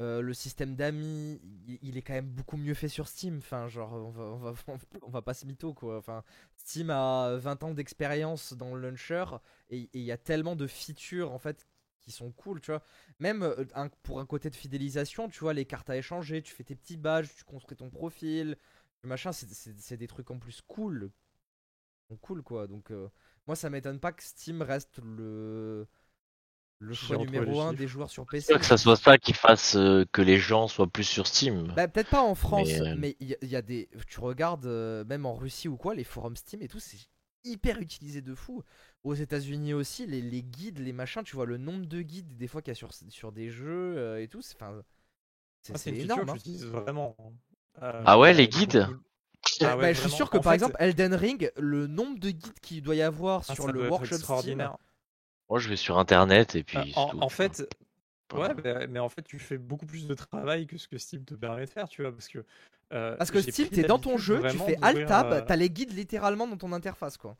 euh, le système d'amis, il, est quand même beaucoup mieux fait sur Steam. Enfin, genre, on va, (laughs) pas se mytho quoi. Enfin, Steam a 20 ans d'expérience dans le launcher et il y a tellement de features en fait qui sont cool, tu vois. Même pour un côté de fidélisation, tu vois, les cartes à échanger, tu fais tes petits badges, tu construis ton profil, machin, c'est- des trucs en plus cool. Cool quoi. Donc, euh, moi, ça m'étonne pas que Steam reste le, le choix numéro les 1 chiffres. des joueurs sur PC. que ça soit ça qui fasse euh, que les gens soient plus sur Steam. Bah, peut-être pas en France, Mais, mais euh, il y, a- il y a des. Tu regardes, euh, même en Russie ou quoi, les forums Steam et tout, c'est hyper utilisé de fou. Aux États-Unis aussi, les, les guides, les machins, tu vois le nombre de guides des fois qu'il y a sur, sur des jeux euh, et tout, c'est enfin, c'est Ah, énorme. hein. vraiment. Euh, Ah ouais, les guides Ah Bah, je suis sûr que En par fait, exemple Elden Ring, le nombre de guides qu'il doit y avoir ah, sur le workshop Steam, extraordinaire. Moi, je vais sur internet et puis. Euh, en, tout, en tu fait, ouais, Voilà. mais, mais en fait, tu fais beaucoup plus de travail que ce que Steam te permet de faire, tu vois, parce que. euh, parce que Steam, t'es dans ton jeu, tu fais Alt Tab, euh, t'as les guides littéralement dans ton interface quoi.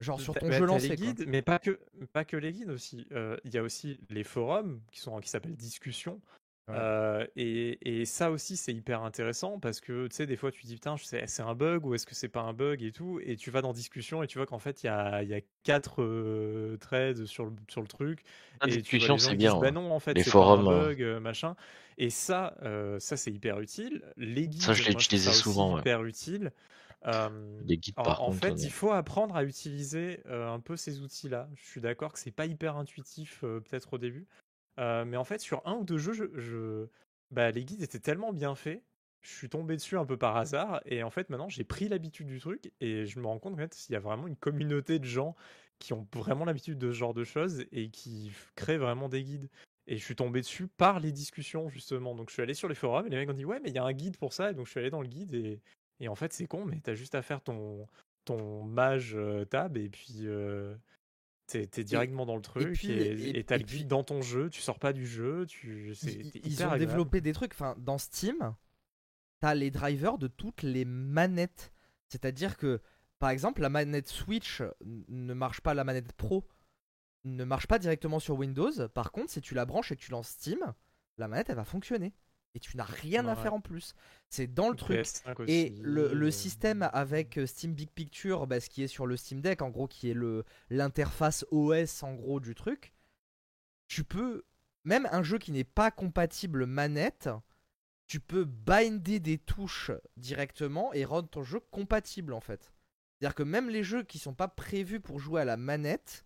Genre sur ton bah, jeu lancé les quoi. guides, mais pas que, pas que les guides aussi. Euh, Il y a aussi les forums qui sont qui s'appellent discussions. Ouais. Euh, et, et ça aussi c'est hyper intéressant parce que tu sais des fois tu dis putain c'est un bug ou est-ce que c'est pas un bug et tout et tu vas dans discussion et tu vois qu'en fait il y a, il y a quatre euh, threads sur le, sur le truc La et tu vois discussion, c'est bien. disent, bah non en fait Les c'est forums, pas un euh. bug euh, machin et ça euh, ça c'est hyper utile les guides Ça, je l'ai utilisé souvent, ouais. hyper utile Euh, Les guides, en, par en contre. fait, euh, il faut apprendre à utiliser euh, un peu ces outils-là. Je suis d'accord que c'est pas hyper intuitif, euh, peut-être au début, Euh, mais en fait, sur un ou deux jeux, je, bah, les guides étaient tellement bien faits. Je suis tombé dessus un peu par hasard, et en fait, maintenant, j'ai pris l'habitude du truc, et je me rends compte qu'il y a vraiment une communauté de gens qui ont vraiment l'habitude de ce genre de choses et qui créent vraiment des guides. Et je suis tombé dessus par les discussions, justement. Donc, je suis allé sur les forums, et les mecs ont dit Ouais, mais il y a un guide pour ça, et donc je suis allé dans le guide, et, et en fait, c'est con, mais t'as juste à faire ton, ton mage euh, tab et puis euh, t'es directement dans le truc puis et et t'as le puis- guide dans ton jeu, tu sors pas du jeu, tu c'est Ils, hyper ont agréable. développé des trucs. Enfin, dans Steam, t'as les drivers de toutes les manettes. C'est-à-dire que, par exemple, la manette Switch ne marche pas, la manette Pro ne marche pas directement sur Windows. Par contre, si tu la branches et que tu lances Steam, la manette elle va fonctionner. Et tu n'as rien à faire en plus. C'est dans le truc. PS5 Et le euh, système avec euh, Steam Big Picture, bah, ce qui est sur le Steam Deck, en gros, qui est le l'interface OS en gros du truc, tu peux, même un jeu qui n'est pas compatible manette, tu peux binder des touches directement et rendre ton jeu compatible en fait. C'est-à-dire que même les jeux qui sont pas prévus pour jouer à la manette,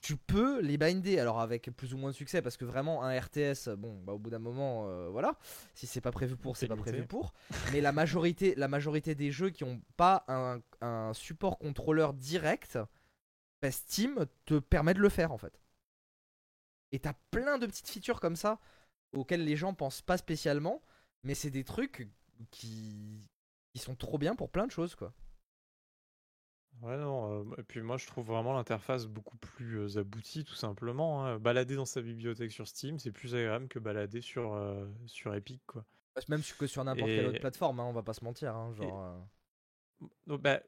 tu peux les binder. Alors avec plus ou moins de succès, parce que vraiment un RTS, bon, bah, au bout d'un moment, euh, voilà, si c'est pas prévu pour, c'est pas prévu pour. Mais la majorité, la majorité des jeux qui ont pas un, un support contrôleur direct, bah, Steam te permet de le faire en fait. Et t'as plein de petites features comme ça auxquelles les gens pensent pas spécialement, mais c'est des trucs qui, qui sont trop bien pour plein de choses quoi. Ouais, non, euh, et puis moi je trouve vraiment l'interface beaucoup plus euh, aboutie, tout simplement. hein. Balader dans sa bibliothèque sur Steam, c'est plus agréable que balader sur, euh, sur Epic, quoi. Même que sur n'importe quelle autre plateforme, hein, on va pas se mentir. hein, genre, euh. Donc, bah,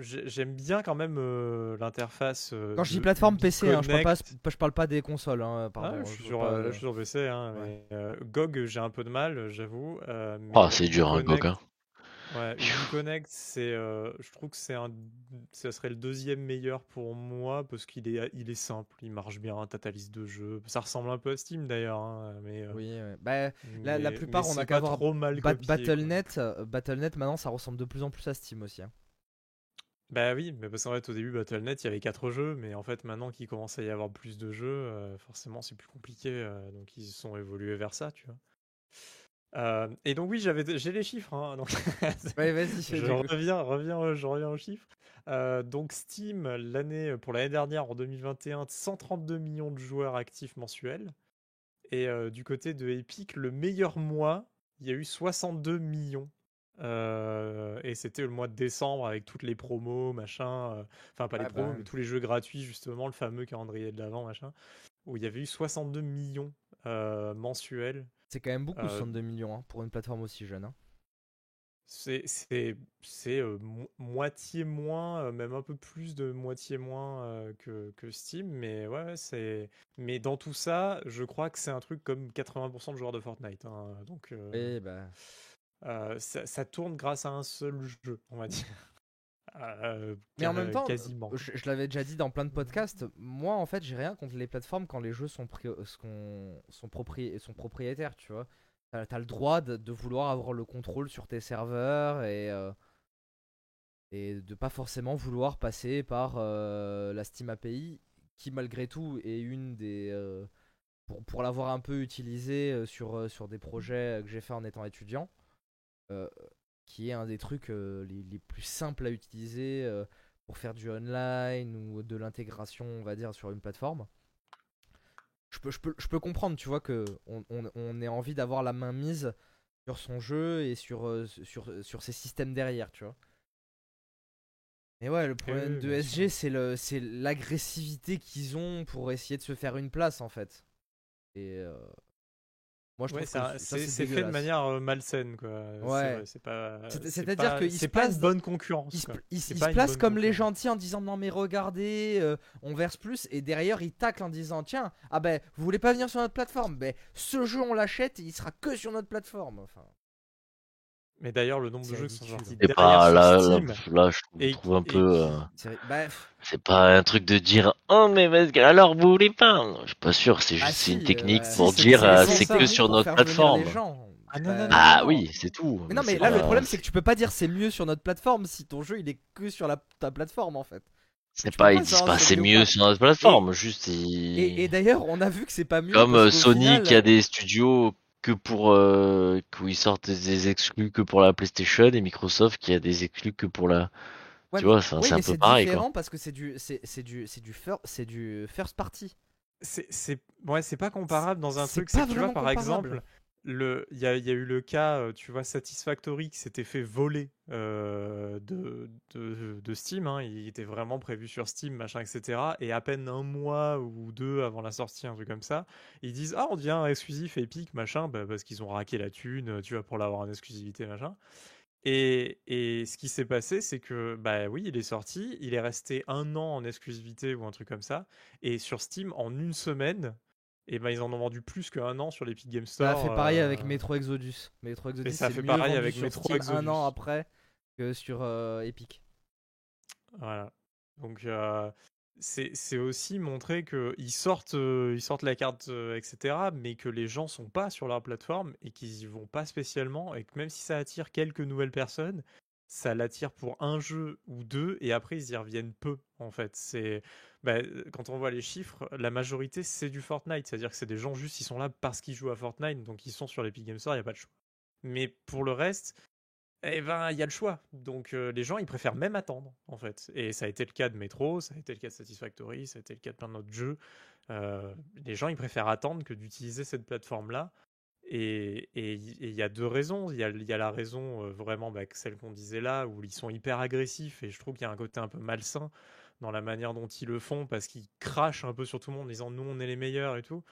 j'ai- j'aime bien quand même euh, l'interface. euh, Quand je dis de plateforme PC, hein, je, parle pas, Connect. je parle pas des consoles. Hein, Ah, pardon, je, suis veux sur, pas, euh, là, je suis sur PC, hein, ouais. mais, euh, GOG, j'ai un peu de mal, j'avoue. euh, Ah, c'est dur, hein, Uniconnect- GOG. hein. Ouais, Uniconnect, c'est, euh, je trouve que c'est un, ça serait le deuxième meilleur pour moi parce qu'il est, il est simple, il marche bien, t'as ta liste de jeux. Ça ressemble un peu à Steam d'ailleurs, hein, mais, euh, Oui, ouais. Bah, la- plupart, on a qu'à pas voir trop mal Bat- copié, quoi. Battle.net, euh, Battle.net, maintenant, ça ressemble de plus en plus à Steam aussi. hein. Bah oui, mais parce qu'en fait au début Battle.net il y avait quatre jeux, mais en fait maintenant qu'il commence à y avoir plus de jeux, forcément c'est plus compliqué, donc ils se sont évolués vers ça, tu vois. Euh, et donc oui, j'avais, j'ai les chiffres, hein, donc (laughs) Ouais, vas-y, je reviens, reviens, euh, je reviens aux chiffres. Euh, donc Steam l'année pour l'année dernière en 2021, 132 millions de joueurs actifs mensuels, et euh, du côté de Epic le meilleur mois, il y a eu 62 millions. Et c'était le mois de décembre avec toutes les promos, machin. Enfin, pas les Ah promos, bah. mais tous les jeux gratuits, justement, le fameux calendrier de l'avant, machin. Où il y avait eu 62 millions mensuels. C'est quand même beaucoup, Euh, 62 millions, hein, pour une plateforme aussi jeune. hein. C'est c'est c'est, heu, mo moitié moins, heu, même un peu plus de moitié moins, heu, que que Steam, mais ouais, c'est mais dans tout ça, je crois que c'est un truc comme 80% de joueurs de Fortnite, hein, donc heu Oui, bah. heu, ça ça tourne grâce à un seul jeu, on va dire. (laughs) Heu, Mais en même temps, quasiment. je, je l'avais déjà dit dans plein de podcasts, moi en fait j'ai rien contre les plateformes quand les jeux sont, pri- sont, sont, propri- sont propriétaires, tu vois. T'as as le droit de, de vouloir avoir le contrôle sur tes serveurs et, euh, et de pas forcément vouloir passer par euh, la Steam API qui malgré tout est une des... euh, pour pour l'avoir un peu utilisé euh, sur, euh, sur des projets que j'ai fait en étant étudiant, euh, qui est un des trucs euh, les, les plus simples à utiliser euh, pour faire du online ou de l'intégration, on va dire, sur une plateforme. Je peux, je peux, je peux comprendre, tu vois, que on, on, on ait envie d'avoir la main mise sur son jeu et sur, euh, sur, sur ses systèmes derrière, tu vois. Mais ouais, le problème de SG, c'est le, c'est l'agressivité qu'ils ont pour essayer de se faire une place, en fait. Et euh, moi, je Ouais, trouve ça que ça, c'est fait de manière, heu, malsaine, quoi, c'est Ouais. c'est pas c'est c'est-à-dire se c'est pas une bonne concurrence, Il se, quoi. il- se une place bonne comme les gentils en disant non mais regardez, euh, on verse plus et derrière il tacle en disant tiens ah ben vous voulez pas venir sur notre plateforme? Ben ce jeu on l'achète et il sera que sur notre plateforme enfin Mais d'ailleurs, le nombre de jeux qui sont sortis C'est derrière pas sur là, Steam je et trouve un et peu. euh, c'est bah, c'est pas un truc de dire oh mais alors vous voulez pas? Je suis pas sûr. C'est ah juste une technique euh, pour dire c'est euh, que sur notre plateforme. Ah non, non, non, Ah non. oui, c'est tout. mais non mais là le problème c'est que tu peux pas dire (laughs) c'est mieux sur notre plateforme si ton jeu il est que sur la, ta plateforme en fait. C'est pas, ils disent pas c'est mieux sur notre plateforme, juste ils... Et, et d'ailleurs on a vu que c'est pas mieux comme Sony final, qui a des studios que pour euh, où ils sortent des exclus que pour la PlayStation et Microsoft qui a des exclus que pour la. Ouais, tu mais- vois, c'est oui, un peu pareil quoi. différent parce que c'est du c'est c'est du c'est du fir- c'est du first party. C'est c'est ouais, c'est pas comparable dans un truc, c'est tu vois par comparable. exemple il y a, eu le cas euh, tu vois Satisfactory qui s'était fait voler euh, de Steam hein, il était vraiment prévu sur Steam machin etc et à peine un mois ou deux avant la sortie un truc comme ça ils disent ah on devient exclusif Epic machin bah, parce qu'ils ont raqué la thune tu vois pour l'avoir en exclusivité machin. Et, et ce qui s'est passé, c'est que, bah oui, il est sorti, il est resté un an en exclusivité ou un truc comme ça, et sur Steam, en une semaine, et ben ils en ont vendu plus qu'un an sur l'Epic Game Ça a Store. fait pareil euh, avec Metro Exodus. Metro Exodus ça c'est fait mieux pareil avec Metro Steam un Exodus. an après que sur euh, Epic. Voilà. Donc, euh, c'est aussi montrer qu'ils sortent, euh, ils sortent la carte, etc., mais que les gens sont pas sur leur plateforme et qu'ils y vont pas spécialement, et que même si ça attire quelques nouvelles personnes, ça l'attire pour un jeu ou deux, et après ils y reviennent peu, en fait. C'est, bah, quand on voit les chiffres, la majorité c'est du Fortnite, c'est-à-dire que c'est des gens juste, ils sont là parce qu'ils jouent à Fortnite, donc ils sont sur l'Epic Games Store, il n'y a pas de choix. Mais pour le reste, eh ben, il y a le choix. Donc, les gens, ils préfèrent même attendre, en fait. Et ça a été le cas de Metro, ça a été le cas de Satisfactory, ça a été le cas de plein d'autres jeux. Les gens, ils préfèrent attendre que d'utiliser cette plateforme-là. Et il y a deux raisons. Il y a, il y a la raison, euh, vraiment, bah, celle qu'on disait là, où ils sont hyper agressifs. Et je trouve qu'il y a un côté un peu malsain dans la manière dont ils le font, parce qu'ils crachent un peu sur tout le monde en disant nous, on est les meilleurs et tout.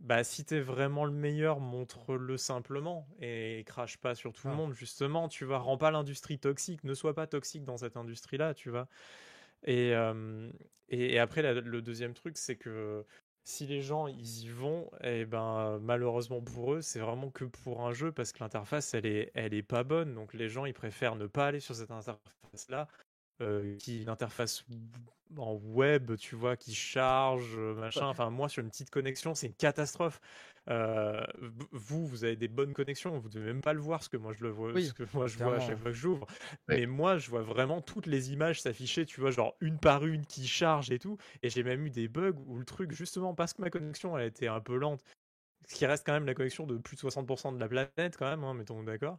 Bah, si t'es vraiment le meilleur, montre-le simplement et crache pas sur tout le Ah. monde, justement, tu vois, rends pas l'industrie toxique, ne sois pas toxique dans cette industrie-là, tu vois. Et, euh, et, et après, la- le deuxième truc, c'est que si les gens ils y vont, et ben malheureusement pour eux, c'est vraiment que pour un jeu parce que l'interface elle est, elle est pas bonne, donc les gens ils préfèrent ne pas aller sur cette interface-là euh, qui est une interface en web, tu vois, qui charge, machin. Enfin, moi, sur une petite connexion, c'est une catastrophe. Euh, vous, vous avez des bonnes connexions, vous devez même pas le voir, ce que moi je le vois, Oui, ce que moi je vois à chaque fois que j'ouvre. Mais moi, je vois vraiment toutes les images s'afficher, tu vois, genre une par une qui charge et tout. Et j'ai même eu des bugs où le truc, justement, parce que ma connexion, elle était un peu lente, ce qui reste quand même la connexion de plus de 60% de la planète, quand même, hein, mettons d'accord.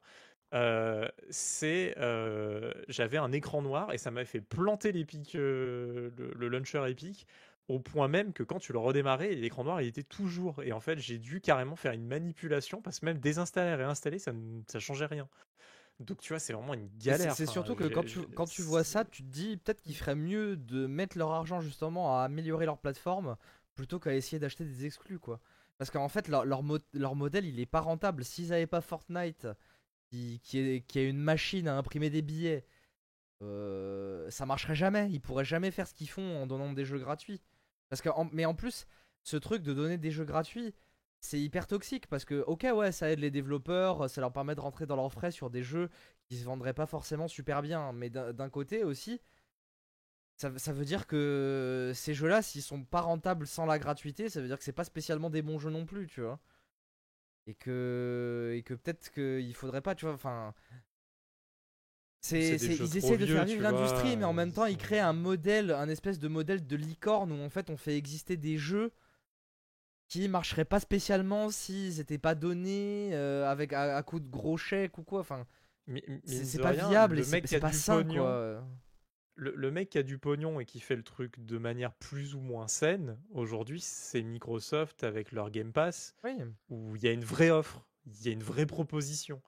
Euh, c'est euh, j'avais un écran noir et ça m'avait fait planter l'Epic, euh, le, le launcher Epic au point même que quand tu le redémarrais l'écran noir il était toujours et en fait j'ai dû carrément faire une manipulation parce que même désinstaller et réinstaller ça ne ça changeait rien donc tu vois c'est vraiment une galère C'est Enfin, surtout que quand tu, j'ai- quand tu vois ça, tu te dis peut-être qu'ils feraient mieux de mettre leur argent justement à améliorer leur plateforme plutôt qu'à essayer d'acheter des exclus quoi. Parce qu'en fait leur, leur, mo- leur modèle il est pas rentable. S'ils avaient pas Fortnite qui, qui, est, qui une machine à imprimer des billets, euh, ça marcherait jamais. Ils pourraient jamais faire ce qu'ils font en donnant des jeux gratuits. Parce que, mais en plus, ce truc de donner des jeux gratuits, c'est hyper toxique parce que, ok, ouais, ça aide les développeurs, ça leur permet de rentrer dans leurs frais sur des jeux qui se vendraient pas forcément super bien. Mais d'un côté aussi, ça, ça veut dire que ces jeux-là, s'ils sont pas rentables sans la gratuité, ça veut dire que c'est pas spécialement des bons jeux non plus, tu vois. Et que, et que peut-être qu'il faudrait pas, tu vois, enfin. C'est, C'est ils essaient de faire vivre l'industrie, mais en même temps, ils créent un modèle, un espèce de modèle de licorne où en fait on fait exister des jeux qui marcheraient pas spécialement s'ils étaient pas donnés euh, avec à, à coup de gros chèques ou quoi. Enfin, c'est, pas rien, viable le et c'est, pas sain, pognon, quoi. Le, le mec qui a du pognon et qui fait le truc de manière plus ou moins saine, aujourd'hui, c'est Microsoft avec leur Game Pass, Oui. où il y a une vraie offre, il y a une vraie proposition.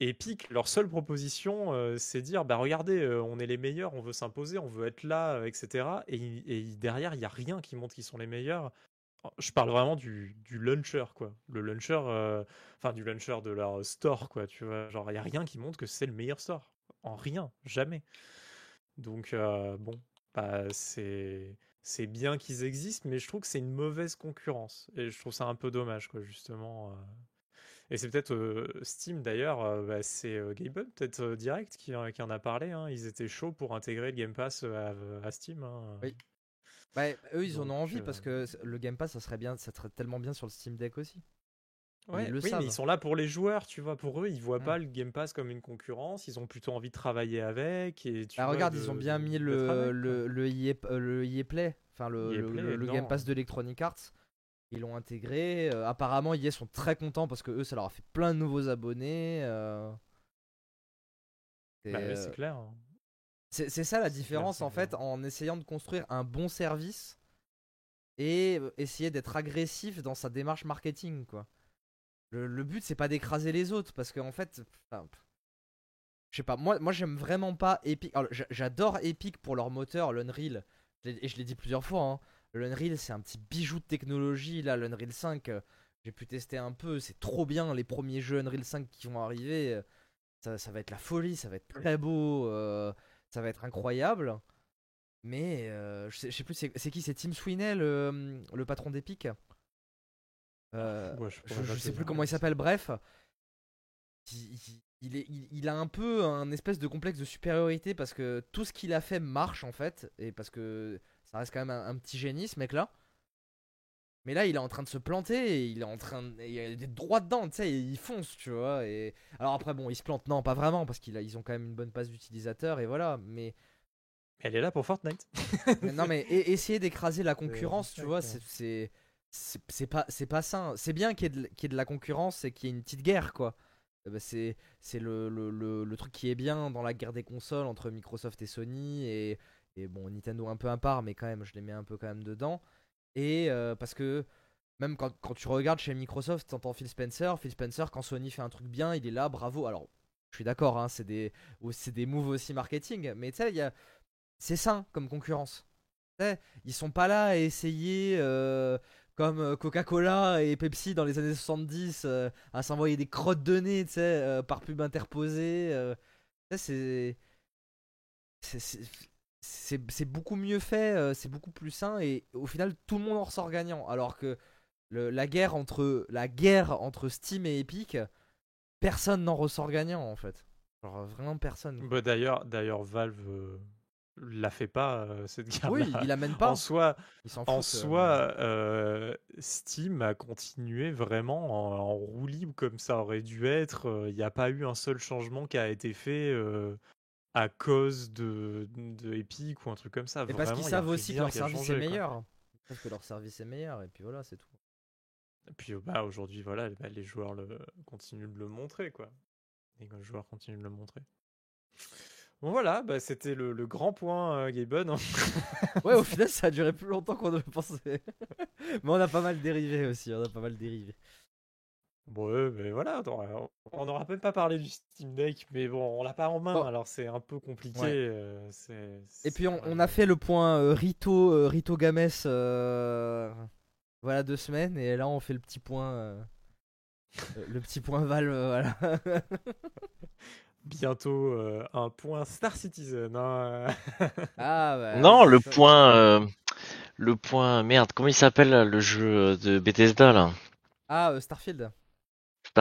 Epic, leur seule proposition, euh, c'est dire, bah regardez, euh, on est les meilleurs, on veut s'imposer, on veut être là, euh, etc. Et, et derrière, il n'y a rien qui montre qu'ils sont les meilleurs. Oh, Je parle vraiment du, du launcher, quoi. Le launcher, euh, enfin du launcher de leur store, quoi. Tu vois, genre, il n'y a rien qui montre que c'est le meilleur store. En rien, jamais. Donc, bon, bah, c'est bien qu'ils existent, mais je trouve que c'est une mauvaise concurrence. Et je trouve ça un peu dommage, quoi, justement. Et c'est peut-être euh, Steam, d'ailleurs, euh, bah, c'est euh, Gaben, peut-être euh, Direct, qui, en- qui en a parlé. hein. Ils étaient chauds pour intégrer le Game Pass à, à Steam. hein. Oui. Bah, eux, ils en ont envie parce que le Game Pass, ça serait bien, ça serait tellement bien sur le Steam Deck aussi. Ouais, Ils le oui, savent. mais ils sont là pour les joueurs, tu vois. Pour eux, ils voient Mm. pas le Game Pass comme une concurrence. Ils ont plutôt envie de travailler avec. Et tu Bah, vois, regarde, de- ils ont bien mis le, le, le, EA, euh, le EA Play, enfin le, le, Play le- le Game Pass d'Electronic Arts. Ils l'ont intégré. euh, apparemment, EA sont très contents parce que eux, ça leur a fait plein de nouveaux abonnés. euh. Bah c'est euh, clair. hein. C'est ça la clair, différence en fait clair. en essayant de construire un bon service et essayer d'être agressif dans sa démarche marketing quoi. Le, le but c'est pas d'écraser les autres parce qu'en fait, enfin, pff, je sais pas, moi, moi j'aime vraiment pas Epic. J'adore Epic pour leur moteur, l'Unreal, et je l'ai dit plusieurs fois. Hein. L'Unreal c'est un petit bijou de technologie là, l'Unreal 5. euh, J'ai pu tester un peu, c'est trop bien les premiers jeux Unreal 5 qui vont arriver. Ça, ça va être la folie, ça va être très beau. euh, ça va être incroyable. Mais euh, je, sais, je sais plus, c'est qui? C'est Tim Sweeney, le, le patron d'Epic? Euh, Ouais, je je, sais plus comment il s'appelle, bref. Il, il- il est, il, il a un peu un espèce de complexe de supériorité parce que tout ce qu'il a fait marche en fait. Et parce que ça reste quand même un, un petit génie ce mec là. Mais là, il est en train de se planter et il est en train de. Il est droit dedans, tu sais, il fonce, tu vois. Et... Alors après, bon, il se plante, non, pas vraiment, parce qu'ils ont quand même une bonne base d'utilisateurs et voilà. Mais Elle est là pour Fortnite. (laughs) mais non, mais essayer d'écraser la concurrence, tu vois, c'est- pas pas sain. C'est bien qu'il y, ait de- qu'il y ait de la concurrence et qu'il y ait une petite guerre, quoi. Euh, bah, c'est c'est le, le, le, le truc qui est bien dans la guerre des consoles entre Microsoft et Sony et, et bon Nintendo un peu à part, mais quand même je les mets un peu quand même dedans. Et euh, parce que même quand, quand tu regardes chez Microsoft, t'entends Phil Spencer. Phil Spencer, quand Sony fait un truc bien, il est là, bravo. Alors, je suis d'accord, hein, c'est des, c'est des moves aussi marketing, mais tu sais, il y a, c'est sain comme concurrence. Tu sais, ils sont pas là à essayer, euh, comme euh, Coca-Cola et Pepsi dans les années 70, euh, à s'envoyer des crottes de nez, tu sais, par pub interposée. c'est. C'est- beaucoup mieux fait, euh, c'est beaucoup plus sain et au final tout le monde en ressort gagnant. Alors que le- la guerre entre la guerre entre Steam et Epic, personne n'en ressort gagnant en fait. Genre vraiment personne. Bah, d'ailleurs, d'ailleurs, Valve euh, la fait pas euh, cette guerre. Oui, il amène pas. En soi, en soi, euh, Steam a continué vraiment en, en roue libre comme ça aurait dû être. Il n'y a pas eu un seul changement qui a été fait à cause de, de Epic ou un truc comme ça. Et parce qu'ils savent aussi que leur service changé, est meilleur. Ils savent que leur service est meilleur et puis voilà, c'est tout. Et puis euh, bah, aujourd'hui, voilà, bah, les joueurs le, continuent de le montrer, quoi. Les joueurs continuent de le montrer. Bon voilà, bah, c'était le, le grand point, euh, Gaben. hein. (laughs) Ouais, au final, ça a duré plus longtemps qu'on ne le pensait. Mais on a pas mal dérivé aussi, on a pas mal dérivé. Bon, ouais, mais voilà, euh, on n'aura même pas parlé du Steam Deck, mais bon, on l'a pas en main, Bon. alors c'est un peu compliqué. Ouais. euh, Et puis on, a fait le point euh, Rito, euh, Rito Games, euh, voilà deux semaines, et là on fait le petit point. euh, Euh, Le petit point Valve, euh, voilà. (laughs) Bientôt euh, un point Star Citizen. hein. (laughs) Ah, bah, non, le ça- point, euh, le point, merde, comment il s'appelle le jeu de Bethesda là? Ah, euh,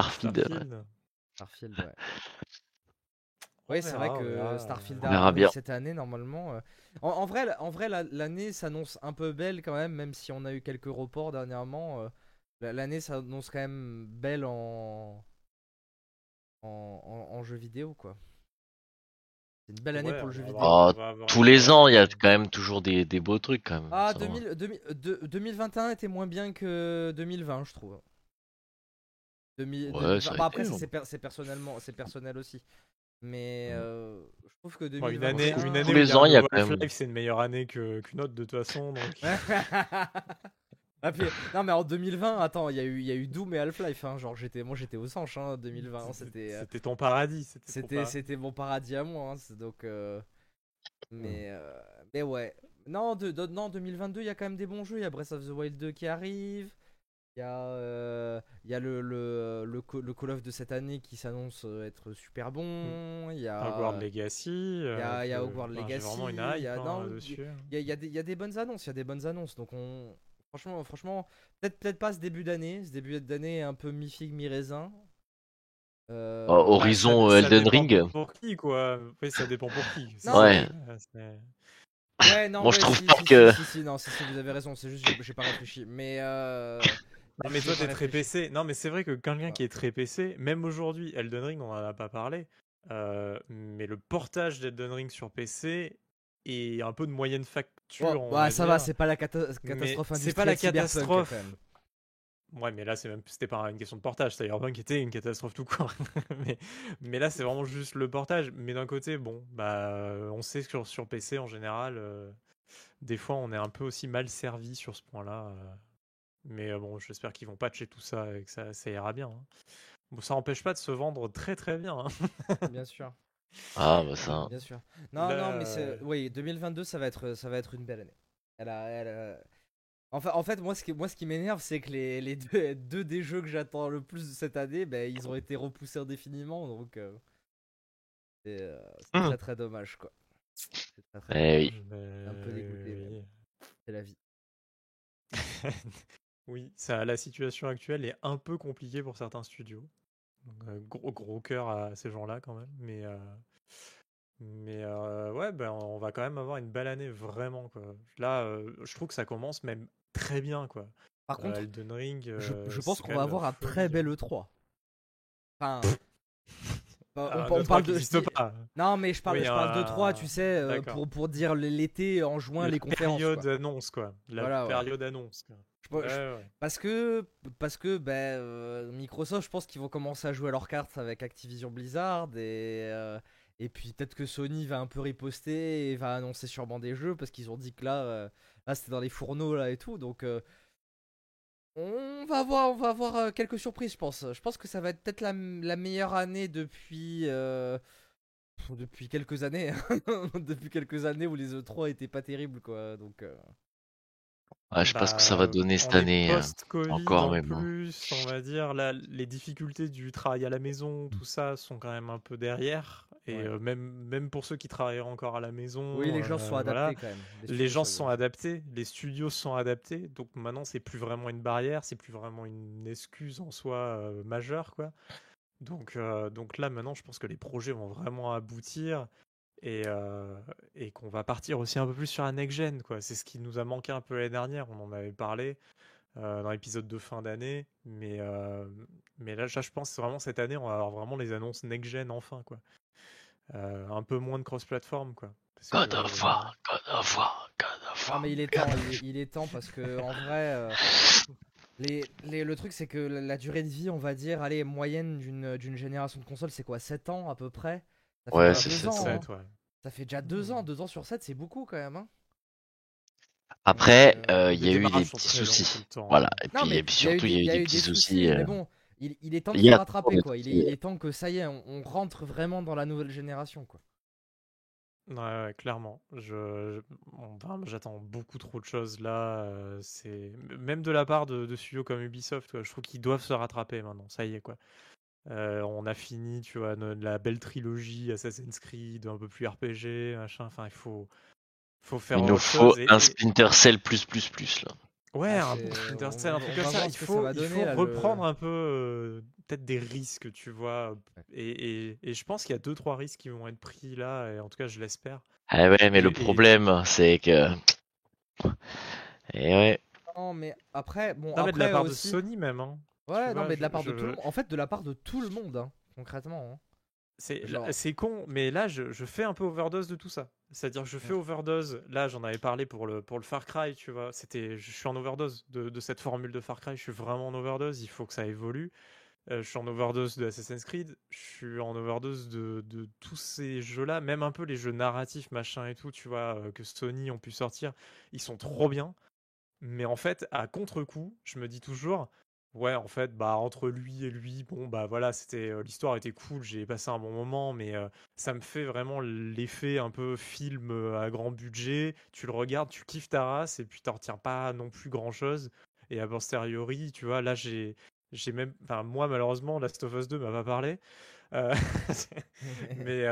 Starfield. Starfield. ouais. Starfield. Oui, c'est vrai que verra. Starfield bien. cette année, normalement. euh. En, en vrai, en vrai la- l'année s'annonce un peu belle quand même, même si on a eu quelques reports dernièrement. euh, la- L'année s'annonce quand même belle en... En, en, en jeu vidéo, quoi. C'est une belle année Ouais, pour le jeu vidéo. Oh, avoir Tous les ans, il y a quand même toujours des, des beaux trucs quand même. Ah, Ça va. 2000, 2000, euh, deux- 2021 était moins bien que 2020, je trouve. 2000, Ouais, 2020 ça a bah, après, c'est per- c'est personnellement, c'est personnel aussi. Mais Mm. euh, je trouve que Bon, 2021... une année, une année Tous les ans, il y a quand même- c'est une meilleure année que- qu'une autre de toute façon. Donc... (laughs) Ah, puis- non mais en 2020, attends, il y a eu, il y a eu Doom et Half-Life, hein, genre j'étais, moi j'étais au sanche, hein, 2020, c'était, euh, C'était ton paradis. C'était c'était, paradis. c'était mon paradis à moi, hein, donc, euh, mais, euh, mais ouais, non, de, de- non, 2022, il y a quand même des bons jeux, il y a Breath of the Wild 2 qui arrive, il y a, euh, il y a le, le, le, le Call of de cette année qui s'annonce euh, être super bon, il y a, Hogwarts Legacy. y a- euh, il y a que- Hogwarts enfin, j'ai vraiment une Legacy, hype il y a- hein, non, dessus. Il y a, il y a des- il y a des bonnes annonces, il y a des bonnes annonces. Donc on, franchement, franchement, peut-être peut-être pas ce début d'année. Ce début d'année est un peu mi figue mi raisin. Euh, Oh, Horizon ça Elden Ring. Pour qui, quoi Oui, ça dépend pour qui. (laughs) Non, Ouais. non, Moi, je trouve si, pas si, que- Si, si, si, non, si, si, vous avez raison. C'est juste, j'ai- j'ai pas réfléchi. Mais euh... Non, mais toi, t'es très. PC. Non, mais c'est vrai que quelqu'un qui est très PC, même aujourd'hui, Elden Ring, on en a pas parlé, euh, mais le portage d'Elden Ring sur PC est un peu de moyenne facture. Ouais, va ça va, c'est pas la cata- catastrophe c'est pas la catastrophe. Ouais, mais là, c'est même, c'était pas une question de portage. Cyberpunk était une catastrophe tout court. (laughs) mais, mais là, c'est vraiment juste le portage. Mais d'un côté, bon, bah, on sait que sur, sur PC, en général, euh, des fois, on est un peu aussi mal servi sur ce point-là. euh. Mais euh, bon, j'espère qu'ils vont patcher tout ça et que ça, ça ira bien. hein. Bon, ça empêche pas de se vendre très très bien. hein. (laughs) Bien sûr. Ah, bah ça. Bien sûr. Non, Là, non, mais c'est... euh, oui, 2022, ça va être, ça va être une belle année. Elle a, elle a- Enfin, en fait, moi, ce qui, moi, ce qui m'énerve, c'est que les, les deux, (laughs) deux des jeux que j'attends le plus de cette année, ben, ils ont été repoussés indéfiniment, donc euh, c'est, euh, c'est Hmm. très très dommage, quoi. C'est très, très Eh oui. dommage, Un peu dégoûté, Mais- même. c'est la vie. (laughs) oui, ça, la situation actuelle est un peu compliquée pour certains studios. Donc, euh, gros, gros cœur à ces gens-là quand même. Mais, euh, mais euh, ouais, ben, on va quand même avoir une belle année, vraiment. Quoi. Là, euh, je trouve que ça commence même très bien. Quoi. Par Euh, contre, Elden Ring, je, euh, je pense qu'on va avoir un très bel E3. Enfin, bah, (laughs) Ah, on, on E3 parle de. pas. Non, mais je parle, Oui, je parle de un- 3, tu sais, euh, pour, pour dire l'été, en juin, La les conférences. période quoi. annonce, quoi. La Voilà, ouais. période annonce. Quoi. Je pense- je- Ouais, ouais. Parce que, parce que ben, euh, Microsoft, je pense qu'ils vont commencer à jouer à leurs cartes avec Activision Blizzard et, euh, et puis peut-être que Sony va un peu riposter et va annoncer sûrement des jeux parce qu'ils ont dit que là, euh, là c'était dans les fourneaux là et tout. Donc on va avoir, on va avoir quelques surprises, je pense. Je pense que ça va être peut-être la, la meilleure année depuis. depuis quelques années, (laughs) depuis quelques années où les E3 étaient pas terribles quoi, donc euh, Ouais, je sais pas ce que ça va Bah, donner on cette année. euh. Post-Covid encore, en mais bon. plus, on va dire, là, les difficultés du travail à la maison, tout ça, sont quand même un peu derrière. Et Ouais. euh, même, même pour ceux qui travaillent encore à la maison, oui les gens se sont euh, adaptés voilà, quand même. les studios gens se sont adaptés. adaptés, les studios se sont adaptés. Donc maintenant, c'est plus vraiment une barrière, c'est plus vraiment une excuse en soi euh, majeure, quoi. Donc, euh, donc là, maintenant, je pense que les projets vont vraiment aboutir et, euh, et qu'on va partir aussi un peu plus sur un next-gen, quoi. C'est ce qui nous a manqué un peu l'année dernière, on en avait parlé euh, dans l'épisode de fin d'année, mais, euh, mais là, je pense vraiment cette année, on va avoir vraiment les annonces next-gen enfin, quoi. Euh, un peu moins de cross-platform, God que- of War, God of War, God of Non War. mais il est temps, il est, il est temps parce que en vrai, euh, les, les- le truc c'est que la, durée de vie, on va dire, allez, moyenne d'une d'une génération de consoles, c'est quoi 7 ans à peu près? Ça Ouais, c'est deux sept, ans, sept, hein. Sept, ouais. Ça fait déjà 2 ans, 2 ans sur 7, c'est beaucoup quand même. Hein Après, Euh, il y a eu des petits soucis. temps. Voilà. Et non puis, mais et puis il y a eu surtout, il y a eu des, eu petits soucis. soucis, euh, mais bon, il, il est temps de se rattraper quoi. Il est, soucis. il est temps que ça y est, on, on rentre vraiment dans la nouvelle génération quoi. Ouais, ouais, clairement. Je, je- enfin, j'attends beaucoup trop de choses là. euh, c'est même de la part de, de studios comme Ubisoft, quoi, je trouve qu'ils doivent se rattraper maintenant. Ça y est, quoi. Euh, on a fini, tu vois, la belle trilogie Assassin's Creed, un peu plus RPG, machin. Enfin, il faut, faut faire Il nous faut et- un et- Splinter Cell plus plus plus là. Ouais, Ah, un Splinter Cell, un truc comme ça. Il ça faut, il faut là, le- reprendre un peu euh, peut-être des risques, tu vois. Et, et- et je pense qu'il y a deux, trois risques qui vont être pris là, et en tout cas, je l'espère. Ah ouais, mais le et- problème, c'est que. Et ouais. Non, mais après, bon, Non, mais de la après part aussi... de Sony même. Hein. Ouais, tu non, vois, mais de la je- part de je- tout le monde. En fait, de la part de tout le monde, hein, concrètement. hein. C'est Genre- con, mais là, je, je fais un peu overdose de tout ça. C'est-à-dire que je fais overdose. Là, j'en avais parlé pour le, pour le Far Cry, tu vois. C'était, je suis en overdose de, de cette formule de Far Cry. Je suis vraiment en overdose. Il faut que ça évolue. Euh, je suis en overdose de Assassin's Creed. Je suis en overdose de, de tous ces jeux-là, même un peu les jeux narratifs, machin et tout, tu vois, euh, que Sony ont pu sortir. Ils sont trop bien. Mais en fait, à contre-coup, je me dis toujours, ouais, en fait, bah entre lui et lui, bon, bah voilà, c'était euh, l'histoire était cool, j'ai passé un bon moment, mais euh, ça me fait vraiment l'effet un peu film euh, à grand budget. Tu le regardes, tu kiffes ta race, et puis t'en retiens pas non plus grand-chose. Et a posteriori, tu vois, là, j'ai, j'ai même, enfin, moi, malheureusement, Last of Us 2 m'a pas parlé. (laughs) (laughs) Mais,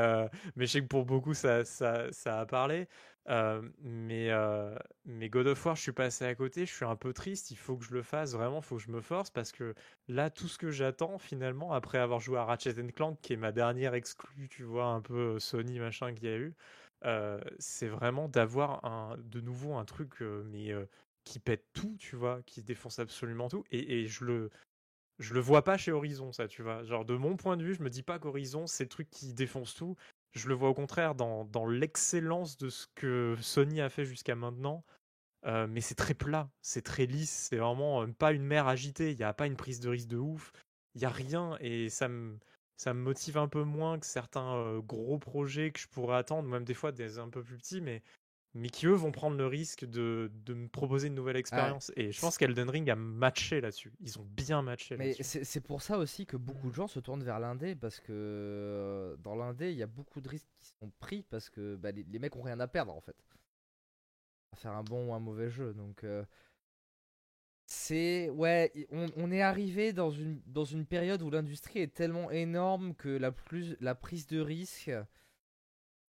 mais je sais que pour beaucoup, ça, ça, ça a parlé. Euh, mais, euh, mais God of War, je suis passé à côté, je suis un peu triste, il faut que je le fasse, vraiment, il faut que je me force, parce que là, tout ce que j'attends, finalement, après avoir joué à Ratchet Clank, qui est ma dernière exclue, tu vois, un peu Sony, machin, qu'il y a eu, euh, c'est vraiment d'avoir de nouveau un truc, euh, mais euh, qui pète tout, tu vois, qui défonce absolument tout, et, et je le... Je le vois pas chez Horizon, ça, tu vois. Genre, de mon point de vue, je me dis pas qu'Horizon, c'est le truc qui défonce tout. Je le vois au contraire dans, l'excellence de ce que Sony a fait jusqu'à maintenant. Euh, mais c'est très plat, c'est très lisse, c'est vraiment euh, pas une mer agitée, il n'y a pas une prise de risque de ouf, il n'y a rien et ça me, ça me motive un peu moins que certains euh, gros projets que je pourrais attendre, même des fois des un peu plus petits, mais, mais qui eux vont prendre le risque de, de me proposer une nouvelle expérience. Et je pense qu'Elden Ring a matché là-dessus, ils ont bien matché Mais là-dessus. c'est c'est pour ça aussi que beaucoup de gens se tournent vers l'indé parce que euh, dans l'indé, il y a beaucoup de risques qui sont pris parce que bah, les, les mecs ont rien à perdre en fait. À faire un bon ou un mauvais jeu. Donc euh, c'est ouais, on, on est arrivé dans une dans une période où l'industrie est tellement énorme que la plus la prise de risque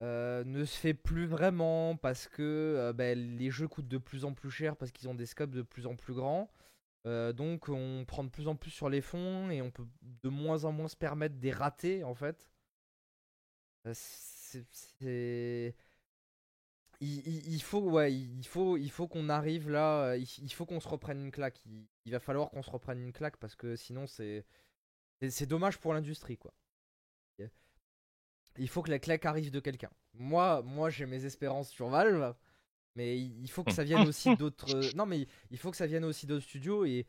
euh, ne se fait plus vraiment parce que euh, bah, les jeux coûtent de plus en plus cher parce qu'ils ont des scopes de plus en plus grands. Euh, donc on prend de plus en plus sur les fonds et on peut de moins en moins se permettre des ratés en fait. C'est- Il, faut ouais, il faut il faut qu'on arrive là, il, il faut qu'on se reprenne une claque. Il, va falloir qu'on se reprenne une claque parce que sinon c'est- c'est dommage pour l'industrie quoi. Il faut que la claque arrive de quelqu'un. Moi moi j'ai mes espérances sur Valve. Mais il faut que ça vienne aussi (laughs) d'autres. Non, mais il faut que ça vienne aussi d'autres studios et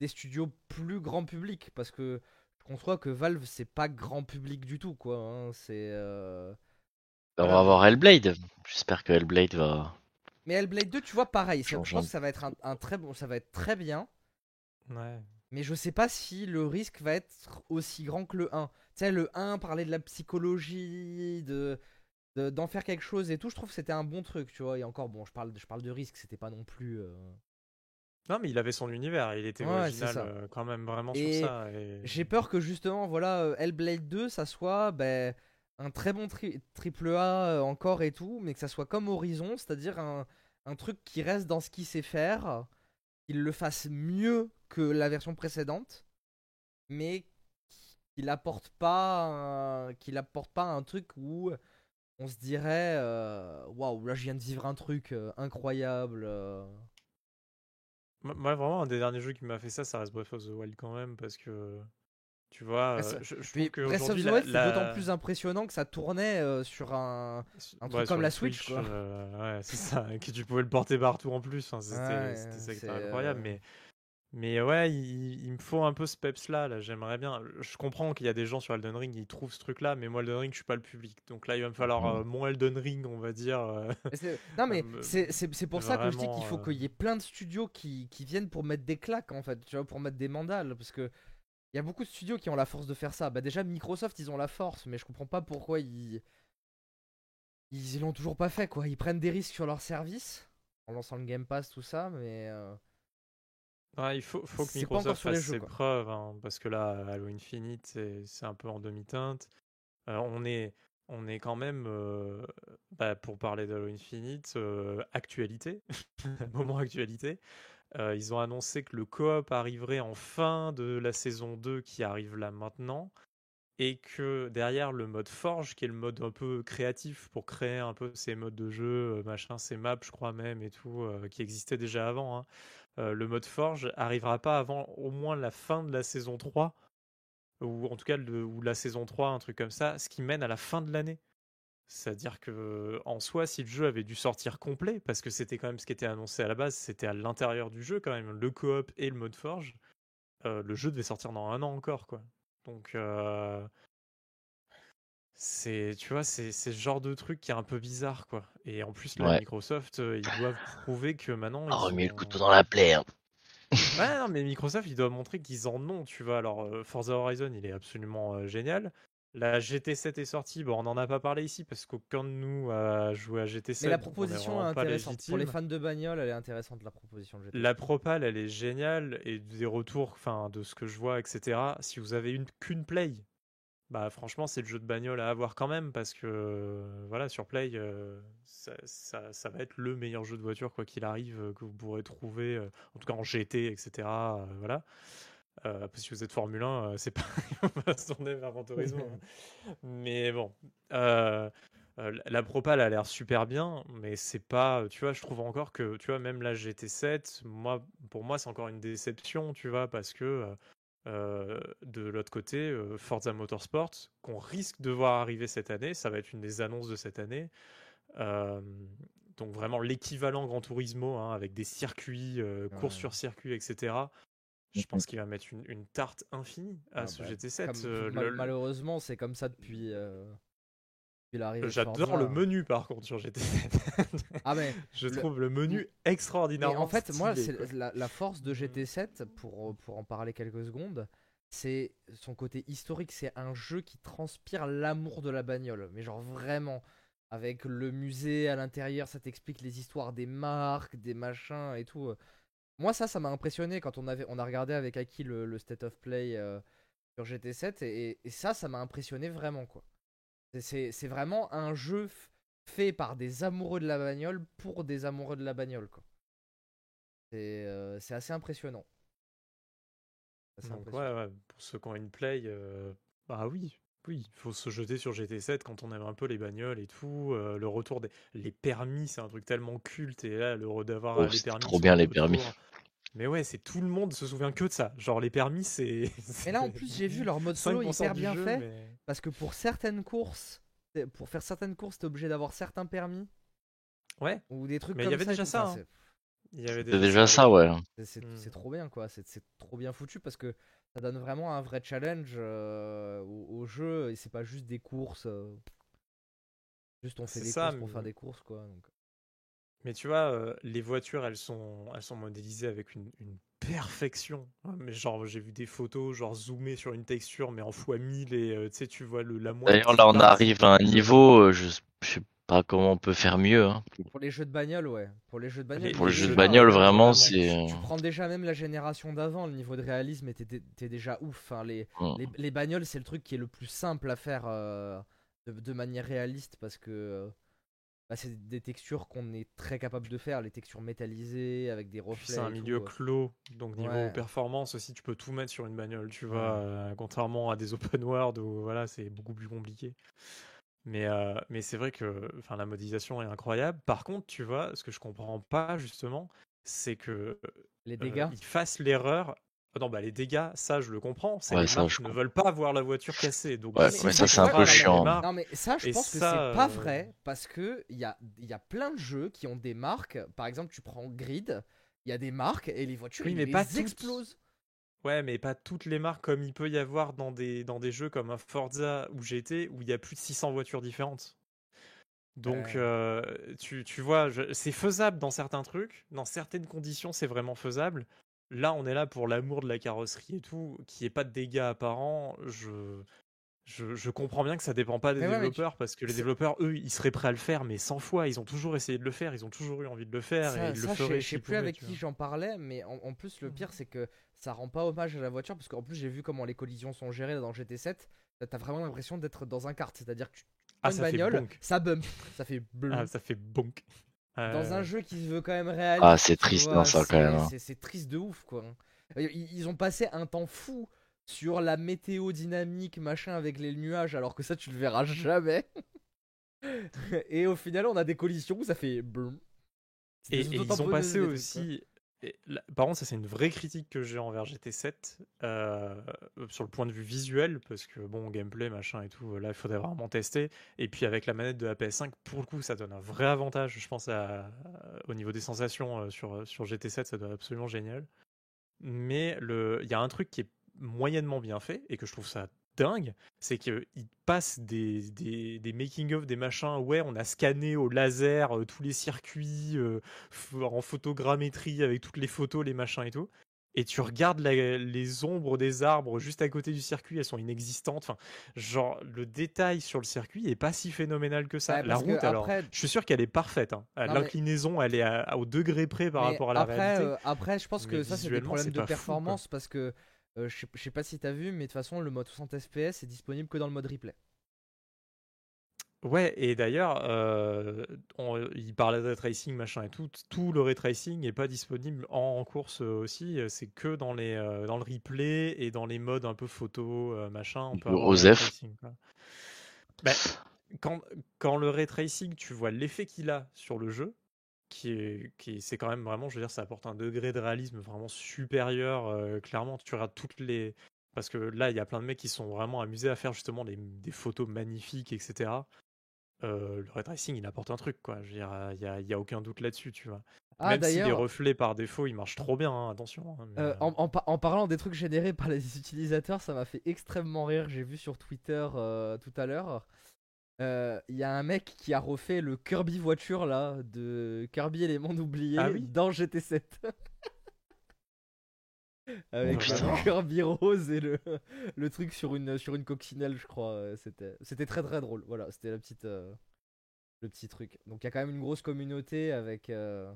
des studios plus grand public. Parce que je conçois que Valve, c'est pas grand public du tout, quoi. hein, C'est. euh, On va avoir Hellblade. J'espère que Hellblade va. Mais Hellblade 2, tu vois, pareil. ça- Je pense que ça va être un, un très bon. Ça va être très bien. Ouais. Mais je sais pas si le risque va être aussi grand que le 1. Tu sais, le 1 parlait de la psychologie, de de- d'en faire quelque chose et tout. Je trouve que c'était un bon truc, tu vois. Et encore, bon, je parle, je parle de risque, c'était pas non plus. euh, Non, mais il avait son univers, il était Ouais, original euh, quand même vraiment Et sur ça. Et... J'ai peur que justement, voilà, euh, Hellblade 2, ça soit ben, un très bon tri- triple A encore et tout, mais que ça soit comme Horizon, c'est-à-dire un, un truc qui reste dans ce qu'il sait faire, qu'il le fasse mieux que la version précédente, mais qu'il apporte pas, un- qu'il apporte pas un truc où on se dirait, euh, waouh, là je viens de vivre un truc euh, incroyable. euh. Moi, vraiment, un des derniers jeux qui m'a fait ça, ça reste Breath of the Wild quand même, parce que tu vois, euh, je, je trouve Breath of the la- Wild, c'est d'autant plus impressionnant que ça tournait euh, sur un, un truc Ouais, comme la Switch, quoi. euh, ouais, c'est ça, et (laughs) que tu pouvais le porter partout en plus. C'était Ouais, incroyable. euh, Mais, mais ouais, il, il me faut un peu ce peps là. là. J'aimerais bien. Je comprends qu'il y a des gens sur Elden Ring, ils trouvent ce truc là, mais moi, Elden Ring, je suis pas le public. Donc là, il va me falloir euh, mon Elden Ring, on va dire. euh, (laughs) Non mais me- (laughs) c'est c'est- c'est pour ça que je dis qu'il faut euh, qu'il y ait plein de studios qui, qui viennent pour mettre des claques en fait, tu vois, pour mettre des mandales, parce que il y a beaucoup de studios qui ont la force de faire ça. Bah déjà Microsoft ils ont la force, mais je comprends pas pourquoi ils ils l'ont toujours pas fait quoi. Ils prennent des risques sur leur service en lançant le Game Pass, tout ça, mais. euh, Il faut, faut que Microsoft fasse jeux, ses quoi. preuves, hein, parce que là, Halo Infinite, c'est un peu en demi-teinte. Euh, on est, on est quand même, euh, bah, pour parler d'Halo Infinite, euh, actualité, (laughs) moment actualité. Ils ont annoncé que le coop arriverait en fin de la saison 2 qui arrive là maintenant, et que derrière le mode Forge, qui est le mode un peu créatif pour créer un peu ces modes de jeu, machin, ces maps, je crois même, et tout, qui existaient déjà avant, hein, euh, le mode Forge arrivera pas avant au moins la fin de la saison 3, ou en tout cas le- ou la saison 3, un truc comme ça, ce qui mène à la fin de l'année. C'est-à-dire que en soi, si le jeu avait dû sortir complet, parce que c'était quand même ce qui était annoncé à la base, c'était à l'intérieur du jeu quand même, le coop et le mode Forge, euh, le jeu devait sortir dans un an encore, quoi. Donc, euh, c'est, tu vois, c'est c'est ce genre de truc qui est un peu bizarre, quoi. Et en plus, là, Ouais. Microsoft, euh, ils doivent prouver que maintenant, Ah, ils remis le ont- couteau dans la plaie. hein. (laughs) Ouais, non, mais Microsoft, ils doivent montrer qu'ils en ont, tu vois. Alors, euh, Forza Horizon, il est absolument euh, génial. La GT7 est sortie, bon, on n'en a pas parlé ici parce qu'aucun de nous a joué à GT7. Mais la proposition est intéressante. Pour les fans de bagnole, elle est intéressante la proposition de GT. La propale, elle est géniale et des retours, enfin, de ce que je vois, etc. Si vous avez une qu'une play, bah franchement, c'est le jeu de bagnole à avoir quand même parce que euh, voilà, sur play, euh, ça, ça- ça va être le meilleur jeu de voiture quoi qu'il arrive euh, que vous pourrez trouver, euh, en tout cas en GT, etc. voilà. Après, si vous êtes Formule 1, euh, c'est (laughs) pas, on va se tourner vers Turismo, hein. (laughs) Mais bon, la- la propale a l'air super bien, mais c'est pas, tu vois, je trouve encore que, tu vois, même la GT7, moi, pour moi, c'est encore une déception, tu vois, parce que euh, de l'autre côté, euh, Forza Motorsport, qu'on risque de voir arriver cette année, ça va être une des annonces de cette année. Euh, donc vraiment l'équivalent Gran Turismo, hein, avec des circuits, courses sur circuit, etc. Je pense qu'il va mettre une, une tarte infinie à Ah ce bah, GT7. Comme- euh, mal- le- malheureusement, c'est comme ça depuis, depuis l'arrivée. J'adore le menu par contre sur GT7. Ah mais (laughs) Je Le- trouve le menu Et extraordinairement en fait, moi, c'est la, la force de GT7, pour, pour en parler quelques secondes, c'est son côté historique. C'est un jeu qui transpire l'amour de la bagnole. Mais genre vraiment, avec le musée à l'intérieur, ça t'explique les histoires des marques, des machins et tout. Moi, ça, ça m'a impressionné quand on, avait, on a regardé avec Aki le, le State of Play euh, sur GT7. Et, et ça, ça m'a impressionné vraiment, quoi. C'est- vraiment un jeu fait par des amoureux de la bagnole pour des amoureux de la bagnole, quoi. C'est euh, c'est assez impressionnant. Assez Donc impressionnant. ouais, ouais, pour ceux qui ont une play, euh, bah oui, oui, il faut se jeter sur GT7 quand on aime un peu les bagnoles et tout. euh, le retour des les permis, c'est un truc tellement culte et là, le re- d'avoir Oh, les permis. trop bien, le les permis. Mais ouais, c'est tout le monde se souvient que de ça. Genre les permis, c'est. Mais là, en plus, j'ai vu leur mode solo 5% hyper bien jeu, fait. mais- Parce que pour certaines courses, pour faire certaines courses, t'es obligé d'avoir certains permis. Ouais, Ou des trucs Mais il y avait déjà ça, Enfin, hein. il y avait C'est déjà ça, ouais. c'est- C'est Hmm. c'est trop bien, quoi. C'est c'est trop bien foutu parce que ça donne vraiment un vrai challenge euh, au, au jeu. Et c'est pas juste des courses. euh, Juste on fait C'est des ça, courses pour mais- faire des courses, quoi. donc. Mais tu vois, euh, les voitures, elles sont, elles sont modélisées avec une, une perfection. hein, Mais genre, j'ai vu des photos, genre zoomées sur une texture, mais en x 1000 et euh, tu sais, tu vois le la moitié D'ailleurs, là, on arrive à un niveau, euh, je, je sais pas comment on peut faire mieux. hein. Pour les jeux de bagnole, ouais. Pour les jeux de bagnole, Pour les les jeux de bagnole, vraiment, c'est. Tu prends déjà même la génération d'avant, le niveau de réalisme était, était déjà ouf. Enfin, les, les, les bagnoles, c'est le truc qui est le plus simple à faire euh, de, de manière réaliste parce que euh, bah, c'est des textures qu'on est très capable de faire, les textures métallisées avec des reflets. c'est un tout, milieu quoi. clos, donc niveau Ouais. performance aussi, tu peux tout mettre sur une bagnole, tu vois, Ouais. euh, contrairement à des open world où voilà, c'est beaucoup plus compliqué. Mais, euh, mais c'est vrai que enfin, la modélisation est incroyable. Par contre, tu vois, ce que je comprends pas justement, c'est que Les euh, dégâts. ils fassent l'erreur. Ah Non, bah les dégâts, ça je le comprends. C'est Ouais, les ça, marques je ne comprends. veulent pas voir la voiture cassée. Donc, Ouais, ouais, ça, c'est un peu chiant. Non mais ça je Et pense que c'est pas euh, vrai parce que il y a, il y a plein de jeux qui ont des marques. Par exemple tu prends Grid, il y a des marques et les voitures Oui, ils mais les pas toutes. explosent. Ouais, mais pas toutes les marques comme il peut y avoir dans des, dans des jeux comme un Forza ou GT où il y a plus de 600 voitures différentes. Donc, euh, tu, tu vois, c'est faisable dans certains trucs, dans certaines conditions, c'est vraiment faisable. Là, on est là pour l'amour de la carrosserie et tout, qu'il n'y ait pas de dégâts apparents. Je... Je, je comprends bien que ça dépend pas des Mais ouais, mais tu- développeurs parce que les développeurs, eux, ils seraient prêts à le faire, mais 100 fois. Ils ont toujours essayé de le faire, ils ont toujours eu envie de le faire Ça, et ils ça, le feraient. je sais plus avec qui j'en parlais, mais en, en plus, le pire, c'est que ça rend pas hommage à la voiture, parce qu'en plus, j'ai vu comment les collisions sont gérées dans GT7. T'as vraiment l'impression d'être dans un kart, c'est-à-dire que tu Ah, une ça fait bagnole, bonk. ça bump, (laughs) ça fait. Ah, ça fait bonk. Dans Euh, un jeu qui se veut quand même réaliste. Ah, c'est triste, vois, non, ça, quand même, hein. c'est- triste de ouf, quoi. Ils, ils ont passé un temps fou sur la météo dynamique, machin, avec les nuages, alors que ça, tu le verras (laughs) jamais. Et au final, on a des collisions où ça fait blum. Et, et ils ont passé quoi. Par contre, ça c'est une vraie critique que j'ai envers GT7 euh, sur le point de vue visuel, parce que bon, gameplay, machin et tout, là il faudrait vraiment tester. Et puis avec la manette de la PS5, pour le coup, ça donne un vrai avantage, je pense, au niveau des sensations euh, sur, sur GT7, ça doit être absolument génial. Mais il y a un truc qui est moyennement bien fait et que je trouve ça dingue, c'est qu'ils passent des, des, des making-of, des machins, ouais, on a scanné au laser euh, tous les circuits euh, en photogrammétrie avec toutes les photos, les machins et tout. Et tu regardes la- les ombres des arbres juste à côté du circuit, elles sont inexistantes. Enfin, genre, le détail sur le circuit est pas si phénoménal que ça. Ouais, la route, alors, après- je suis sûr qu'elle est parfaite. hein. Euh, L'inclinaison, elle est à- au degré près par Mais rapport à la après, réalité. euh, après, je pense que ça, c'est des problèmes de fou, performance parce que euh, je sais- pas si t'as vu, mais de toute façon, le mode 60 FPS est disponible que dans le mode replay. Ouais, et d'ailleurs, euh, on- il parlait de ray tracing, machin et tout. Tout le ray tracing n'est pas disponible en, en course euh, aussi. euh, C'est que dans, les, euh, dans le replay et dans les modes un peu photo, euh, machin. On peut avoir le ray Osef. tracing, quoi. Bah, quand, quand le ray tracing, tu vois l'effet qu'il a sur le jeu, qui qui est- c'est quand même vraiment, je veux dire, ça apporte un degré de réalisme vraiment supérieur. euh, clairement, tu regardes toutes les. Parce que là, il y a plein de mecs qui sont vraiment amusés à faire justement des, des photos magnifiques, etc. Euh, le ray tracing, il apporte un truc, quoi. Je veux dire, il n'y a, y a aucun doute là-dessus, tu vois. Ah, Même si les reflets par défaut, ils marchent trop bien, hein, attention. hein, mais, euh, en, en par- en parlant des trucs générés par les (laughs) utilisateurs, ça m'a fait extrêmement rire. J'ai vu sur Twitter tout à l'heure. Euh, Il y a un mec qui a refait le Kirby voiture là de Kirby et les mondes oubliés Ah oui dans GT7. (laughs) Avec Oh. Kirby rose et le, le truc sur une, sur une coccinelle, je crois. euh, C'était, c'était très très drôle. Voilà, c'était la petite, euh, le petit truc. Donc il y a quand même une grosse communauté avec, euh,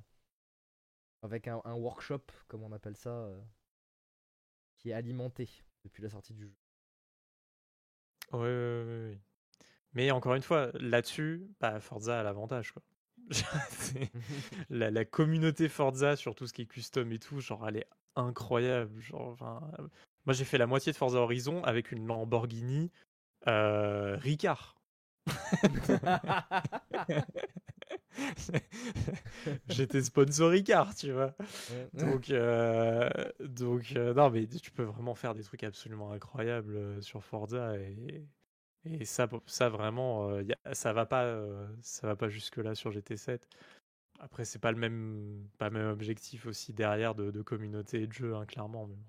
avec un, un workshop, comme on appelle ça, euh, qui est alimenté depuis la sortie du jeu. Ouais, ouais, ouais, ouais. Mais encore une fois, là-dessus, bah, Forza a l'avantage, (laughs) la, la communauté Forza sur tout ce qui est custom et tout, genre, elle est incroyable. Genre, enfin, moi, j'ai fait la moitié de Forza Horizon avec une Lamborghini euh, Ricard. (laughs) J'étais sponsor Ricard, tu vois. Donc, euh, donc euh, non, mais tu peux vraiment faire des trucs absolument incroyables sur Forza et, et ça, ça vraiment, euh, y a- ça va pas, euh, ça va pas jusque là sur GT7. Après, c'est pas le même, pas le même objectif aussi derrière de, de communauté et de jeu, hein, clairement. Mais bon.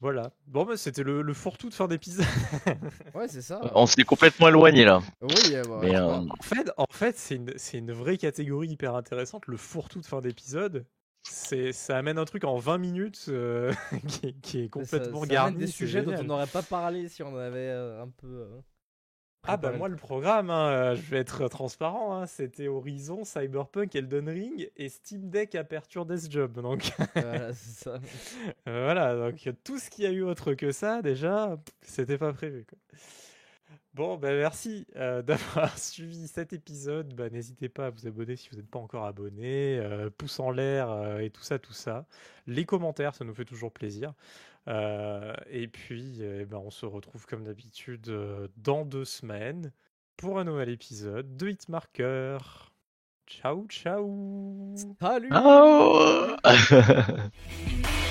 Voilà. Bon, bah, c'était le, le fourre-tout de fin d'épisode. (laughs) ouais, c'est ça. On s'est complètement éloigné là. Oui, euh, bah, Mais, euh, En fait, en fait c'est une, c'est une vraie catégorie hyper intéressante. Le fourre-tout de fin d'épisode, ça amène un truc en 20 minutes euh, (laughs) qui, est- qui est Ça- complètement ça amène garni. des sujets dont on n'aurait pas parlé si on avait euh, un peu. euh, Ah bah moi le programme, hein, je vais être transparent, hein, c'était Horizon, Cyberpunk, Elden Ring et Steam Deck Aperture Death Job. Donc (laughs) voilà, c'est ça. voilà, donc tout ce qu'il y a eu autre que ça déjà, c'était pas prévu. quoi. Bon, bah merci euh, (laughs) d'avoir suivi cet épisode. Bah, N'hésitez pas à vous abonner si vous n'êtes pas encore abonné. euh, pouce en l'air euh, et tout ça, tout ça. Les commentaires, ça nous fait toujours plaisir. Euh, et puis, eh ben, on se retrouve comme d'habitude euh, dans deux semaines pour un nouvel épisode de Hitmarker. Ciao, ciao Salut oh (laughs)